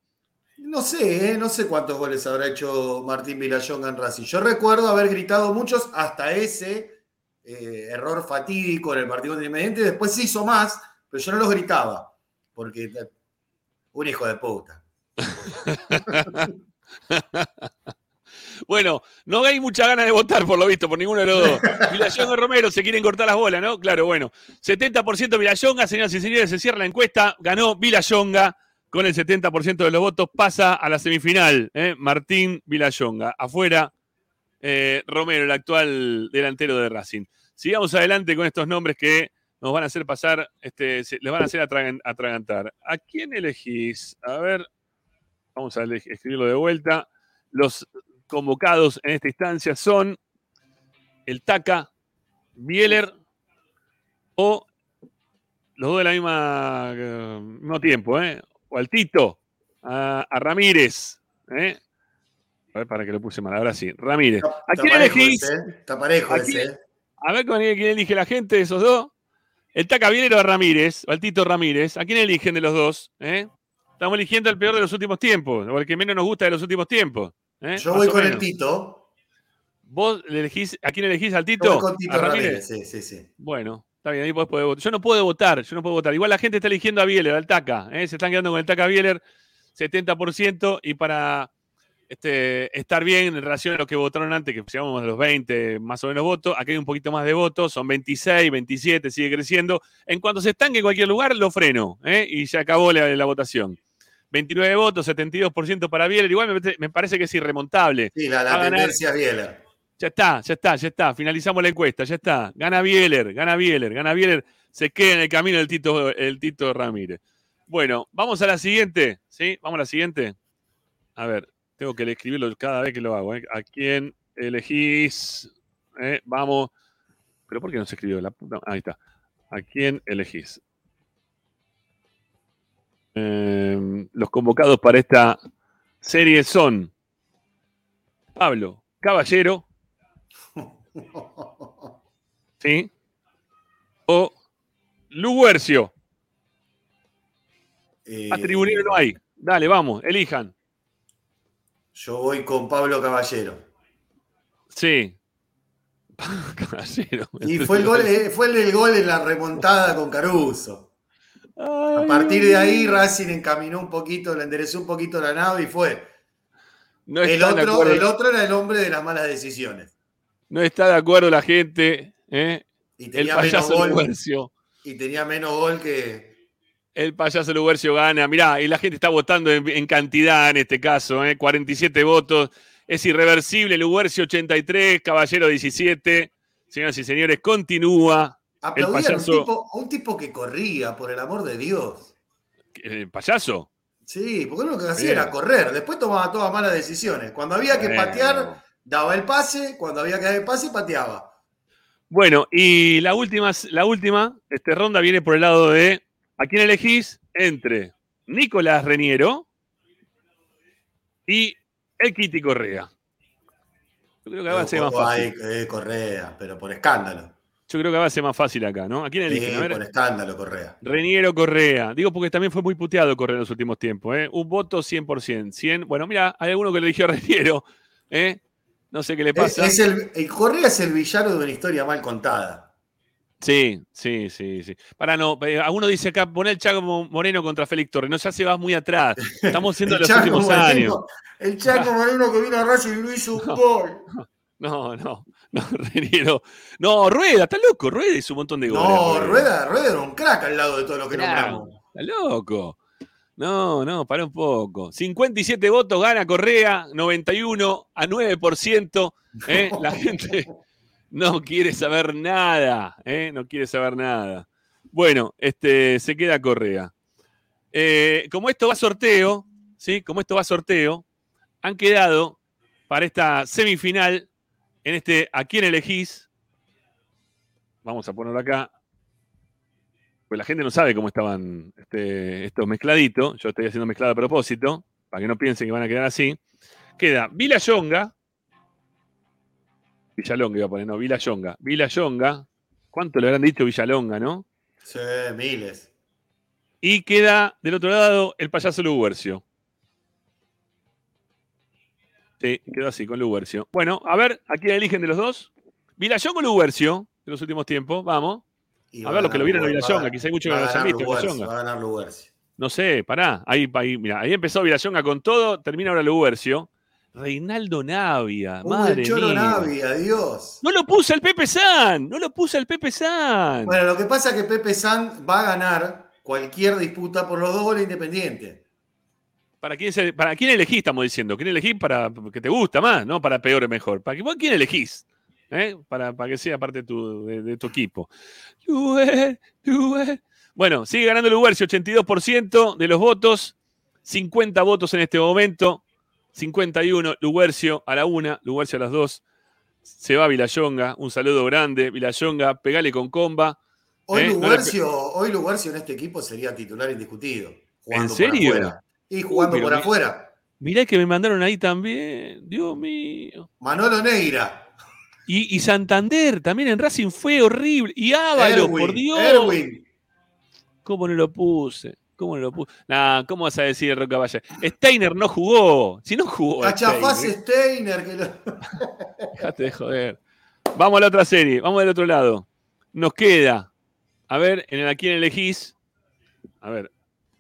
No sé, eh, no sé cuántos goles habrá hecho Martín Vilayonga en Racing. Yo recuerdo haber gritado muchos hasta ese eh, error fatídico en el partido Independiente. Después se hizo más, pero yo no los gritaba. Porque eh, un hijo de puta. [LAUGHS] Bueno, no hay mucha ganas de votar, por lo visto, por ninguno de los dos. Vilayonga y Romero se quieren cortar las bolas, ¿no? Claro, bueno. 70% Vilayonga, señoras y señores, se cierra la encuesta. Ganó Vilayonga con el 70% de los votos. Pasa a la semifinal, ¿eh? Martín Vilayonga. Afuera, eh, Romero, el actual delantero de Racing. Sigamos adelante con estos nombres que nos van a hacer pasar, este, les van a hacer atragan- atragantar. ¿A quién elegís? A ver, vamos a escribirlo de vuelta. Los convocados en esta instancia son el Taca, Bieler o los dos de eh, mismo tiempo, ¿eh? O al Tito, a, a Ramírez, ¿eh? A ver, para que lo puse mal, ahora sí. Ramírez. ¿A Está quién parejo elegís? ese, ¿eh? Está parejo ¿A ese. quién- ¿eh? A ver con quién elige la gente de esos dos. El Taca Bieler o a Ramírez, o al Tito Ramírez. ¿A quién eligen de los dos? ¿Eh? Estamos eligiendo el peor de los últimos tiempos, o el que menos nos gusta de los últimos tiempos. ¿eh? Yo Más voy con el. Tito. ¿Vos le elegís, ¿A quién elegís? ¿Al Yo Tito? voy con Tito ¿A Ramírez. Sí, sí, sí. Bueno, está bien, ahí podés poder votar. Yo no puedo votar, yo no puedo votar. Igual la gente está eligiendo a Bieler, al Taca. ¿eh? Se están quedando con el Taca Bieler, 70%. Y para este, estar bien en relación a lo que votaron antes, que llegamos a los 20 más o menos votos, aquí hay un poquito más de votos, son 26, 27, sigue creciendo. En cuanto se estanque en cualquier lugar, lo freno ¿eh? y se acabó la, la votación. 29 votos, 72% para Bieler. Igual me, me parece que es irremontable. Sí, la, tendencia es Bieler. Ya está, ya está, ya está. Finalizamos la encuesta, ya está. Gana Bieler, gana Bieler, gana Bieler. Se queda en el camino el Tito, el Tito Ramírez. Bueno, vamos a la siguiente, ¿sí? Vamos a la siguiente. A ver, tengo que escribirlo cada vez que lo hago. ¿eh? ¿A quién elegís? ¿Eh? Vamos. ¿Pero por qué no se escribió? La puta- Ahí está. ¿A quién elegís? Eh, los convocados para esta serie son Pablo Caballero, [LAUGHS] ¿sí? O Luguercio. Eh, A tribunero no hay. Dale, vamos, elijan. Yo voy con Pablo Caballero. Sí. [LAUGHS] Caballero. Y fue el, gol, eh, fue el, del gol en la remontada con Caruso. A partir de ahí Racing encaminó un poquito, le enderezó un poquito la nave y fue. No el, otro, el otro era el hombre de las malas decisiones. No está de acuerdo la gente. ¿eh? Y El tenía menos payaso gol. Luguercio. Y tenía menos gol que. El payaso Luguercio gana. Mirá, y la gente está votando en, en cantidad en este caso. ¿eh? 47 votos. Es irreversible. Luguercio 83, Caballero 17. Señoras y señores, continúa. El Aplaudían a un payaso. tipo, un tipo que corría, por el amor de Dios. ¿El payaso? Sí, porque lo que hacía Bien. era correr. Después tomaba todas malas decisiones. Cuando había que patear, daba el pase. Cuando había que dar el pase, pateaba. Bueno, y la última, la última este, ronda viene por el lado de ¿a quién elegís? Entre Nicolás Reniero y el Kitty Correa. Yo creo que va a ser más fácil. eh, Correa, pero por escándalo. Yo creo que va a ser más fácil acá, ¿no? ¿A quién eligen? Sí, A ver. por escándalo, Correa. Reniero Correa. Digo porque también fue muy puteado Correa en los últimos tiempos. ¿eh? Un voto 100%. 100. Bueno, mira, hay alguno que le eligió a Reniero. ¿eh? No sé qué le pasa. es el, el Correa es el villano de una historia mal contada. Sí, sí, sí, sí. Para no, eh, alguno dice acá, poner el Chaco Moreno contra Félix Torres. No, ya se va muy atrás. Estamos siendo [LAUGHS] los Chaco últimos Moreno- años. El Chaco Moreno que vino a Racing y no hizo un [LAUGHS] gol. No, no, no, [LAUGHS] Reniero. No, Rueda, está loco. Rueda hizo un montón de goles. No, Rueda, Rueda era un crack al lado de todo lo que Claro, nombramos. Está loco. No, no, para un poco. 57 votos gana Correa, 91 a 9%. ¿eh? [LAUGHS] La gente no quiere saber nada, ¿eh? no quiere saber nada. Bueno, este, se queda Correa. Eh, como esto va a sorteo, ¿sí? Como esto va a sorteo, han quedado para esta semifinal en este ¿A quién elegís? Vamos a ponerlo acá. Pues la gente no sabe cómo estaban este, estos mezcladitos. Yo estoy haciendo mezclado a propósito, para que no piensen que van a quedar así. Queda Vilayonga. Villalonga iba a poner, no, Vilayonga. Vilayonga. ¿Cuánto le habrán dicho Villalonga, no? Sí, miles. Y queda del otro lado el payaso Luguercio. Sí, quedó así con Luguercio. Bueno, a ver, ¿a quién eligen de los dos? Vilayonga o Luguercio, de los últimos tiempos, vamos. Y A va ver, los que lo vieron a Luguercio, Vilayonga, va- quizá hay muchos que los han visto. Luguercio, Vilayonga. Va a ganar Luguercio. No sé, pará. Ahí, ahí, mira, ahí empezó Villayonga con todo, termina ahora Lubercio. Reinaldo Navia, Uy, madre el Cholo mía. Navia, Dios. No lo puse al Pepe San, no lo puse al Pepe San. Bueno, lo que pasa es que Pepe San va a ganar cualquier disputa por los dos goles independientes. ¿Para quién, se- ¿Para quién elegís, estamos diciendo? ¿Quién elegís para que te gusta más? No para peor o mejor. ¿Para que, quién elegís? ¿Eh? Para, para que sea parte de tu, de, de tu equipo. Bueno, sigue ganando Lubercio, 82% de los votos, 50 votos en este momento, 51, Lubercio a la una, Lubercio a las dos. Se va Vilayonga, un saludo grande, Vilayonga, pegale con comba. Hoy, ¿eh? No le- Lubercio, hoy en este equipo sería titular indiscutido. jugando por serio? afuera. Y jugando Uy, por afuera. Mirá que me mandaron ahí también. Dios mío. Manolo Neira. Y, y Santander también en Racing fue horrible. Y Ábalos, Erwin, por Dios. Erwin. ¿Cómo no lo puse? ¿Cómo no lo puse? Nah, ¿cómo vas a decir Roca Valle? Steiner no jugó. Si no jugó. Cachafaz Steiner, Steiner. Que lo- [LAUGHS] [LAUGHS] Dejate de joder. Vamos a la otra serie. Vamos del otro lado. Nos queda. A ver, en el a quién elegís. A ver,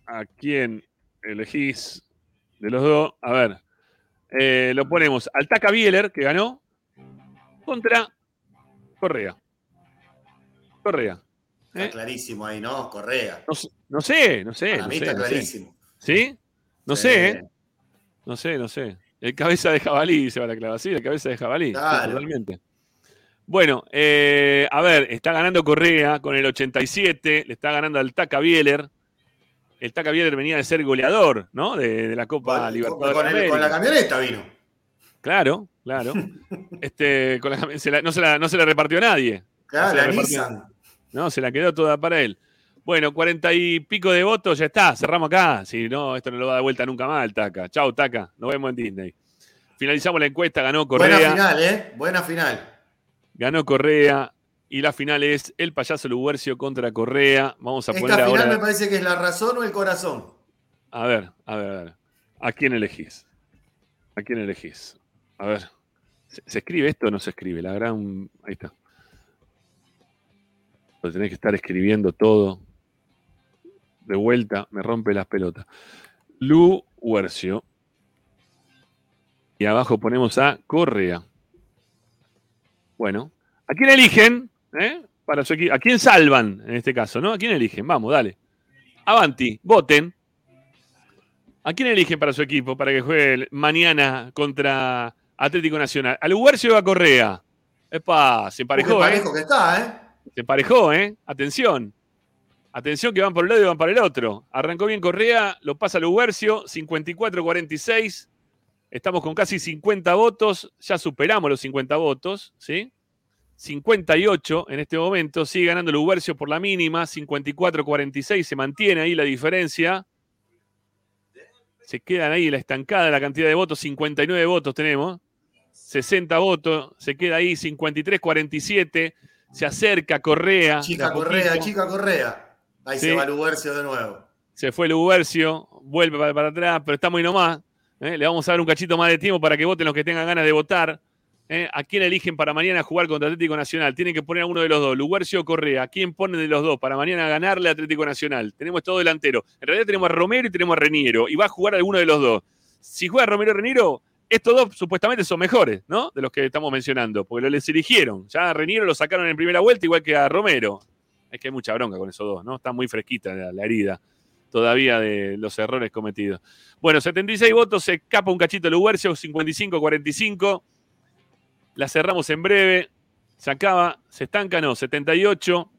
a quién elegís de los dos. A ver. eh, lo ponemos al Taca Bieler, que ganó, contra Correa. Correa. Está clarísimo ahí, ¿no? Correa. No, sé- no sé, no sé. Para no mí sé, está no sé. clarísimo. ¿Sí? No Sí. sé, ¿eh? No sé, no sé. El cabeza de jabalí se va la clava. Sí, el cabeza de jabalí. Claro. totalmente. Bueno, eh, a ver, está ganando Correa con el 87, le está ganando al Taca Bieler. El Taca Bieler venía de ser goleador, ¿no? De, de la Copa Libertadores. con la camioneta vino. Claro, claro. [LAUGHS] este, con la cam- se la- no, se la, no se la repartió a nadie. Claro, No se la Nissan. No, se la quedó toda para él. Bueno, cuarenta y pico de votos, ya está, cerramos acá. Si no, esto no lo va a dar vuelta nunca más el Taca. Chau, Taca, nos vemos en Disney. Finalizamos la encuesta, ganó Correa. Buena final, ¿eh? Buena final. Ganó Correa. Y la final es el payaso Lubercio contra Correa. Vamos a poner Esta final ahora. me parece que es la razón o el corazón. A ver, a ver, a ver. ¿A quién elegís? ¿A quién elegís? A ver. ¿Se, escribe esto o no se escribe? La gran. Ahí está. Lo tenés que estar escribiendo todo. De vuelta, me rompe las pelotas. Lu Huercio. Y abajo ponemos a Correa. Bueno. ¿A quién eligen? eh? Para su ¿A quién salvan en este caso? ¿no? ¿A quién eligen? Vamos, dale. Avanti, voten. ¿A quién eligen para su equipo para que juegue mañana contra Atlético Nacional? ¿Al Huercio o a Correa? Epa, se emparejó, Qué ¿eh? parejo que está, ¿eh? Se emparejó, ¿eh? Atención. Atención que van por un lado y van para el otro. Arrancó bien Correa, lo pasa Lubercio, 54-46. Estamos con casi 50 votos. Ya superamos los 50 votos, ¿sí? 58 en este momento. Sigue ganando Lubercio por la mínima. 54-46. Se mantiene ahí la diferencia. Se quedan ahí la estancada la cantidad de votos. 59 votos tenemos. 60 votos. Se queda ahí 53-47. Se acerca Correa. Chica Correa, poquito. chica Correa. Ahí Sí. se va Lubercio de nuevo. Se fue Lubercio, vuelve para, para atrás, pero está muy nomás. ¿eh? Le vamos a dar un cachito más de tiempo para que voten los que tengan ganas de votar. ¿eh? ¿A quién eligen para mañana jugar contra Atlético Nacional? Tienen que poner a uno de los dos, Lubercio o Correa. ¿A quién ponen de los dos para mañana ganarle a Atlético Nacional? Tenemos todo delantero. En realidad tenemos a Romero y tenemos a Reniero. Y va a jugar alguno de los dos. Si juega Romero Reniero, estos dos supuestamente son mejores, ¿no? De los que estamos mencionando, porque les eligieron. Ya a Reniero lo sacaron en primera vuelta, igual que a Romero. Es que hay mucha bronca con esos dos, ¿no? Está muy fresquita la, herida todavía de los errores cometidos. Bueno, 76 votos, se escapa un cachito Lubercio, 55-45. La cerramos en breve. Se acaba, se estanca, no, 78.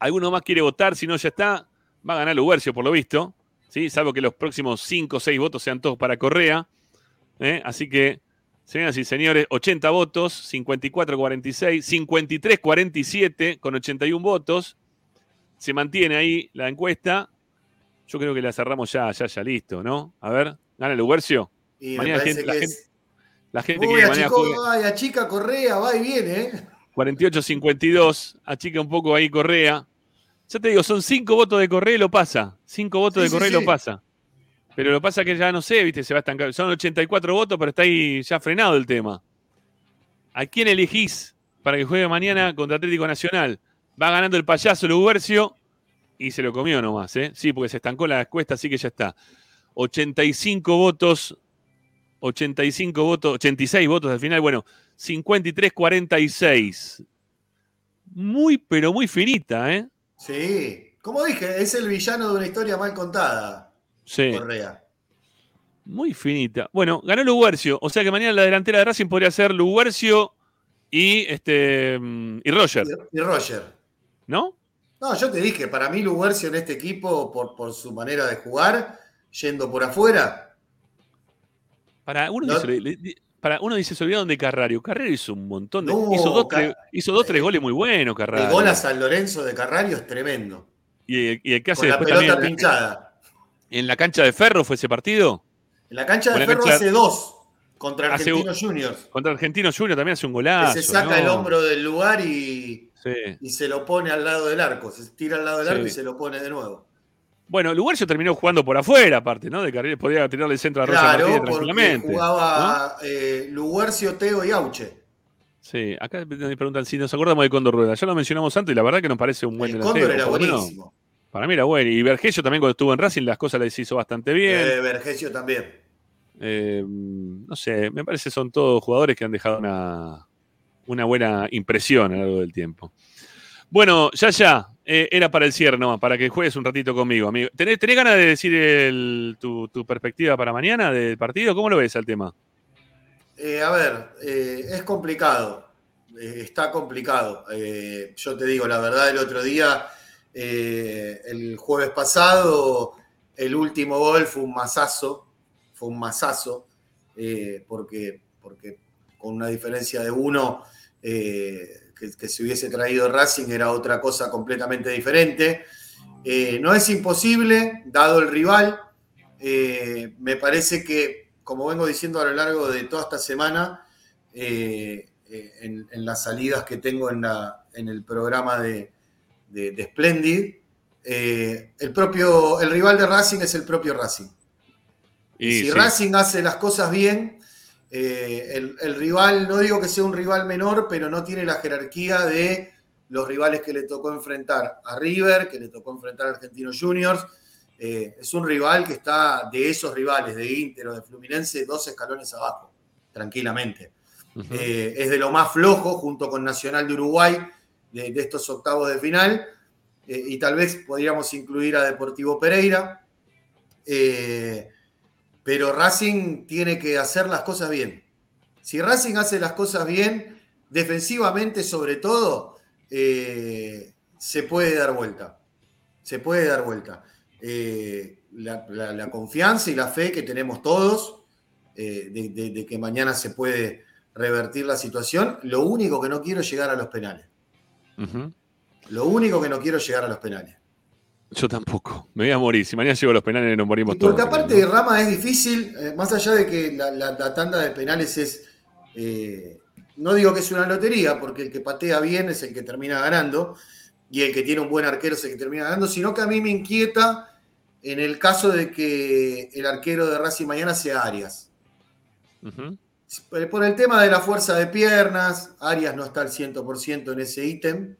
¿Alguno más quiere votar? Si no, ya está. Va a ganar Lubercio, por lo visto. ¿sí? Salvo que los próximos 5 o 6 votos sean todos para Correa. ¿Eh? Así que, señoras y señores, 80 votos, 54-46, 53-47 con 81 votos. Se mantiene ahí la encuesta. Yo creo que la cerramos ya, ya, ya listo, ¿no? A ver, gana Lubercio. Y Mañana gente- la, gente, la gente Uy, que mañana Chico- juegue ay, a chica Correa va y viene, ¿eh? 48-52, achica un poco ahí Correa. Ya te digo, son 5 votos de Correa y lo pasa. 5 votos Sí, de sí, Correa y sí. lo pasa. Pero lo pasa que ya no sé, viste, se va a estancar. Son 84 votos, pero está ahí ya frenado el tema. ¿A quién elegís para que juegue mañana contra Atlético Nacional? Va ganando el payaso Lubercio y se lo comió nomás, ¿eh? Sí, porque se estancó la encuesta, así que ya está. 85 votos, 85 votos, 86 votos al final, bueno, 53-46. Muy, pero muy finita, ¿eh? Sí. Como dije, es el villano de una historia mal contada. Sí. Correa. Muy finita. Bueno, ganó Luguercio. O sea que mañana la delantera de Racing podría ser Luguercio y este mm, y Roger. Y Roger. ¿No? No, yo te dije, para mí Luguercio en este equipo, por, por su manera de jugar, yendo por afuera. Para uno, No. dice, para uno dice, se olvidaron de Carrario. Carrario hizo un montón de. No, hizo, dos, Car- tres, hizo dos, tres goles muy buenos, Carrario. El gol a San Lorenzo de Carrario es tremendo. y, y el que hace Con la después pelota también. pinchada. En la cancha de Ferro fue ese partido. En la cancha de la Ferro cancha- hace dos contra Hace Argentinos Juniors. Contra Argentinos Junior también hace un Que golazo. se saca ¿no? el hombro del lugar y, Sí. y se lo pone al lado del arco. Se tira al lado del arco y se lo pone de nuevo. Bueno, Luguercio terminó jugando por afuera, aparte, ¿no? De carril, podía tirarle el centro a Roger Claro, Martínez porque tranquilamente. jugaba eh, Luguercio, Teo y Auche. Sí, acá me preguntan si nos acordamos de Cóndor Rueda. Ya lo mencionamos antes y la verdad que nos parece un buen El delantero. Cóndor era buenísimo. Para mí era bueno. Y Vergesio también cuando estuvo en Racing las cosas les hizo bastante bien. Eh, Vergesio también. Eh, no sé, me parece que son todos jugadores que han dejado una, una buena impresión a lo largo del tiempo. Bueno, ya, ya, eh, era para el cierre nomás, para que juegues un ratito conmigo, amigo. ¿Tenés, tenés ganas de decir el- tu, tu perspectiva para mañana del partido? ¿Cómo lo ves al tema? Eh, a ver, es complicado. Está complicado. Yo te digo, la verdad, el otro día, eh, el jueves pasado, el último gol fue un masazo. Fue un masazo. eh, porque, porque con una diferencia de uno eh, que, se hubiese traído Racing era otra cosa completamente diferente. No es imposible, dado el rival. Me parece que, como vengo diciendo a lo largo de toda esta semana, en, en las salidas que tengo en, la- en el programa de, de- de Splendid, eh, el, propio, el rival de Racing es el propio Racing. Y si sí. Racing hace las cosas bien, eh, el, el rival, no digo que sea un rival menor, pero no tiene la jerarquía de los rivales que le tocó enfrentar a River, que le tocó enfrentar a Argentinos Juniors. Eh, es un rival que está de esos rivales, de Inter o de Fluminense, dos escalones abajo, tranquilamente. Es de lo más flojo junto con Nacional de Uruguay de, estos octavos de final. Eh, y tal vez podríamos incluir a Deportivo Pereira. Eh, pero Racing tiene que hacer las cosas bien. Si Racing hace las cosas bien, defensivamente sobre todo, eh, se puede dar vuelta. Se puede dar vuelta. La, confianza y la fe que tenemos todos de- de que mañana se puede revertir la situación. Lo único que no quiero es llegar a los penales. Lo único que no quiero es llegar a los penales. Yo tampoco. Me voy a morir. Si mañana llego a los penales nos morimos todos. Porque aparte de Rama es difícil, eh, más allá de que la, la- la tanda de penales es, eh, no digo que es una lotería, porque el que patea bien es el que termina ganando, y el que tiene un buen arquero es el que termina ganando, sino que a mí me inquieta en el caso de que el arquero de Racing mañana sea Arias. Por por el tema de la fuerza de piernas, Arias no está al 100% en ese ítem,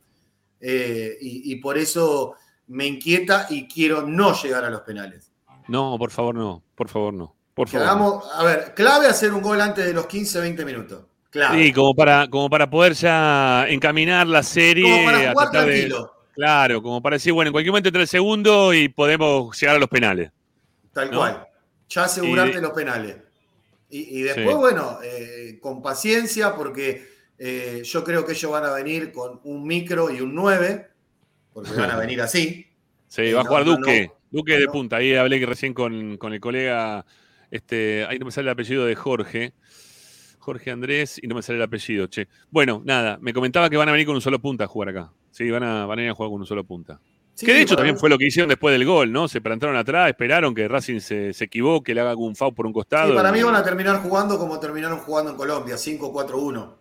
eh, y, y por eso me inquieta y quiero no llegar a los penales. No, por favor, no. Por favor, no. Por Que favor. hagamos, a ver, clave hacer un gol antes de los 15, 20 minutos. Clave. Sí, como para, como para poder ya encaminar la serie. Como para a jugar tratar de- tranquilo. claro, como para decir, bueno, en cualquier momento entra el segundo y podemos llegar a los penales. Tal ¿no? cual. Ya asegurarte Y- los penales. Y, y después, Sí. bueno, eh, con paciencia, porque eh, yo creo que ellos van a venir con un micro y un 9, porque van a venir así. Sí, Eh, va a jugar no, Duque. no. Duque de punta. Ahí hablé recién con, con el colega. Este, ahí no me sale el apellido de Jorge. Jorge Andrés y no me sale el apellido, che. Bueno, nada, me comentaba que van a venir con un solo punta a jugar acá. Sí, van a, van a ir a jugar con un solo punta. Sí, que de hecho también fue lo que hicieron después del gol, ¿no? Se plantaron atrás, esperaron que Racing se, se equivoque, le haga algún foul por un costado. Sí, para mí van a terminar jugando como terminaron jugando en Colombia, 5-4-1.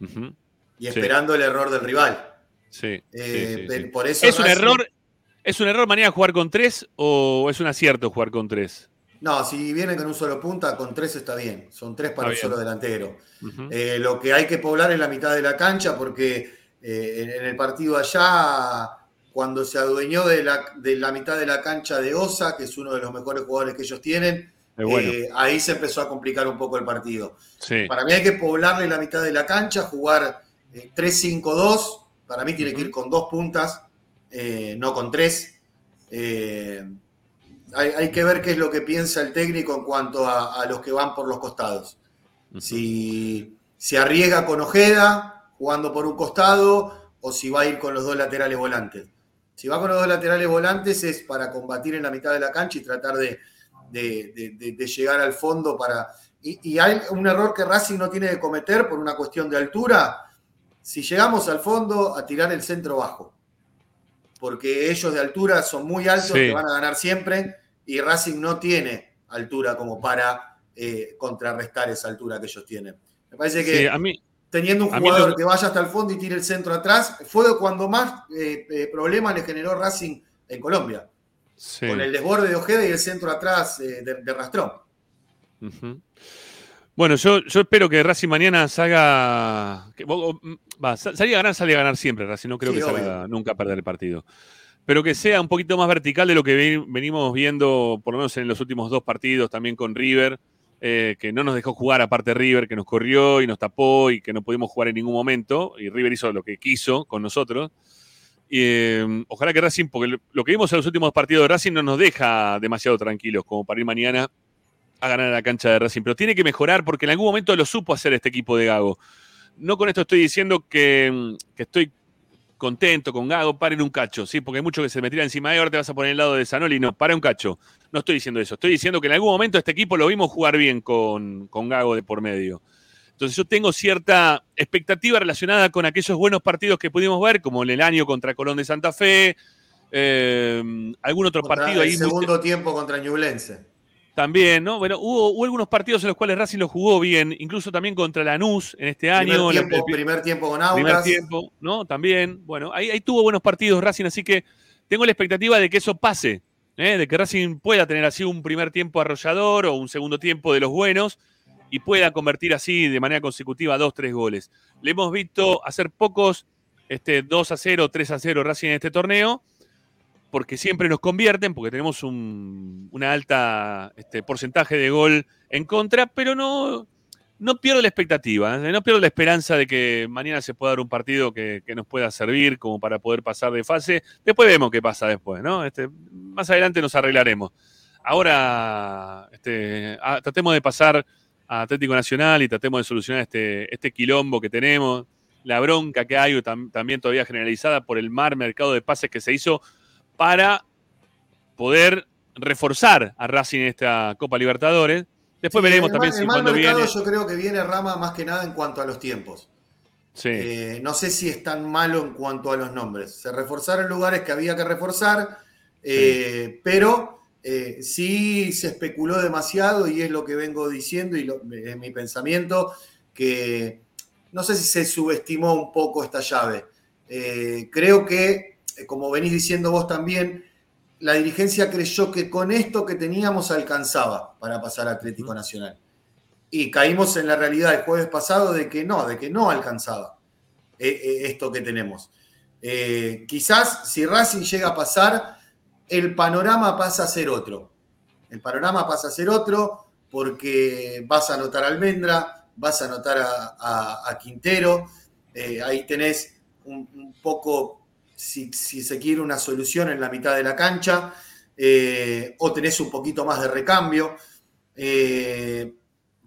Ujú. Y Sí. esperando el error del rival. Sí, Eh. Por eso ¿Es un error? ¿Es un error mañana jugar con tres o es un acierto jugar con tres? No, si vienen con un solo punta, con tres está bien. Son tres para un solo delantero. Eh, lo que hay que poblar es la mitad de la cancha porque eh, en, en el partido allá cuando se adueñó de la, de la mitad de la cancha de Osa, que es uno de los mejores jugadores que ellos tienen, bueno. eh, ahí se empezó a complicar un poco el partido. Sí. Para mí hay que poblarle la mitad de la cancha, jugar eh, 3-5-2. Para mí tiene que ir con dos puntas, eh, no con tres. Eh, hay, hay que ver qué es lo que piensa el técnico en cuanto a, a los que van por los costados. Si se arriesga con Ojeda jugando por un costado o si va a ir con los dos laterales volantes. Si va con los dos laterales volantes es para combatir en la mitad de la cancha y tratar de, de- de- de- de llegar al fondo para... Y, y hay un error que Racing no tiene que cometer por una cuestión de altura. Si llegamos al fondo, a tirar el centro bajo. Porque ellos de altura son muy altos, Sí. que van a ganar siempre, y Racing no tiene altura como para eh, contrarrestar esa altura que ellos tienen. Me parece que Sí, a mí, teniendo un jugador lo- que vaya hasta el fondo y tire el centro atrás, fue cuando más eh, eh, problemas le generó Racing en Colombia. sí. Con el desborde de Ojeda y el centro atrás eh, de, de Rastrón. Bueno, yo, yo espero que Racing mañana salga. que- o- va, salir a ganar, salir a ganar siempre, Racing. No creo Sí, que obvio. salga nunca a perder el partido. Pero que sea un poquito más vertical de lo que ve- venimos viendo, por lo menos en los últimos dos partidos, también con River, eh, que no nos dejó jugar aparte River, que nos corrió y nos tapó y que no pudimos jugar en ningún momento. Y River hizo lo que quiso con nosotros. Eh, ojalá que Racing, porque lo- que vimos en los últimos partidos de Racing no nos deja demasiado tranquilos como para ir mañana a ganar a la cancha de Racing. Pero tiene que mejorar porque en algún momento lo supo hacer este equipo de Gago. No con esto estoy diciendo que, mm, que estoy contento con Gago, paren un cacho, ¿sí? Porque hay muchos que se me tiran encima de ahora te vas a poner al lado de Zanoli. No, para un cacho. No estoy diciendo eso. Estoy diciendo que en algún momento este equipo lo vimos jugar bien con, con Gago de por medio. Entonces yo tengo cierta expectativa relacionada con aquellos buenos partidos que pudimos ver, como el año contra Colón de Santa Fe, eh, algún otro Contra partido el ahí. muy- segundo tiempo contra Ñublense. También, ¿no? Bueno, hubo, hubo algunos partidos en los cuales Racing lo jugó bien, incluso también contra Lanús en este Primer año. tiempo, el- primer tiempo con primer Aucas. tiempo, ¿no? También, bueno, ahí, ahí tuvo buenos partidos Racing, así que tengo la expectativa de que eso pase, ¿eh? de que Racing pueda tener así un primer tiempo arrollador o un segundo tiempo de los buenos y pueda convertir así de manera consecutiva dos, tres goles. Le hemos visto hacer pocos este, 2 a 0, 3 a 0 Racing en este torneo, porque siempre nos convierten, porque tenemos un una alta este, porcentaje de gol en contra, pero no, no pierdo la expectativa, ¿eh? no pierdo la esperanza de que mañana se pueda dar un partido que, que nos pueda servir como para poder pasar de fase. Después vemos qué pasa después, ¿no? Este, más adelante nos arreglaremos. Ahora este, ah, tratemos de pasar a Atlético Nacional y tratemos de solucionar este, este quilombo que tenemos, la bronca que hay tam- también todavía generalizada por el mar mercado de pases que se hizo para poder reforzar a Racing en esta Copa Libertadores. Después Sí, veremos el también mal- si el mal cuando mercado viene. yo creo que viene rama más que nada en cuanto a los tiempos. Sí. Eh, no sé si es tan malo en cuanto a los nombres. Se reforzaron lugares que había que reforzar, eh, pero eh, sí se especuló demasiado y es lo que vengo diciendo y lo- es mi pensamiento, que no sé si se subestimó un poco esta llave. Eh, creo que, eh, como venís diciendo vos también, la dirigencia creyó que con esto que teníamos alcanzaba para pasar a Atlético Nacional. Y caímos en la realidad el jueves pasado de que no, de que no alcanzaba eh, eh, esto que tenemos. Eh, quizás si Racing llega a pasar, el panorama pasa a ser otro. El panorama pasa a ser otro porque vas a anotar a Almendra, vas a anotar a, a- a Quintero, eh, ahí tenés un, un poco, si, si se quiere, una solución en la mitad de la cancha, eh, o tenés un poquito más de recambio. Eh,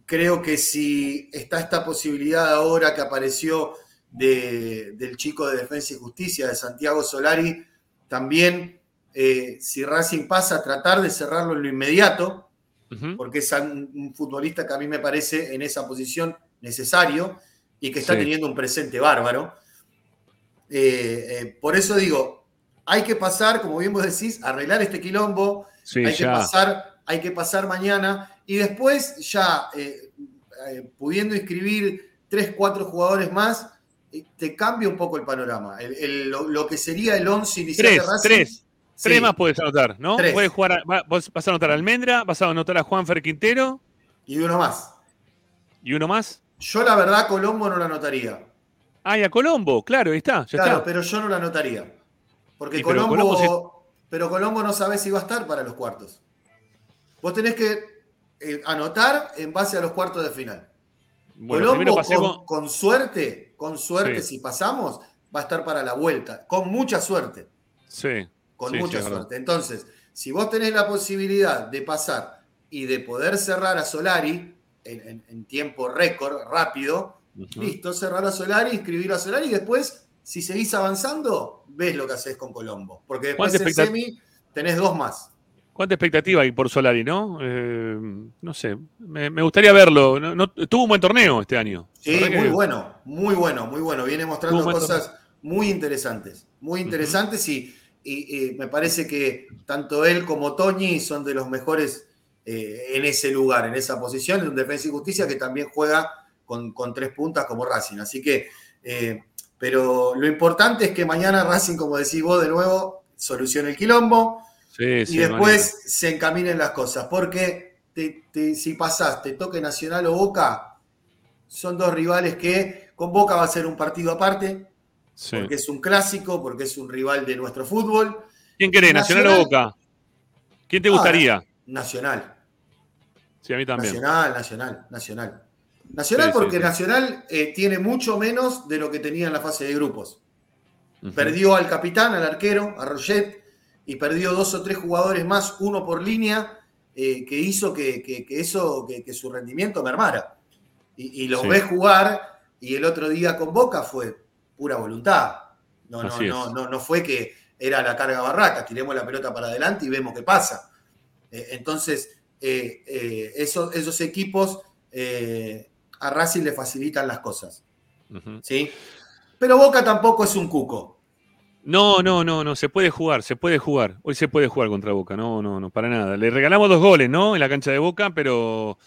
creo que si está esta posibilidad ahora que apareció de- del chico de Defensa y Justicia, de Santiago Solari, también eh, si Racing pasa, tratar de cerrarlo en lo inmediato, porque es un, un futbolista que a mí me parece en esa posición necesario y que está Sí. teniendo un presente bárbaro. Eh, eh, por eso digo, hay que pasar, como bien vos decís, arreglar este quilombo, Sí, hay que pasar, hay que pasar mañana y después ya eh, pudiendo inscribir tres, cuatro jugadores más, te cambia un poco el panorama. El- el- lo, lo que sería el 11 inicial Tres, de Racing. tres. Tres más puedes anotar, ¿no? Tres. Puedes jugar a- vas a anotar a Almendra, vas a anotar a Juanfer Quintero. Y uno más. ¿Y uno más? Yo la verdad Colombo no la anotaría. Ah, y a Colombo, claro, ahí está, ya Claro, está. pero yo no la anotaría. Porque pero Colombo, pero Colombo no sabe si va a estar para los cuartos. Vos tenés que eh, anotar en base a los cuartos de final. Bueno, Colombo, pasemos. con, con suerte, con suerte, Sí. si pasamos, va a estar para la vuelta. Con mucha suerte. Sí. Con sí, mucha suerte. Entonces, si vos tenés la posibilidad de pasar y de poder cerrar a Solari en, en- en tiempo récord, rápido, listo, cerrar a Solari, inscribir a Solari y después, si seguís avanzando, ves lo que haces con Colombo. Porque después ¿Cuánta en semi tenés dos más. ¿Cuánta expectativa hay por Solari, no? Eh, no sé. Me, me gustaría verlo. No- no- tuvo un buen torneo este año. Sí, muy que- bueno, muy bueno, muy bueno. Viene mostrando cosas muy interesantes, muy interesantes y, y- y me parece que tanto él como Toñi son de los mejores eh, en ese lugar, en esa posición, en un defensa y justicia que también juega con, con tres puntas como Racing. Así que, eh, pero lo importante es que mañana Racing, como decís vos de nuevo, solucione el quilombo Sí, y sí, después se encaminen las cosas. Porque te- te- si pasás, te toque Nacional o Boca, son dos rivales que con Boca va a ser un partido aparte, Sí. porque es un clásico, porque es un rival de nuestro fútbol. ¿Quién querés, Nacional, o Boca? ¿Quién te Ah, gustaría? Nacional, Sí, a mí también. Nacional, Nacional, Nacional. Nacional Sí, porque sí. Nacional eh, tiene mucho menos de lo que tenía en la fase de grupos. Perdió al capitán, al arquero, a Roget, y perdió dos o tres jugadores más, uno por línea, eh, que hizo que, que- que eso, que, que su rendimiento mermara. Y, y los ves jugar, y el otro día con Boca fue pura voluntad. No, no, no, no, no fue que era la carga barraca, tiremos la pelota para adelante y vemos qué pasa. Eh, entonces, esos, esos equipos eh, a Racing le facilitan las cosas. ¿sí? Pero Boca tampoco es un cuco. No, no, no, no, se puede jugar, se puede jugar. Hoy se puede jugar contra Boca, no, no, no, para nada. Le regalamos dos goles, ¿no? En la cancha de Boca, pero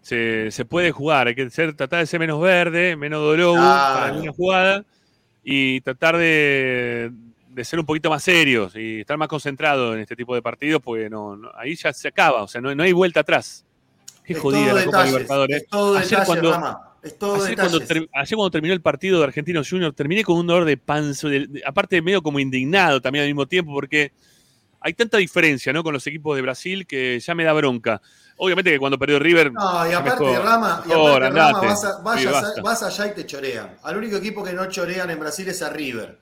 se, se puede jugar. Hay que ser, tratar de ser menos verde, menos dolor para una jugada y tratar de, de ser un poquito más serios y estar más concentrados en este tipo de partidos, porque no, no- ahí ya se acaba, o sea, no, no hay vuelta atrás. Qué Es jodida la Copa detalles, Libertadores. es todo Ayer detalle, cuando- Rama, es todo Ayer cuando, detalles. ter- ayer cuando terminó el partido de Argentinos Junior, terminé con un dolor de panzo, de- de- aparte medio como indignado también al mismo tiempo, porque hay tanta diferencia ¿no? con los equipos de Brasil que ya me da bronca. Obviamente que cuando perdió River. No, y aparte, mejor, Rama, y Rama, vas, a- vayas allá y te chorean. Al único equipo que no chorean en Brasil es a River.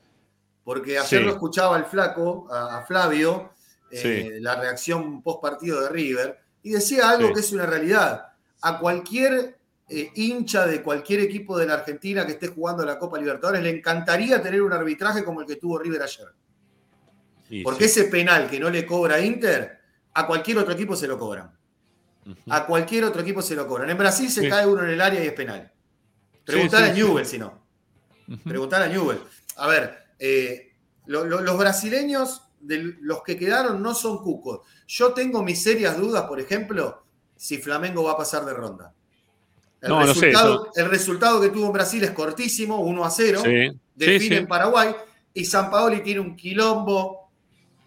Porque ayer Sí. lo escuchaba al flaco, a, a Flavio, eh, Sí. la reacción post partido de River, y decía algo Sí. que es una realidad. A cualquier eh, hincha de cualquier equipo de la Argentina que esté jugando la Copa Libertadores le encantaría tener un arbitraje como el que tuvo River ayer. Porque sí. ese penal que no le cobra Inter, a cualquier otro equipo se lo cobran. A cualquier otro equipo se lo cobran. En Brasil se cae uno en el área y es penal. Preguntar a. Newell si no. Preguntar a Newell. A ver, eh, lo- lo- los brasileños, de los que quedaron, no son cucos. Yo tengo mis serias dudas, por ejemplo, si Flamengo va a pasar de ronda. El, No, no sé, resultado, el resultado que tuvo en Brasil es cortísimo, 1 a 0. Sí, Define sí, sí. en Paraguay. Y San Paoli tiene un quilombo.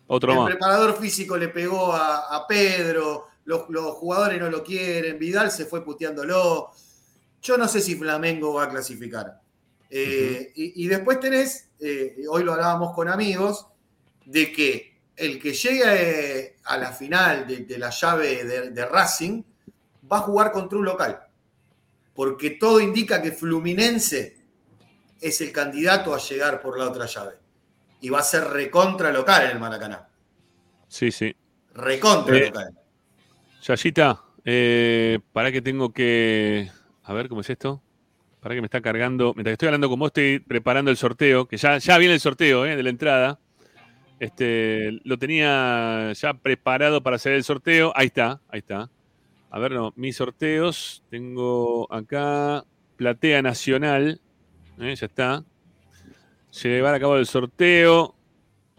Otro el más. preparador físico le pegó a, a Pedro. Los, los jugadores no lo quieren. Vidal se fue puteándolo. Yo no sé si Flamengo va a clasificar. Eh, y, y después tenés, eh, hoy lo hablábamos con amigos, de que el que llegue eh, a la final de, de la llave de, de Racing va a jugar contra un local. Porque todo indica que Fluminense es el candidato a llegar por la otra llave. Y va a ser recontra local en el Maracaná. Sí, sí. Recontra Eh, local. Yayita, eh, para que tengo que. A ver, ¿cómo es esto? Para que me está cargando. Mientras que estoy hablando con vos, estoy preparando el sorteo, que ya, ya viene el sorteo eh, de la entrada. Este, lo tenía ya preparado para hacer el sorteo. Ahí está, ahí está. A ver, mis sorteos. Tengo acá Platea Nacional. eh, ya está. Llevar a cabo el sorteo.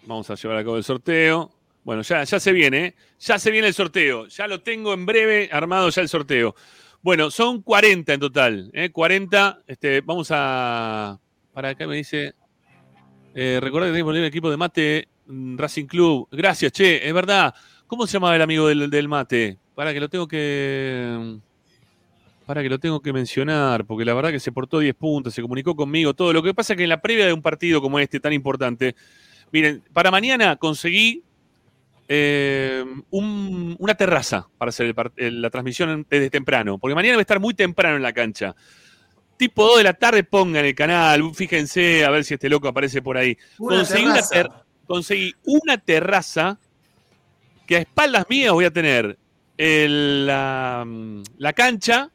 Vamos a llevar a cabo el sorteo. Bueno, ya, ya se viene, ¿eh? ya se viene el sorteo. Ya lo tengo en breve armado ya el sorteo. Bueno, son 40 en total. ¿eh? 40. Este, vamos a. Para acá me dice. Eh, recordad que tenemos el equipo de mate mm, Racing Club. Gracias, che, es verdad. ¿Cómo se llamaba el amigo del, del mate? Para que lo tengo que. Para que lo tengo que mencionar, porque la verdad que se portó 10 puntos, se comunicó conmigo, todo. Lo que pasa es que en la previa de un partido como este, tan importante, Miren, para mañana conseguí eh, un- una terraza para hacer la transmisión desde temprano, porque mañana voy a estar muy temprano en la cancha. Tipo 2 de la tarde pongan el canal, fíjense a ver si este loco aparece por ahí. Una conseguí, una terraza. ter- conseguí una terraza que a espaldas mías voy a tener el- la, la cancha,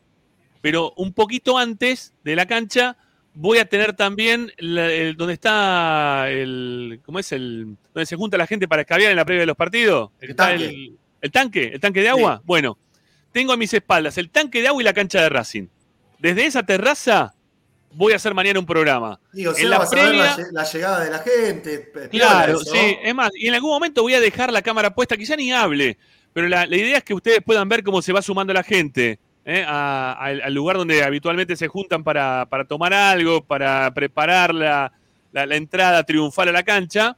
pero un poquito antes de la cancha voy a tener también la- el- donde está el. ¿Cómo es el. donde se junta la gente para escabiar en la previa de los partidos? El Está tanque. El, el tanque, el tanque de agua. Bueno, tengo a mis espaldas el tanque de agua y la cancha de Racing. Desde esa terraza voy a hacer mañana un programa. Digo, en la vas a ver previa. la, lle- la llegada de la gente. Claro, eso, sí. Es más, y en algún momento voy a dejar la cámara puesta, quizá ni hable, pero la, la idea es que ustedes puedan ver cómo se va sumando la gente ¿eh? a- al, al lugar donde habitualmente se juntan para, para tomar algo, para preparar la, la- la entrada triunfal a la cancha.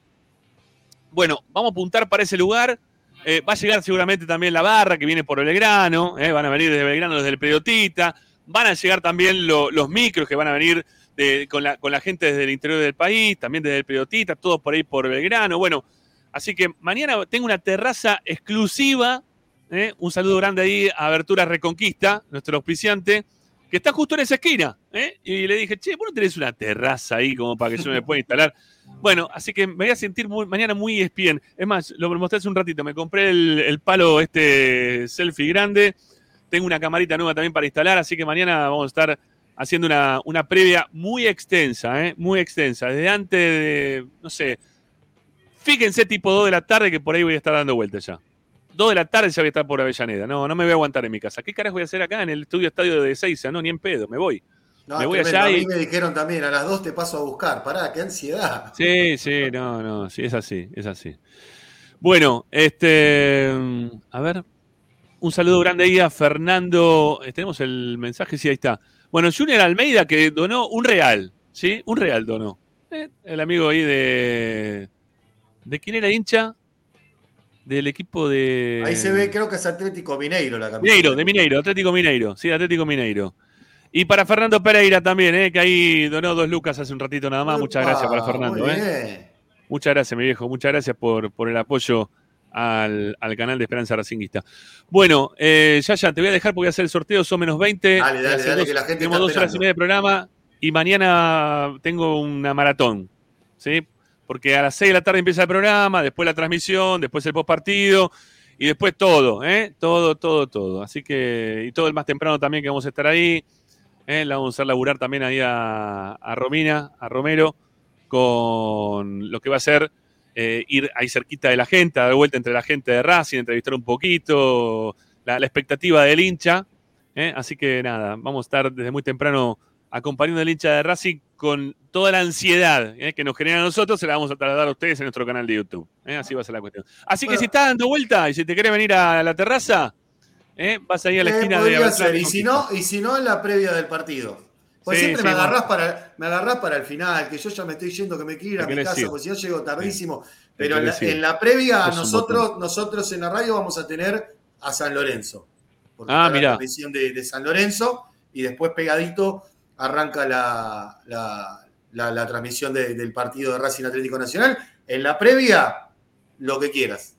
Bueno, vamos a apuntar para ese lugar. Eh, va a llegar seguramente también la barra que viene por Belgrano, ¿eh? van a venir desde Belgrano, desde el Periodista, van a llegar también lo- los micros que van a venir de- con, la, con la gente desde el interior del país, también desde el Periodista, todos por ahí por Belgrano. Bueno, así que mañana tengo una terraza exclusiva. ¿eh? Un saludo grande ahí a Abertura Reconquista, nuestro auspiciante, que está justo en esa esquina. ¿eh? Y le dije, che, ¿vos no tenés una terraza ahí como para que yo me pueda instalar? Bueno, así que me voy a sentir muy- mañana muy espien. Es más, lo mostré hace un ratito. Me compré el, el palo este selfie grande. Tengo una camarita nueva también para instalar, así que mañana vamos a estar haciendo una, una previa muy extensa, ¿eh? muy extensa. Desde antes de, no sé, fíjense tipo 2 de la tarde que por ahí voy a estar dando vueltas ya. 2 de la tarde ya voy a estar por Avellaneda. No, no me voy a aguantar en mi casa. ¿Qué carajo voy a hacer acá en el estudio estadio de Seiza? No, ni en pedo, me voy. No, me voy tremendo. allá A mí me dijeron también, a las 2 te paso a buscar. Pará, qué ansiedad. Sí, sí, no, no, sí, es así, es así. Bueno, este, a ver, un saludo grande ahí a Fernando. eh, Tenemos el mensaje, sí, ahí está. Bueno, Junior Almeida que donó un real, ¿sí? Un real donó. Eh, el amigo ahí de. ¿De quién era hincha? Del equipo de. Ahí se ve, creo que es Atlético Mineiro la camiseta. Mineiro, de Mineiro, Atlético Mineiro, sí, Atlético Mineiro. Y para Fernando Pereira también, ¿eh? que ahí donó dos lucas hace un ratito nada más. Muchas gracias para Fernando. muy ¿eh? Muchas gracias, mi viejo. Muchas gracias por, por el apoyo al, al canal de Esperanza Racinguista. Bueno, eh, ya, ya, te voy a dejar porque voy a hacer el sorteo. Son menos 20. Dale, dale, dale, dos- que la gente Tenemos está dos horas y media de programa y mañana tengo una maratón. ¿Sí? Porque a las 6 de la tarde empieza el programa, después la transmisión, después el postpartido y después todo, ¿eh? Todo, todo, todo. Así que, y todo el más temprano también que vamos a estar ahí. ¿eh? La vamos a hacer laburar también ahí a, a Romina, a Romero, con lo que va a ser eh, ir ahí cerquita de la gente, a dar vuelta entre la gente de Racing, entrevistar un poquito, la, la expectativa del hincha. ¿eh? Así que nada, vamos a estar desde muy temprano acompañando al hincha de Racing con toda la ansiedad ¿eh? que nos genera a nosotros, se la vamos a trasladar a ustedes en nuestro canal de YouTube. Así va a ser la cuestión. Así que si estás dando vuelta y si te querés venir a la terraza, vas ahí a la esquina de ser, y si no, y si no en la previa del partido. Pues Sí, siempre sí, me, bueno. agarrás para, me agarrás para el final, que yo ya me estoy yendo, que me quiero ir a mi casa, ir. porque si no llego tardísimo. Pero en la, en previa, un nosotros, nosotros en la radio vamos a tener a San Lorenzo. Porque Ah, está la transmisión de, de San Lorenzo y después pegadito arranca la, la- la- la transmisión de- del partido de Racing Atlético Nacional. En la previa, lo que quieras.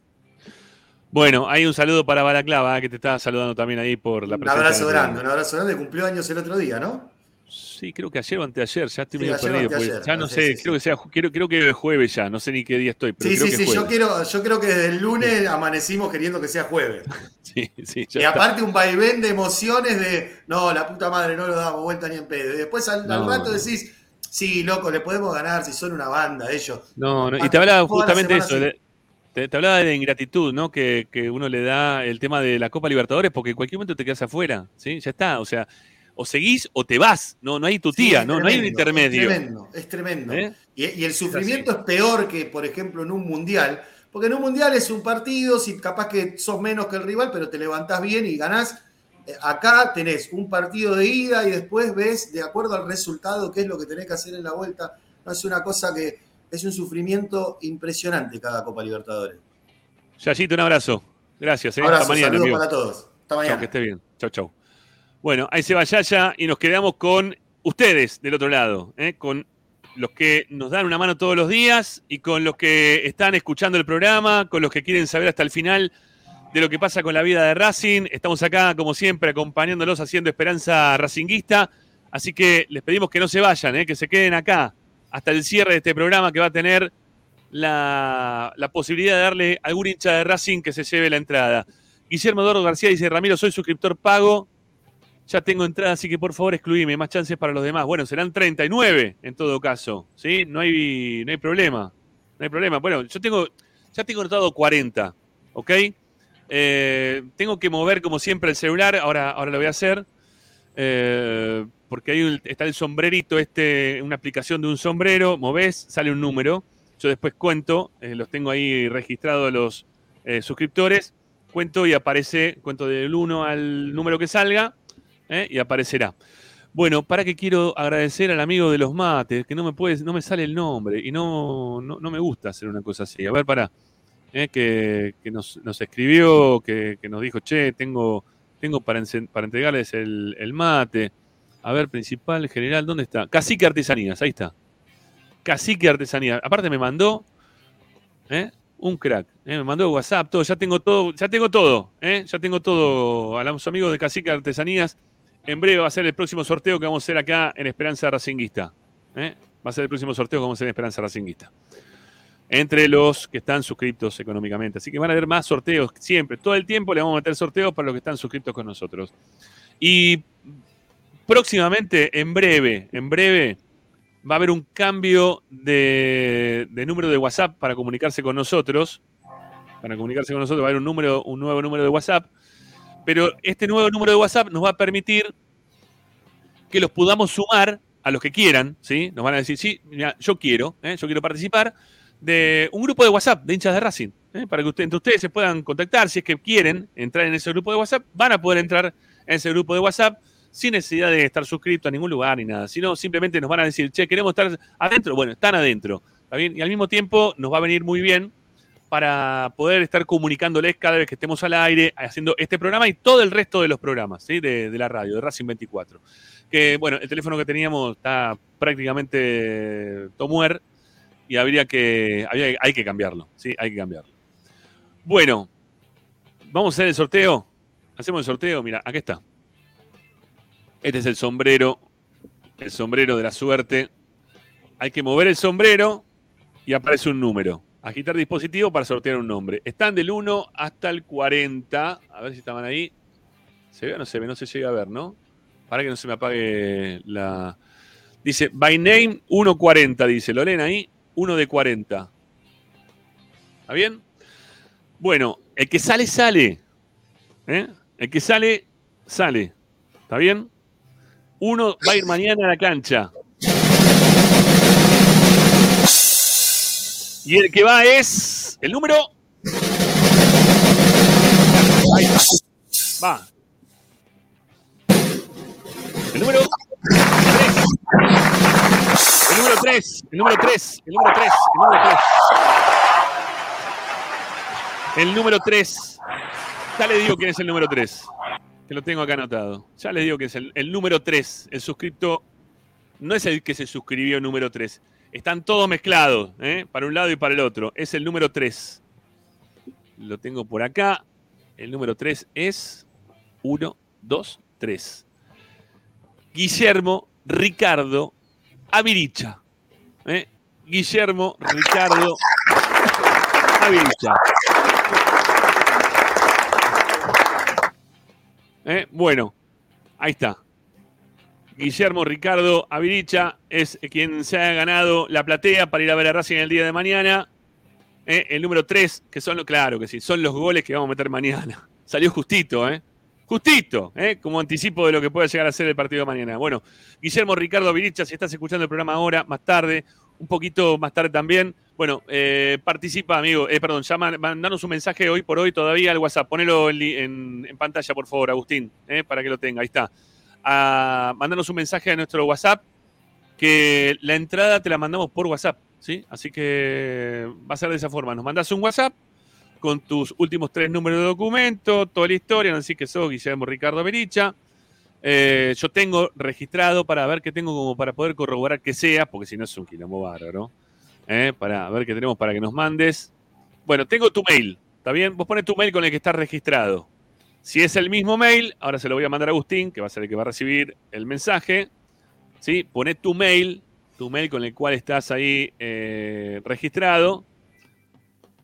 Bueno, hay un saludo para Balaclava, que te está saludando también ahí por la Un presencia. abrazo del grande, un abrazo grande. Cumplió años el otro día, ¿no? Sí, creo que ayer o anteayer, ya estoy Sí, medio perdido. porque ya no sé, sí, sí. creo que sea, creo, creo que es jueves ya, no sé ni qué día estoy, pero Sí, creo sí, que sí, yo, quiero, yo creo que desde el lunes amanecimos queriendo que sea jueves. [LAUGHS] Sí, sí, ya Y está. aparte un vaivén de emociones de, no, la puta madre, no lo damos vuelta ni en pedo. Y después al, al No, rato decís, sí, loco, le podemos ganar si son una banda ellos. No, no, y te hablaba justamente eso, de- te, te hablaba de ingratitud, ¿no? Que, que uno le da el tema de la Copa Libertadores porque en cualquier momento te quedas afuera, ¿sí? Ya está, o sea, o seguís o te vas, no, no hay tu tía, no, no hay un intermedio. Es tremendo, es tremendo. ¿Eh? Y, y el sufrimiento es peor que, por ejemplo, en un mundial. Porque en un mundial es un partido, si capaz que sos menos que el rival, pero te levantás bien y ganás. Eh, Acá tenés un partido de ida y después ves, de acuerdo al resultado, qué es lo que tenés que hacer en la vuelta. No es una cosa que es un sufrimiento impresionante cada Copa Libertadores. Yayito, un abrazo. Gracias, ¿eh? Abrazo, Hasta mañana, saludos amigo. para todos. Hasta Chau, mañana. que esté bien. Chau, chau. Bueno, ahí se va Yaya y nos quedamos con ustedes del otro lado, ¿eh? con los que nos dan una mano todos los días y con los que están escuchando el programa, con los que quieren saber hasta el final de lo que pasa con la vida de Racing. Estamos acá, como siempre, acompañándolos haciendo Esperanza Racinguista. Así que les pedimos que no se vayan, ¿eh? que se queden acá hasta el cierre de este programa que va a tener la, posibilidad de darle a algún hincha de Racing que se lleve la entrada. Guillermo Eduardo García dice, Ramiro, soy suscriptor pago. Ya tengo entrada, así que por favor excluíme, más chances para los demás. Bueno, serán 39 en todo caso, ¿sí? No hay, no hay problema, no hay problema. Bueno, yo tengo, ya tengo anotado 40, ¿ok? Eh, tengo que mover como siempre el celular, ahora, ahora lo voy a hacer, eh, porque ahí está el sombrerito, este, una aplicación de un sombrero, movés, sale un número, yo después cuento, eh, los tengo ahí registrados los suscriptores, cuento y aparece, cuento del 1 al número que salga, ¿eh? y aparecerá. Bueno, para que quiero agradecer al amigo de los mates, que no me puede, no me sale el nombre y no, no, me gusta hacer una cosa así. A ver, para, ¿eh? que, nos, escribió, que, nos dijo, che, tengo, tengo para, para entregarles el, mate. A ver, principal, general, ¿dónde está? Cacique Artesanías, ahí está. Cacique Artesanías. Aparte me mandó, ¿eh? un crack. Me mandó WhatsApp, todo, ya tengo todo, ya tengo todo, ya tengo todo a los amigos de Cacique Artesanías en breve va a ser el próximo sorteo que vamos a hacer acá en Esperanza Racinguista. ¿eh? Va a ser el próximo sorteo que vamos a hacer en Esperanza Racinguista. Entre los que están suscritos económicamente. Así que van a haber más sorteos siempre. Todo el tiempo le vamos a meter sorteos para los que están suscritos con nosotros. Y próximamente, en breve, en breve, va a haber un cambio de, de número de WhatsApp para comunicarse con nosotros. Para comunicarse con nosotros va a haber un, número, un nuevo número de WhatsApp pero este nuevo número de WhatsApp nos va a permitir que los podamos sumar a los que quieran, ¿sí? Nos van a decir, sí, mira, yo quiero, ¿eh? yo quiero participar de un grupo de WhatsApp de hinchas de Racing, ¿eh? para que usted, entre ustedes se puedan contactar, si es que quieren entrar en ese grupo de WhatsApp, van a poder entrar en ese grupo de WhatsApp sin necesidad de estar suscrito a ningún lugar ni nada, sino simplemente nos van a decir, che, queremos estar adentro, bueno, están adentro, ¿está bien? Y al mismo tiempo nos va a venir muy bien para poder estar comunicándoles cada vez que estemos al aire, haciendo este programa y todo el resto de los programas de, la radio, de Racing 24. Que bueno, el teléfono que teníamos está prácticamente tomuer y habría que, hay que cambiarlo, ¿sí? Hay que cambiarlo. Bueno, vamos a hacer el sorteo. Hacemos el sorteo, mira, aquí está. Este es el sombrero, el sombrero de la suerte. Hay que mover el sombrero y aparece un número. Agitar dispositivo para sortear un nombre. Están del 1 hasta el 40. A ver si estaban ahí. ¿Se ve o no se ve? No se llega a ver, ¿no? Para que no se me apague la. Dice, by name 1.40, dice Lorena ahí. 1 de 40. ¿Está bien? Bueno, el que sale, sale. ¿Eh? El que sale, sale. ¿Está bien? Uno va a ir mañana a la cancha. Y el que va es el número. Ahí Va. El número 3. El número 3. El número 3. El número 3. El número 3. El número 3. Ya le digo quién es el número 3. Que lo tengo acá anotado. Ya le digo que es el, el número 3. El suscripto no es el que se suscribió número 3 están todos mezclados, ¿eh? para un lado y para el otro. Es el número 3. Lo tengo por acá. El número 3 es 1, 2, 3. Guillermo Ricardo Aviricha. ¿eh? Guillermo Ricardo Aviricha. ¿Eh? Bueno, ahí está. Guillermo Ricardo Aviricha es quien se ha ganado la platea para ir a ver a Racing el día de mañana. Eh, el número 3, que son, claro que sí, son los goles que vamos a meter mañana. [LAUGHS] Salió justito, ¿eh? Justito, ¿eh? como anticipo de lo que puede llegar a ser el partido de mañana. Bueno, Guillermo Ricardo Aviricha, si estás escuchando el programa ahora, más tarde, un poquito más tarde también, bueno, eh, participa, amigo, eh, perdón, llama, mandanos un mensaje hoy por hoy todavía al WhatsApp. Ponelo en, en pantalla, por favor, Agustín, para que lo tenga. Ahí está a mandarnos un mensaje a nuestro WhatsApp, que la entrada te la mandamos por WhatsApp, ¿sí? Así que va a ser de esa forma. Nos mandas un WhatsApp con tus últimos tres números de documento, toda la historia, así que sos Guillermo Ricardo Bericha. Eh, yo tengo registrado para ver qué tengo como para poder corroborar que sea, porque si no es un quilombo bárbaro. ¿eh? Para ver qué tenemos para que nos mandes. Bueno, tengo tu mail, ¿está bien? Vos pones tu mail con el que está registrado. Si es el mismo mail, ahora se lo voy a mandar a Agustín, que va a ser el que va a recibir el mensaje. ¿sí? Poné tu mail, tu mail con el cual estás ahí eh, registrado.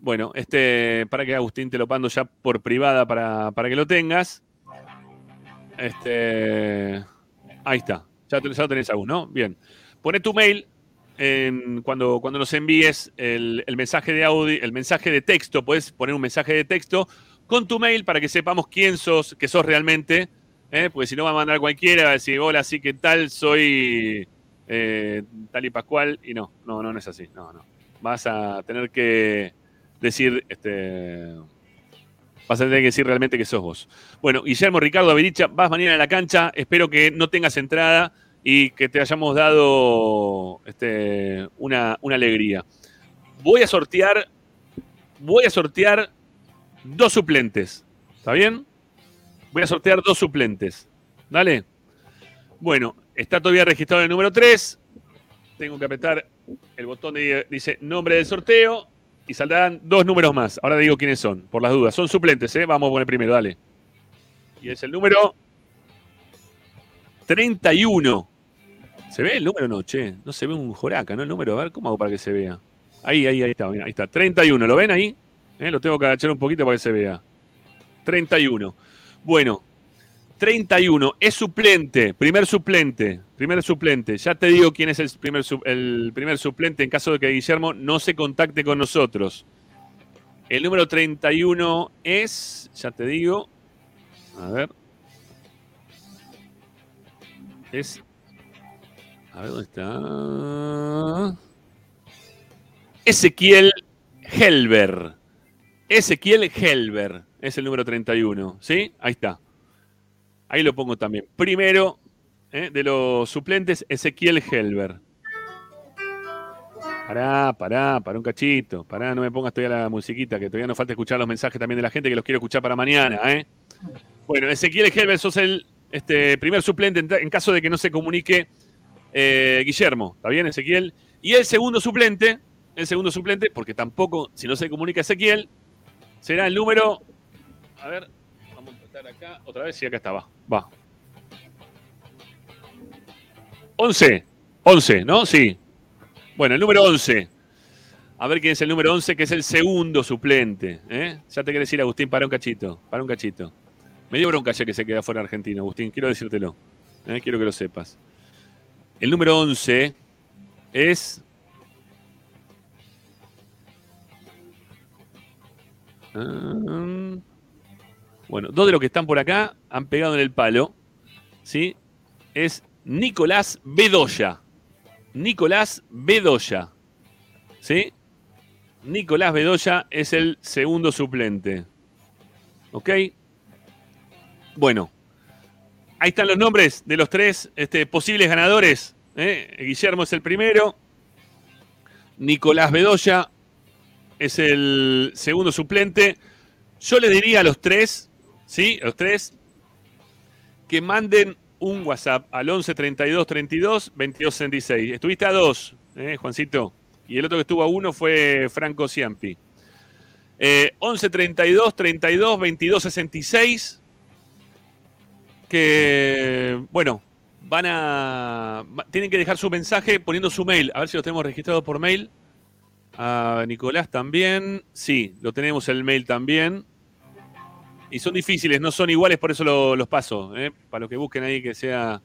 Bueno, este, para que Agustín te lo mando ya por privada para, para que lo tengas. Este, ahí está. Ya, ya lo tenés aún, ¿no? Bien. Poné tu mail cuando, cuando nos envíes el, el mensaje de audio, el mensaje de texto. Puedes poner un mensaje de texto con tu mail para que sepamos quién sos, que sos realmente. ¿eh? Porque si no va a mandar cualquiera, va a decir, hola, sí, ¿qué tal? Soy eh, tal y Pascual. Y no, no, no, no es así. No, no. Vas a tener que decir, este, vas a tener que decir realmente que sos vos. Bueno, Guillermo Ricardo Avericha, vas mañana a la cancha. Espero que no tengas entrada y que te hayamos dado este, una, una alegría. Voy a sortear, voy a sortear dos suplentes. ¿Está bien? Voy a sortear dos suplentes. Dale. Bueno, está todavía registrado el número 3. Tengo que apretar el botón de dice nombre del sorteo y saldrán dos números más. Ahora digo quiénes son, por las dudas. Son suplentes, ¿eh? Vamos a poner primero, dale. Y es el número 31. ¿Se ve el número? No, che. No se ve un joraca, ¿no? El número, a ver, ¿cómo hago para que se vea? Ahí, ahí, ahí está, ahí está. 31, ¿lo ven ahí? ¿Eh? Lo tengo que agachar un poquito para que se vea. 31. Bueno, 31. Es suplente, primer suplente, primer suplente. Ya te digo quién es el primer, el primer suplente en caso de que Guillermo no se contacte con nosotros. El número 31 es, ya te digo, a ver. Es, a ver dónde está. Ezequiel Helber. Ezequiel Helber es el número 31, ¿sí? Ahí está. Ahí lo pongo también. Primero ¿eh? de los suplentes, Ezequiel Helber. Pará, pará, pará un cachito. Pará, no me pongas todavía la musiquita, que todavía nos falta escuchar los mensajes también de la gente que los quiero escuchar para mañana. ¿eh? Bueno, Ezequiel Helber, sos el este, primer suplente en, caso de que no se comunique eh, Guillermo. ¿Está bien, Ezequiel? Y el segundo suplente, el segundo suplente, porque tampoco, si no se comunica Ezequiel, será el número. A ver, vamos a empezar acá. Otra vez, sí, acá está, va. Va. 11. 11, ¿no? Sí. Bueno, el número 11. A ver quién es el número 11, que es el segundo suplente. ¿eh? Ya te querés ir, Agustín, para un cachito. Para un cachito. Me dio bronca ya que se queda fuera argentino, Agustín. Quiero decírtelo. ¿eh? Quiero que lo sepas. El número 11 es. Ah, Bueno, dos de los que están por acá han pegado en el palo. ¿Sí? Es Nicolás Bedoya. Nicolás Bedoya. ¿Sí? Nicolás Bedoya es el segundo suplente. ¿Ok? Bueno. Ahí están los nombres de los tres este, posibles ganadores. ¿eh? Guillermo es el primero. Nicolás Bedoya es el segundo suplente. Yo le diría a los tres, ¿sí? Los tres, que manden un WhatsApp al 11 32 32 22 66. Estuviste a dos, ¿eh, Juancito. Y el otro que estuvo a uno fue Franco Ciampi. Eh, 11 32 32 22 66. Que, bueno, van a. Tienen que dejar su mensaje poniendo su mail. A ver si lo tenemos registrado por mail. A Nicolás también. Sí, lo tenemos el mail también. Y son difíciles, no son iguales, por eso lo- los paso. ¿eh? Para los que busquen ahí que sea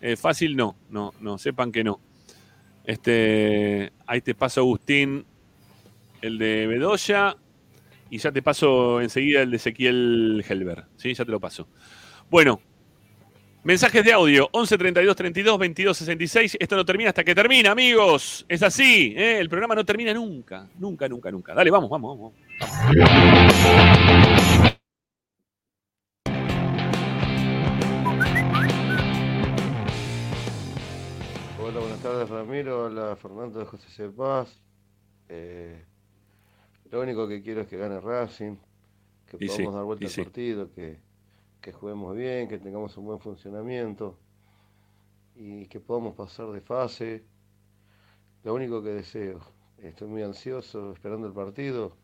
eh, fácil, no, no, no, sepan que no. Este, ahí te paso, Agustín, el de Bedoya. Y ya te paso enseguida el de Ezequiel Helber. ¿sí? Ya te lo paso. Bueno, mensajes de audio: 11 32 32 22 66. Esto no termina hasta que termina, amigos. Es así, ¿eh? el programa no termina nunca. Nunca, nunca, nunca. Dale, vamos, vamos, vamos. Hola, buenas tardes Ramiro, hola Fernando de José C. Paz. Eh, lo único que quiero es que gane Racing, que Y podamos sí, dar vuelta al sí. partido, que, que juguemos bien, que tengamos un buen funcionamiento y que podamos pasar de fase. Lo único que deseo. Estoy muy ansioso esperando el partido.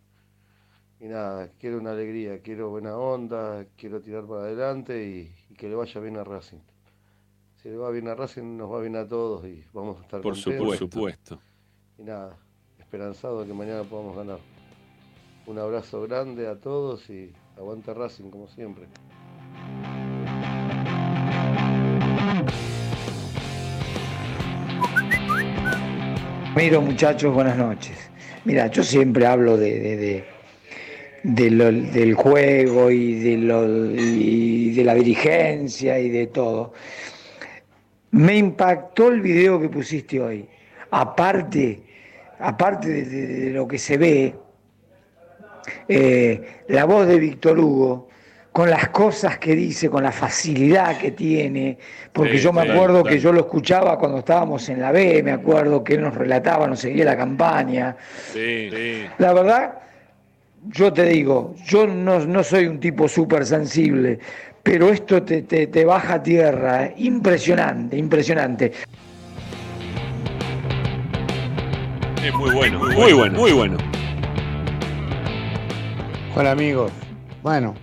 Y nada, quiero una alegría, quiero buena onda, quiero tirar para adelante y, y que le vaya bien a Racing. Si le va bien a Racing, nos va bien a todos y vamos a estar Por contentos. supuesto. Y nada, esperanzado de que mañana podamos ganar. Un abrazo grande a todos y aguanta Racing como siempre. Miro muchachos, buenas noches. Mira, yo siempre hablo de, del juego y de, lo- de la dirigencia y de todo. Me impactó el video que pusiste hoy. Aparte, aparte de lo que se ve, eh, la voz de Víctor Hugo, con las cosas que dice, con la facilidad que tiene, porque Sí, yo me sí, acuerdo claro. que yo lo escuchaba cuando estábamos en la B, me acuerdo que él nos relataba, nos seguía la campaña. Sí, sí. La verdad, yo te digo, yo no, no soy un tipo súper sensible, pero esto te, te- te baja a tierra, eh. impresionante, impresionante. Es muy bueno, muy bueno, muy bueno. Hola amigos. Bueno,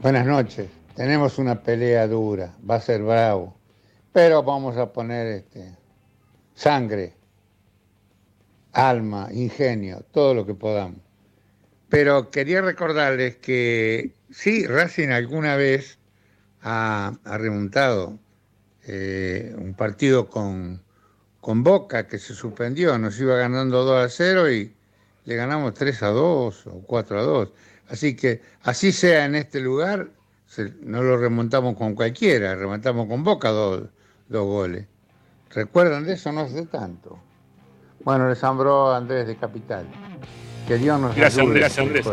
buenas noches. Tenemos una pelea dura, va a ser bravo, pero vamos a poner este sangre, alma, ingenio, todo lo que podamos. Pero quería recordarles que sí, Racing alguna vez ha, remontado eh, un partido con, con Boca que se suspendió, nos iba ganando 2 a 0 y le ganamos 3 a 2 o 4 a 2. Así que así sea en este lugar, no lo remontamos con cualquiera, remontamos con Boca dos, dos goles. ¿Recuerdan de eso? No hace tanto. Bueno, les hambró Andrés de Capital. Que Dios nos Gracias, ayude, Andrés, Andrés.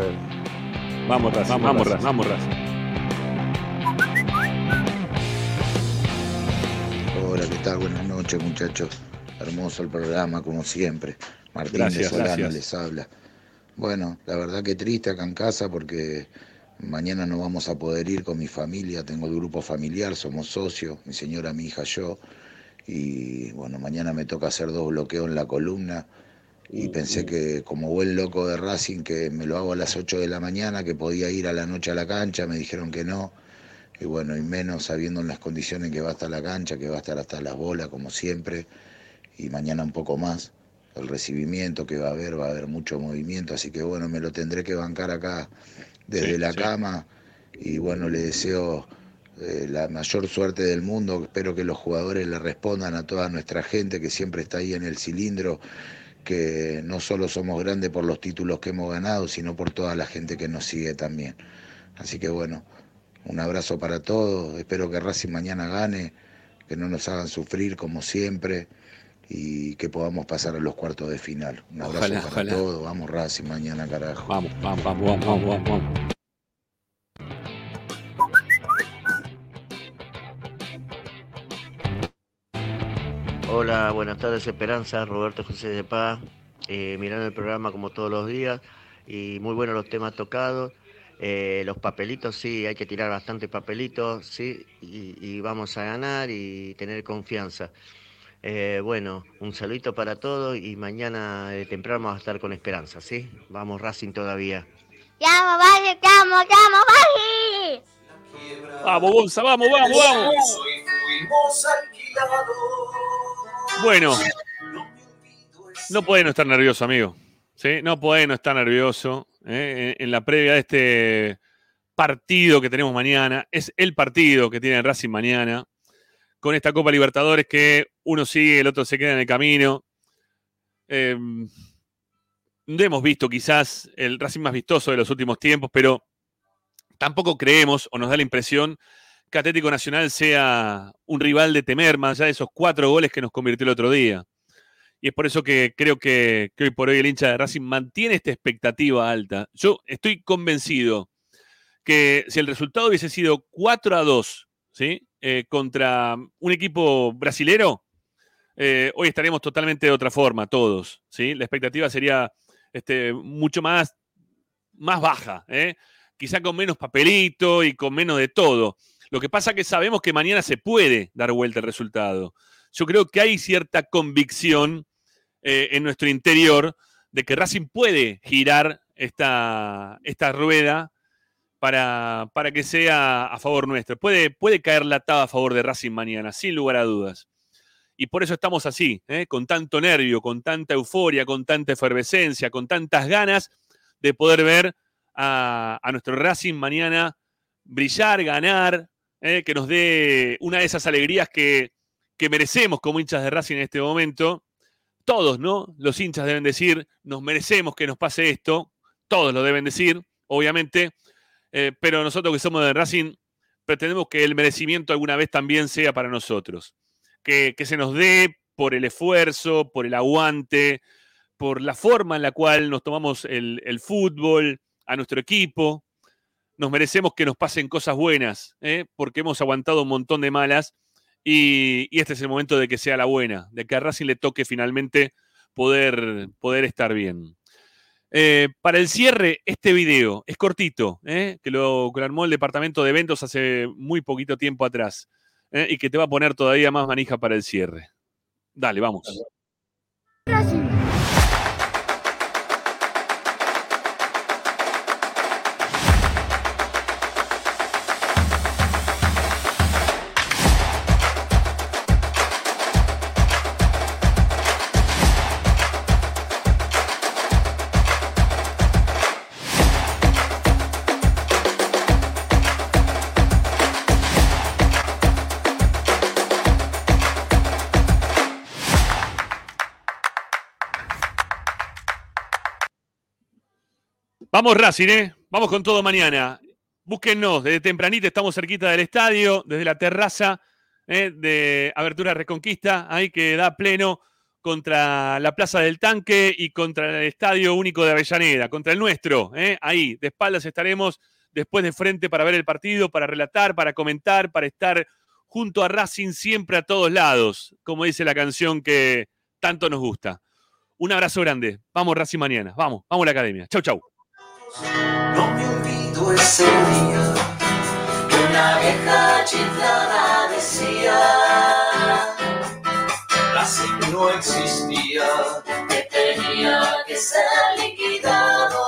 Vamos, Racing, Vamos, vamos, vamos, Racing. Hola, ¿qué tal? Buenas noches, muchachos. Hermoso el programa, como siempre. Martín Gracias, de Solano gracias. les habla. Bueno, la verdad que triste acá en casa porque mañana no vamos a poder ir con mi familia. Tengo el grupo familiar, somos socios, mi señora, mi hija, yo. Y bueno, mañana me toca hacer dos bloqueos en la columna. Y pensé que como buen loco de Racing, que me lo hago a las 8 de la mañana, que podía ir a la noche a la cancha, me dijeron que no. Y bueno, y menos sabiendo en las condiciones que va a estar la cancha, que va a estar hasta las bolas, como siempre, y mañana un poco más. El recibimiento que va a haber, va a haber mucho movimiento, así que bueno, me lo tendré que bancar acá desde Sí, la sí. cama. Y bueno, le deseo eh, la mayor suerte del mundo. Espero que los jugadores le respondan a toda nuestra gente que siempre está ahí en el cilindro, que no solo somos grandes por los títulos que hemos ganado, sino por toda la gente que nos sigue también. Así que bueno, un abrazo para todos. Espero que Racing mañana gane, que no nos hagan sufrir como siempre y que podamos pasar a los cuartos de final. Un abrazo Ojalá, para ojalá. todos. Vamos Racing mañana, carajo. Vamos, vamos, vamos, vamos, vamos, vamos, vamos. Hola, buenas tardes Esperanza, Roberto José de Paz, eh, mirando el programa como todos los días y muy buenos los temas tocados. Eh, los papelitos, sí, hay que tirar bastante papelitos, sí, y, y vamos a ganar y tener confianza. Eh, bueno, un saludito para todos y mañana de temprano vamos a estar con Esperanza, ¿sí? Vamos Racing todavía. ¡Llamo, vale, llamo, llamo, vale! Vamos, Gonza, vamos, vamos, vamos. Bueno, no puede no estar nervioso, amigo. ¿Sí? No puede no estar nervioso. ¿eh? En, en la previa de este partido que tenemos mañana. Es el partido que tiene Racing mañana. Con esta Copa Libertadores que uno sigue, el otro se queda en el camino. Eh, hemos visto quizás el Racing más vistoso de los últimos tiempos, pero tampoco creemos o nos da la impresión que Atlético Nacional sea un rival de temer, más allá de esos cuatro goles que nos convirtió el otro día. Y es por eso que creo que, que hoy por hoy el hincha de Racing mantiene esta expectativa alta. Yo estoy convencido que si el resultado hubiese sido 4 a 2, ¿sí? Eh, contra un equipo brasilero, eh, hoy estaríamos totalmente de otra forma, todos. ¿sí? La expectativa sería este, mucho más, más baja. ¿eh? quizá con menos papelito y con menos de todo. Lo que pasa es que sabemos que mañana se puede dar vuelta el resultado. Yo creo que hay cierta convicción en nuestro interior de que Racing puede girar esta, esta rueda para, para, que sea a favor nuestro. Puede, puede caer la tabla a favor de Racing mañana, sin lugar a dudas. Y por eso estamos así, ¿eh? con tanto nervio, con tanta euforia, con tanta efervescencia, con tantas ganas de poder ver a, nuestro Racing mañana brillar, ganar, ¿eh? que nos dé una de esas alegrías que, que merecemos como hinchas de Racing en este momento. Todos, ¿no? Los hinchas deben decir, nos merecemos que nos pase esto, todos lo deben decir, obviamente, eh, pero nosotros que somos de Racing pretendemos que el merecimiento alguna vez también sea para nosotros que, se nos dé por el esfuerzo, por el aguante, por la forma en la cual nos tomamos el, fútbol, a nuestro equipo. Nos merecemos que nos pasen cosas buenas, ¿eh? porque hemos aguantado un montón de malas y, este es el momento de que sea la buena, de que a Racing le toque finalmente poder, poder estar bien. Eh, para el cierre, este video es cortito, ¿eh? que, lo, armó el departamento de eventos hace muy poquito tiempo atrás. ¿eh? y que te va a poner todavía más manija para el cierre. Dale, vamos. Vamos Racing, ¿eh? Vamos con todo mañana. Búsquennos, desde tempranito estamos cerquita del estadio, desde la terraza ¿eh? de Abertura Reconquista, ahí que da pleno contra la Plaza del Tanque y contra el Estadio Único de Avellaneda, contra el nuestro. ¿eh? Ahí, de espaldas estaremos después de frente para ver el partido, para relatar, para comentar, para estar junto a Racing siempre a todos lados, como dice la canción que tanto nos gusta. Un abrazo grande. Vamos Racing mañana. Vamos, vamos a la academia. Chau, chau. No me olvido ese día que una vieja chiflada decía así no existía que tenía que ser liquidado